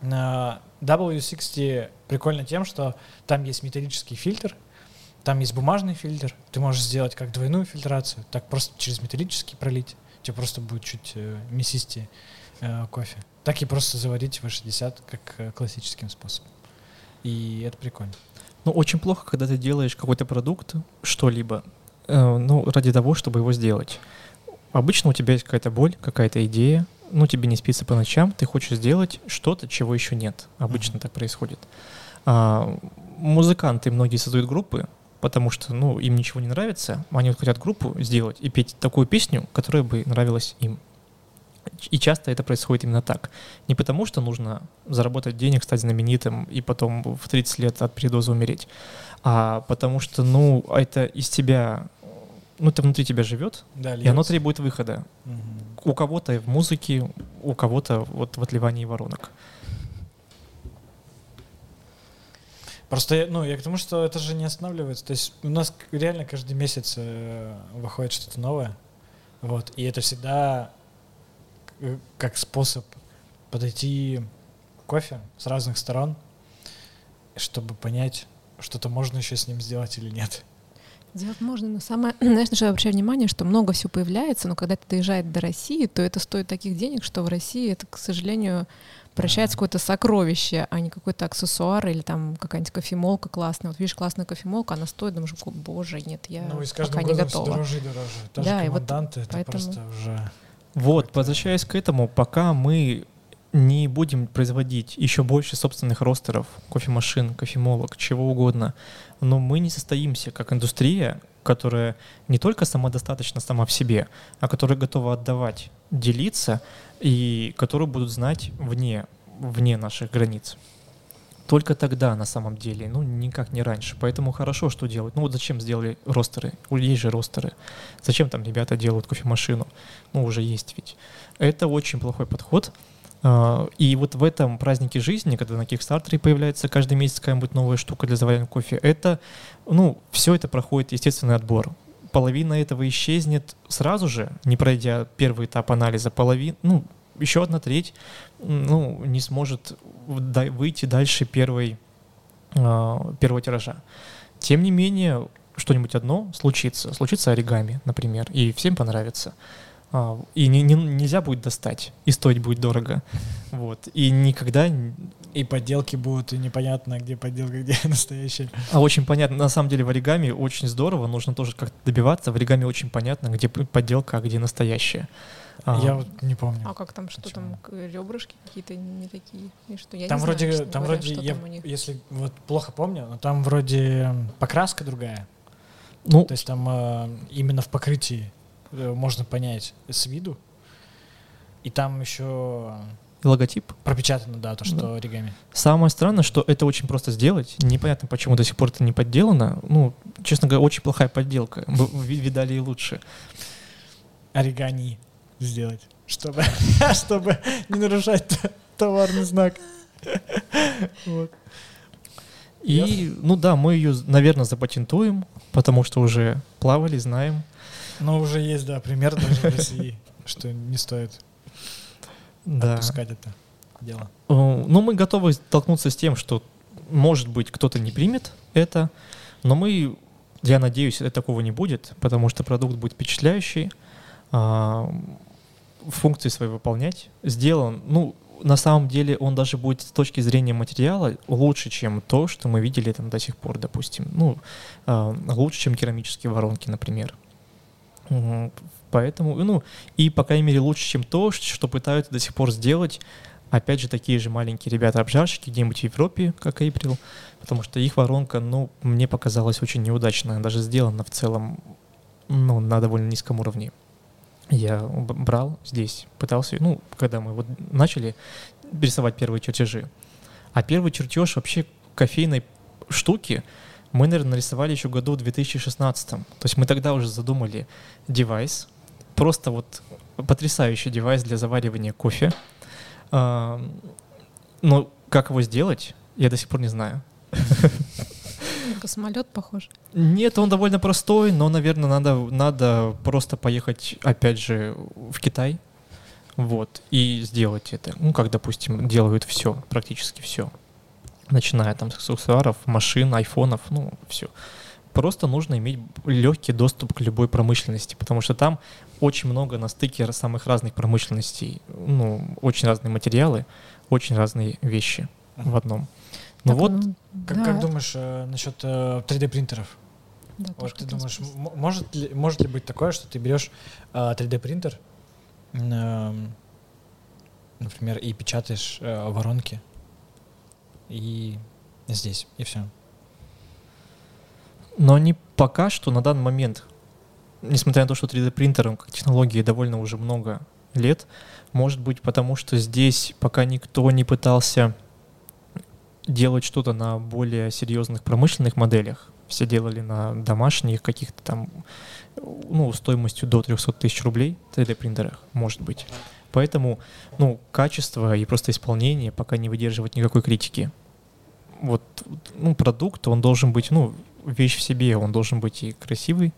на W60 прикольно тем, что там есть металлический фильтр, там есть бумажный фильтр, ты можешь сделать как двойную фильтрацию, так просто через металлический пролить, тебе просто будет чуть э, мясистее э, кофе. Так и просто заварить V60 как э, классическим способом. И это прикольно. Ну, очень плохо, когда ты делаешь какой-то продукт, что-либо, э, ну, ради того, чтобы его сделать. Обычно у тебя есть какая-то боль, какая-то идея, ну, тебе не спится по ночам, ты хочешь сделать что-то, чего еще нет. Обычно mm-hmm. так происходит. А, музыканты, многие создают группы, потому что, ну, им ничего не нравится, они вот хотят группу сделать и петь такую песню, которая бы нравилась им. И часто это происходит именно так. Не потому, что нужно заработать денег, стать знаменитым и потом в 30 лет от передоза умереть, а потому что, ну, это из тебя, ну, это внутри тебя живет, да, и оно требует выхода. Угу. У кого-то в музыке, у кого-то вот в отливании воронок. Просто, ну, я к тому, что это же не останавливается. То есть у нас реально каждый месяц э, выходит что-то новое. Вот. И это всегда как способ подойти к кофе с разных сторон, чтобы понять, что-то можно еще с ним сделать или нет. Делать можно, но самое, знаешь, на что я обращаю внимание, что много всего появляется, но когда это доезжает до России, то это стоит таких денег, что в России это, к сожалению, превращается в какое-то сокровище, а не какой-то аксессуар или там какая-нибудь кофемолка классная. Вот видишь, классная кофемолка, она стоит, думаешь, боже, нет, я ну, и с пока не готова. дороже и дороже. Даже да, и вот это поэтому... просто уже... Вот, возвращаясь к этому, пока мы не будем производить еще больше собственных ростеров, кофемашин, кофемолок, чего угодно, но мы не состоимся как индустрия, которая не только самодостаточна сама в себе, а которая готова отдавать, делиться и которую будут знать вне, вне наших границ. Только тогда, на самом деле, ну, никак не раньше. Поэтому хорошо, что делать. Ну, вот зачем сделали ростеры? Есть же ростеры. Зачем там ребята делают кофемашину? Ну, уже есть ведь. Это очень плохой подход. А, и вот в этом празднике жизни, когда на Kickstarter появляется каждый месяц какая-нибудь новая штука для заваривания кофе, это, ну, все это проходит естественный отбор половина этого исчезнет сразу же, не пройдя первый этап анализа. Половина, ну, еще одна треть, ну, не сможет выйти дальше первой, а, первого тиража. Тем не менее, что-нибудь одно случится. Случится оригами, например, и всем понравится. А, и не, не, нельзя будет достать, и стоить будет дорого. Вот. И никогда... И подделки будут, и непонятно, где подделка, где настоящая. А очень понятно. На самом деле в оригами очень здорово, нужно тоже как-то добиваться. В оригами очень понятно, где подделка, а где настоящая. А, я вот не помню. А как там, что Почему? там, ребрышки какие-то не такие? И что? Я там не вроде, знаю, там вроде, я, там если вот плохо помню, но там вроде покраска другая. Ну, То есть там э, именно в покрытии можно понять с виду. И там еще логотип. Пропечатано, да, то, что да. оригами. Самое странное, что это очень просто сделать. Непонятно, почему до сих пор это не подделано. Ну, честно говоря, очень плохая подделка. Видали и лучше. Оригани сделать, чтобы, чтобы не нарушать товарный знак. вот. И, ну да, мы ее, наверное, запатентуем, потому что уже плавали, знаем. Но уже есть, да, пример даже в России, что не стоит да. отпускать это дело. Ну, мы готовы столкнуться с тем, что, может быть, кто-то не примет это, но мы, я надеюсь, такого не будет, потому что продукт будет впечатляющий, а, функции свои выполнять. Сделан, ну, на самом деле он даже будет с точки зрения материала лучше, чем то, что мы видели там до сих пор, допустим. Ну, а, лучше, чем керамические воронки, например. Поэтому, ну, и, по крайней мере, лучше, чем то, что пытаются до сих пор сделать, опять же, такие же маленькие ребята-обжарщики где-нибудь в Европе, как April, потому что их воронка, ну, мне показалась очень неудачная, даже сделана в целом, ну, на довольно низком уровне. Я брал здесь, пытался, ну, когда мы вот начали рисовать первые чертежи. А первый чертеж вообще кофейной штуки мы, наверное, нарисовали еще году в 2016. То есть мы тогда уже задумали девайс, просто вот потрясающий девайс для заваривания кофе. А, но как его сделать, я до сих пор не знаю. Космолет похож? Нет, он довольно простой, но, наверное, надо, надо просто поехать, опять же, в Китай, вот, и сделать это. Ну, как, допустим, делают все, практически все. Начиная там с аксессуаров, машин, айфонов, ну, все. Просто нужно иметь легкий доступ к любой промышленности, потому что там очень много на стыке самых разных промышленностей, ну, очень разные материалы, очень разные вещи в одном. Ну так, вот. Ну, как, да. как думаешь э, насчет э, 3D принтеров? Да, вот ты думаешь, может ли, может ли быть такое, что ты берешь э, 3D принтер, э, например, и печатаешь э, воронки, и здесь, и все. Но они пока что на данный момент, несмотря на то, что 3D принтером как технологии довольно уже много лет, может быть потому, что здесь пока никто не пытался делать что-то на более серьезных промышленных моделях. Все делали на домашних каких-то там, ну, стоимостью до 300 тысяч рублей 3D-принтерах, может быть. Поэтому, ну, качество и просто исполнение пока не выдерживает никакой критики. Вот, ну, продукт, он должен быть, ну, вещь в себе, он должен быть и красивый,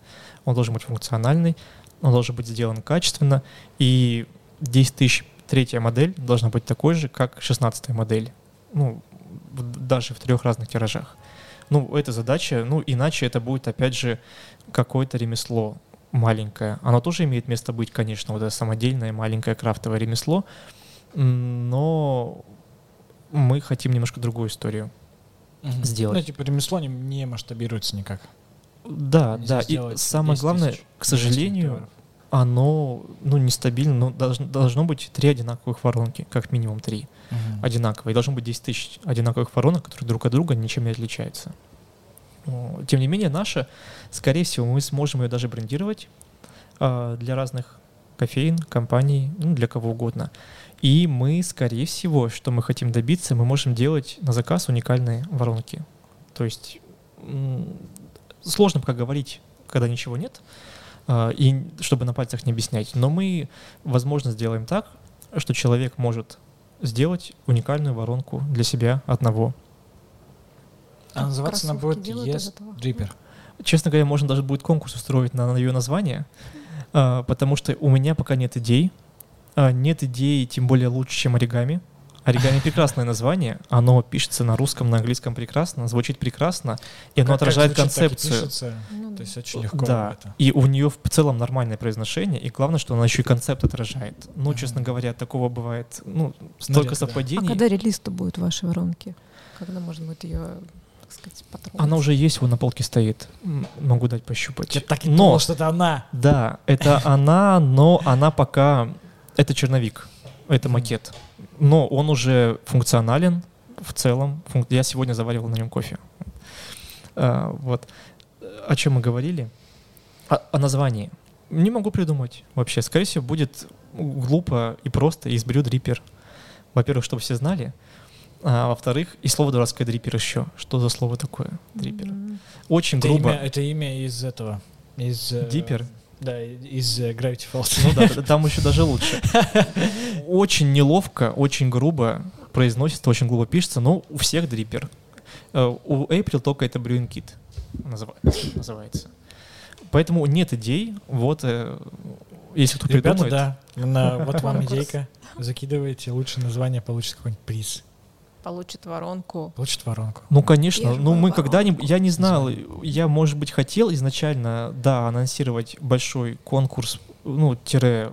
он должен быть функциональный, он должен быть сделан качественно, и 10 тысяч третья модель должна быть такой же, как 16 модель. Ну, даже в трех разных тиражах. Ну, это задача, ну, иначе это будет, опять же, какое-то ремесло маленькое. Оно тоже имеет место быть, конечно, вот это самодельное маленькое крафтовое ремесло, но мы хотим немножко другую историю угу. сделать. Ну, типа ремесло не, не масштабируется никак. Да, Нельзя да. И самое главное, к сожалению, оно ну, нестабильно, но должно, должно быть три одинаковых воронки, как минимум три угу. одинаковые. должно быть 10 тысяч одинаковых воронок, которые друг от друга ничем не отличаются. Тем не менее, наша, скорее всего, мы сможем ее даже брендировать э, для разных кофеин, компаний, ну, для кого угодно. И мы, скорее всего, что мы хотим добиться, мы можем делать на заказ уникальные воронки. То есть сложно пока говорить, когда ничего нет, а, и чтобы на пальцах не объяснять. Но мы, возможно, сделаем так, что человек может сделать уникальную воронку для себя одного. А называться она будет Yes Dripper. Честно говоря, можно даже будет конкурс устроить на, ее название, а, потому что у меня пока нет идей. А, нет идей, тем более лучше, чем оригами. Оригами прекрасное название, оно пишется на русском, на английском прекрасно, звучит прекрасно, и оно как, отражает как звучит, концепцию. Ну, То есть очень легко. Да, это. и у нее в целом нормальное произношение, и главное, что она еще и концепт отражает. Ну, uh-huh. честно говоря, такого бывает, ну, столько Наверное, совпадений. А когда релиз-то будет вашей воронки? Когда можно будет ее сказать, потрогать. Она уже есть, вот на полке стоит. Могу дать пощупать. Я так и но, думал, что это она. Да, это она, но она пока... Это черновик, это макет но он уже функционален в целом. Я сегодня заваривал на нем кофе. А, вот. О чем мы говорили? О, о названии. Не могу придумать вообще. Скорее всего, будет глупо и просто из брю дрипер. Во-первых, чтобы все знали. А во-вторых, и слово дурацкое дрипер еще. Что за слово такое? Mm-hmm. Очень это грубо. Имя, это имя из этого. Из, э, Дипер? Да, из uh, Gravity Falls. Ну да, там еще даже лучше. Очень неловко, очень грубо произносится, очень грубо пишется, но у всех дрипер. Uh, у April только это Brewing Kit называется. Поэтому нет идей, вот, uh, если кто Ребята, придумает. да, на, вот вам идейка, закидывайте, лучше название получит какой-нибудь приз. Получит воронку. Получит воронку. Ну, конечно. Первую ну, мы когда-нибудь... Я не знал, я, может быть, хотел изначально, да, анонсировать большой конкурс, ну, тире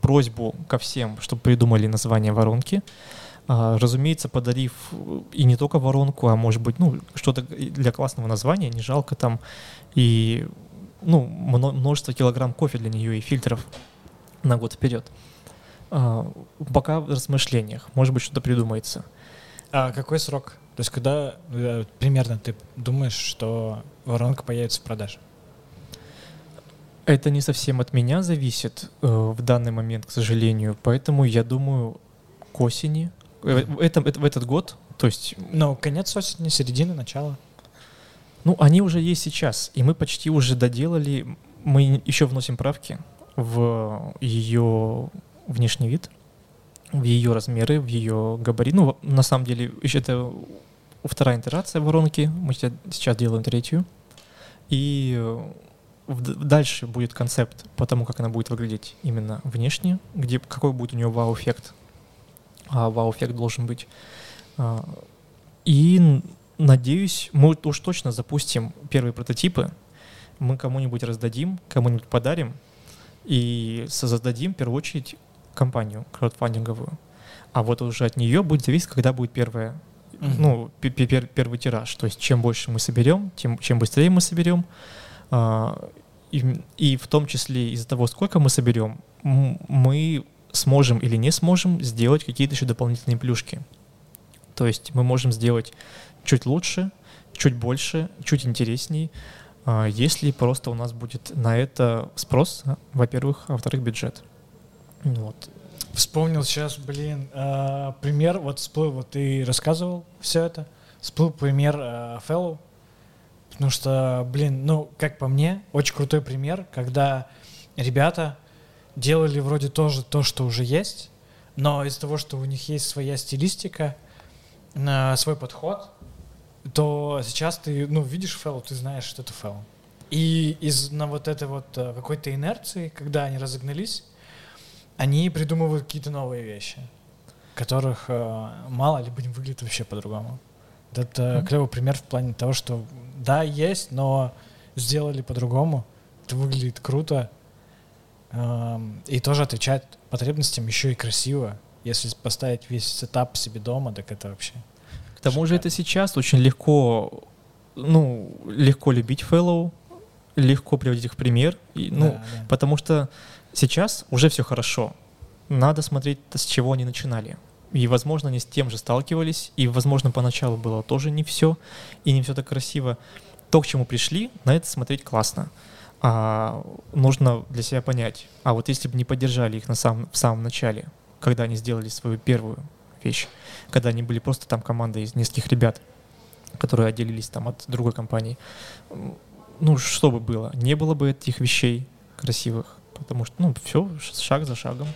просьбу ко всем, чтобы придумали название воронки. А, разумеется, подарив и не только воронку, а может быть, ну, что-то для классного названия, не жалко там. И ну, множество килограмм кофе для нее и фильтров на год вперед. А, пока в размышлениях, может быть, что-то придумается. А какой срок? То есть когда э, примерно ты думаешь, что воронка появится в продаже? Это не совсем от меня зависит э, в данный момент, к сожалению. Поэтому я думаю, к осени. Э, это, это, в этот год, то есть... Ну, конец осени, середина, начало. Ну, они уже есть сейчас, и мы почти уже доделали. Мы еще вносим правки в ее внешний вид, в ее размеры, в ее габарит. Ну, на самом деле, еще это вторая итерация воронки. Мы сейчас делаем третью. И э, дальше будет концепт по тому, как она будет выглядеть именно внешне, где какой будет у нее вау-эффект. А вау-эффект должен быть. А, и надеюсь, мы уж точно запустим первые прототипы. Мы кому-нибудь раздадим, кому-нибудь подарим и создадим в первую очередь компанию краудфандинговую. А вот уже от нее будет зависеть, когда будет первая, mm-hmm. ну, первый тираж. То есть чем больше мы соберем, тем чем быстрее мы соберем. А, и, и в том числе из-за того, сколько мы соберем, мы сможем или не сможем сделать какие-то еще дополнительные плюшки. То есть мы можем сделать чуть лучше, чуть больше, чуть интересней, а, если просто у нас будет на это спрос, во-первых, а во-вторых, бюджет. Вот. Вспомнил сейчас, блин, э, пример, вот всплыл, вот ты рассказывал все это, всплыл пример э, Fellow, потому что, блин, ну, как по мне, очень крутой пример, когда ребята делали вроде тоже то, что уже есть, но из-за того, что у них есть своя стилистика, э, свой подход, то сейчас ты, ну, видишь фэлл, ты знаешь, что это фэлл. И из на вот этой вот э, какой-то инерции, когда они разогнались, они придумывают какие-то новые вещи, которых э, мало либо не выглядит вообще по-другому. Это mm-hmm. клевый пример в плане того, что да, есть, но сделали по-другому. Это выглядит круто. Э, и тоже отвечает потребностям еще и красиво. Если поставить весь сетап себе дома, так это вообще к тому же это сейчас очень легко, ну, легко любить fellow, легко приводить их в пример, и, ну, да, да. потому что сейчас уже все хорошо. Надо смотреть, с чего они начинали. И, возможно, они с тем же сталкивались, и, возможно, поначалу было тоже не все, и не все так красиво. То, к чему пришли, на это смотреть классно. А нужно для себя понять, а вот если бы не поддержали их на самом, в самом начале, когда они сделали свою первую вещь, когда они были просто там командой из нескольких ребят, которые отделились там от другой компании. Ну, что бы было? Не было бы этих вещей красивых, потому что, ну, все шаг за шагом.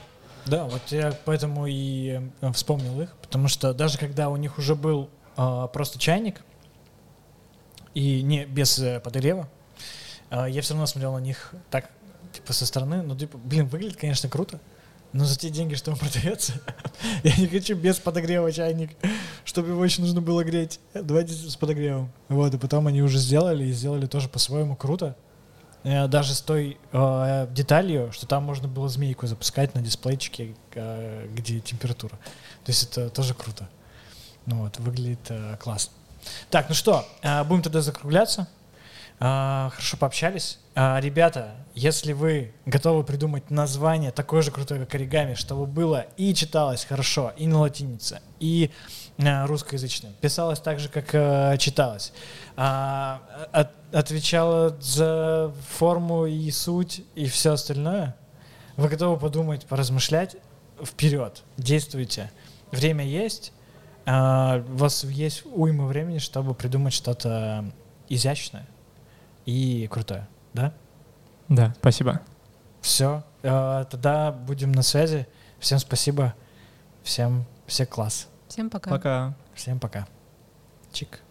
Да, вот я поэтому и э, вспомнил их, потому что даже когда у них уже был э, просто чайник и не без э, подогрева, э, я все равно смотрел на них так, типа со стороны, ну типа, блин, выглядит, конечно, круто, но за те деньги, что он продается, я не хочу без подогрева чайник, чтобы его еще нужно было греть. Давайте с подогревом. Вот, и потом они уже сделали, и сделали тоже по-своему круто. Э, даже с той э, деталью, что там можно было змейку запускать на дисплейчике, э, где температура. То есть это тоже круто. Ну вот, выглядит э, классно. Так, ну что, э, будем тогда закругляться. А, хорошо пообщались. А, ребята, если вы готовы придумать название такое же крутое, как оригами, чтобы было и читалось хорошо, и на латинице, и а, русскоязычным, писалось так же, как а, читалось, а, от, отвечало за форму и суть, и все остальное, вы готовы подумать, поразмышлять, вперед, действуйте. Время есть, а, у вас есть уйма времени, чтобы придумать что-то изящное и крутое, да? Да, спасибо. Все, э, тогда будем на связи. Всем спасибо, всем все класс. Всем пока. Пока. Всем пока. Чик.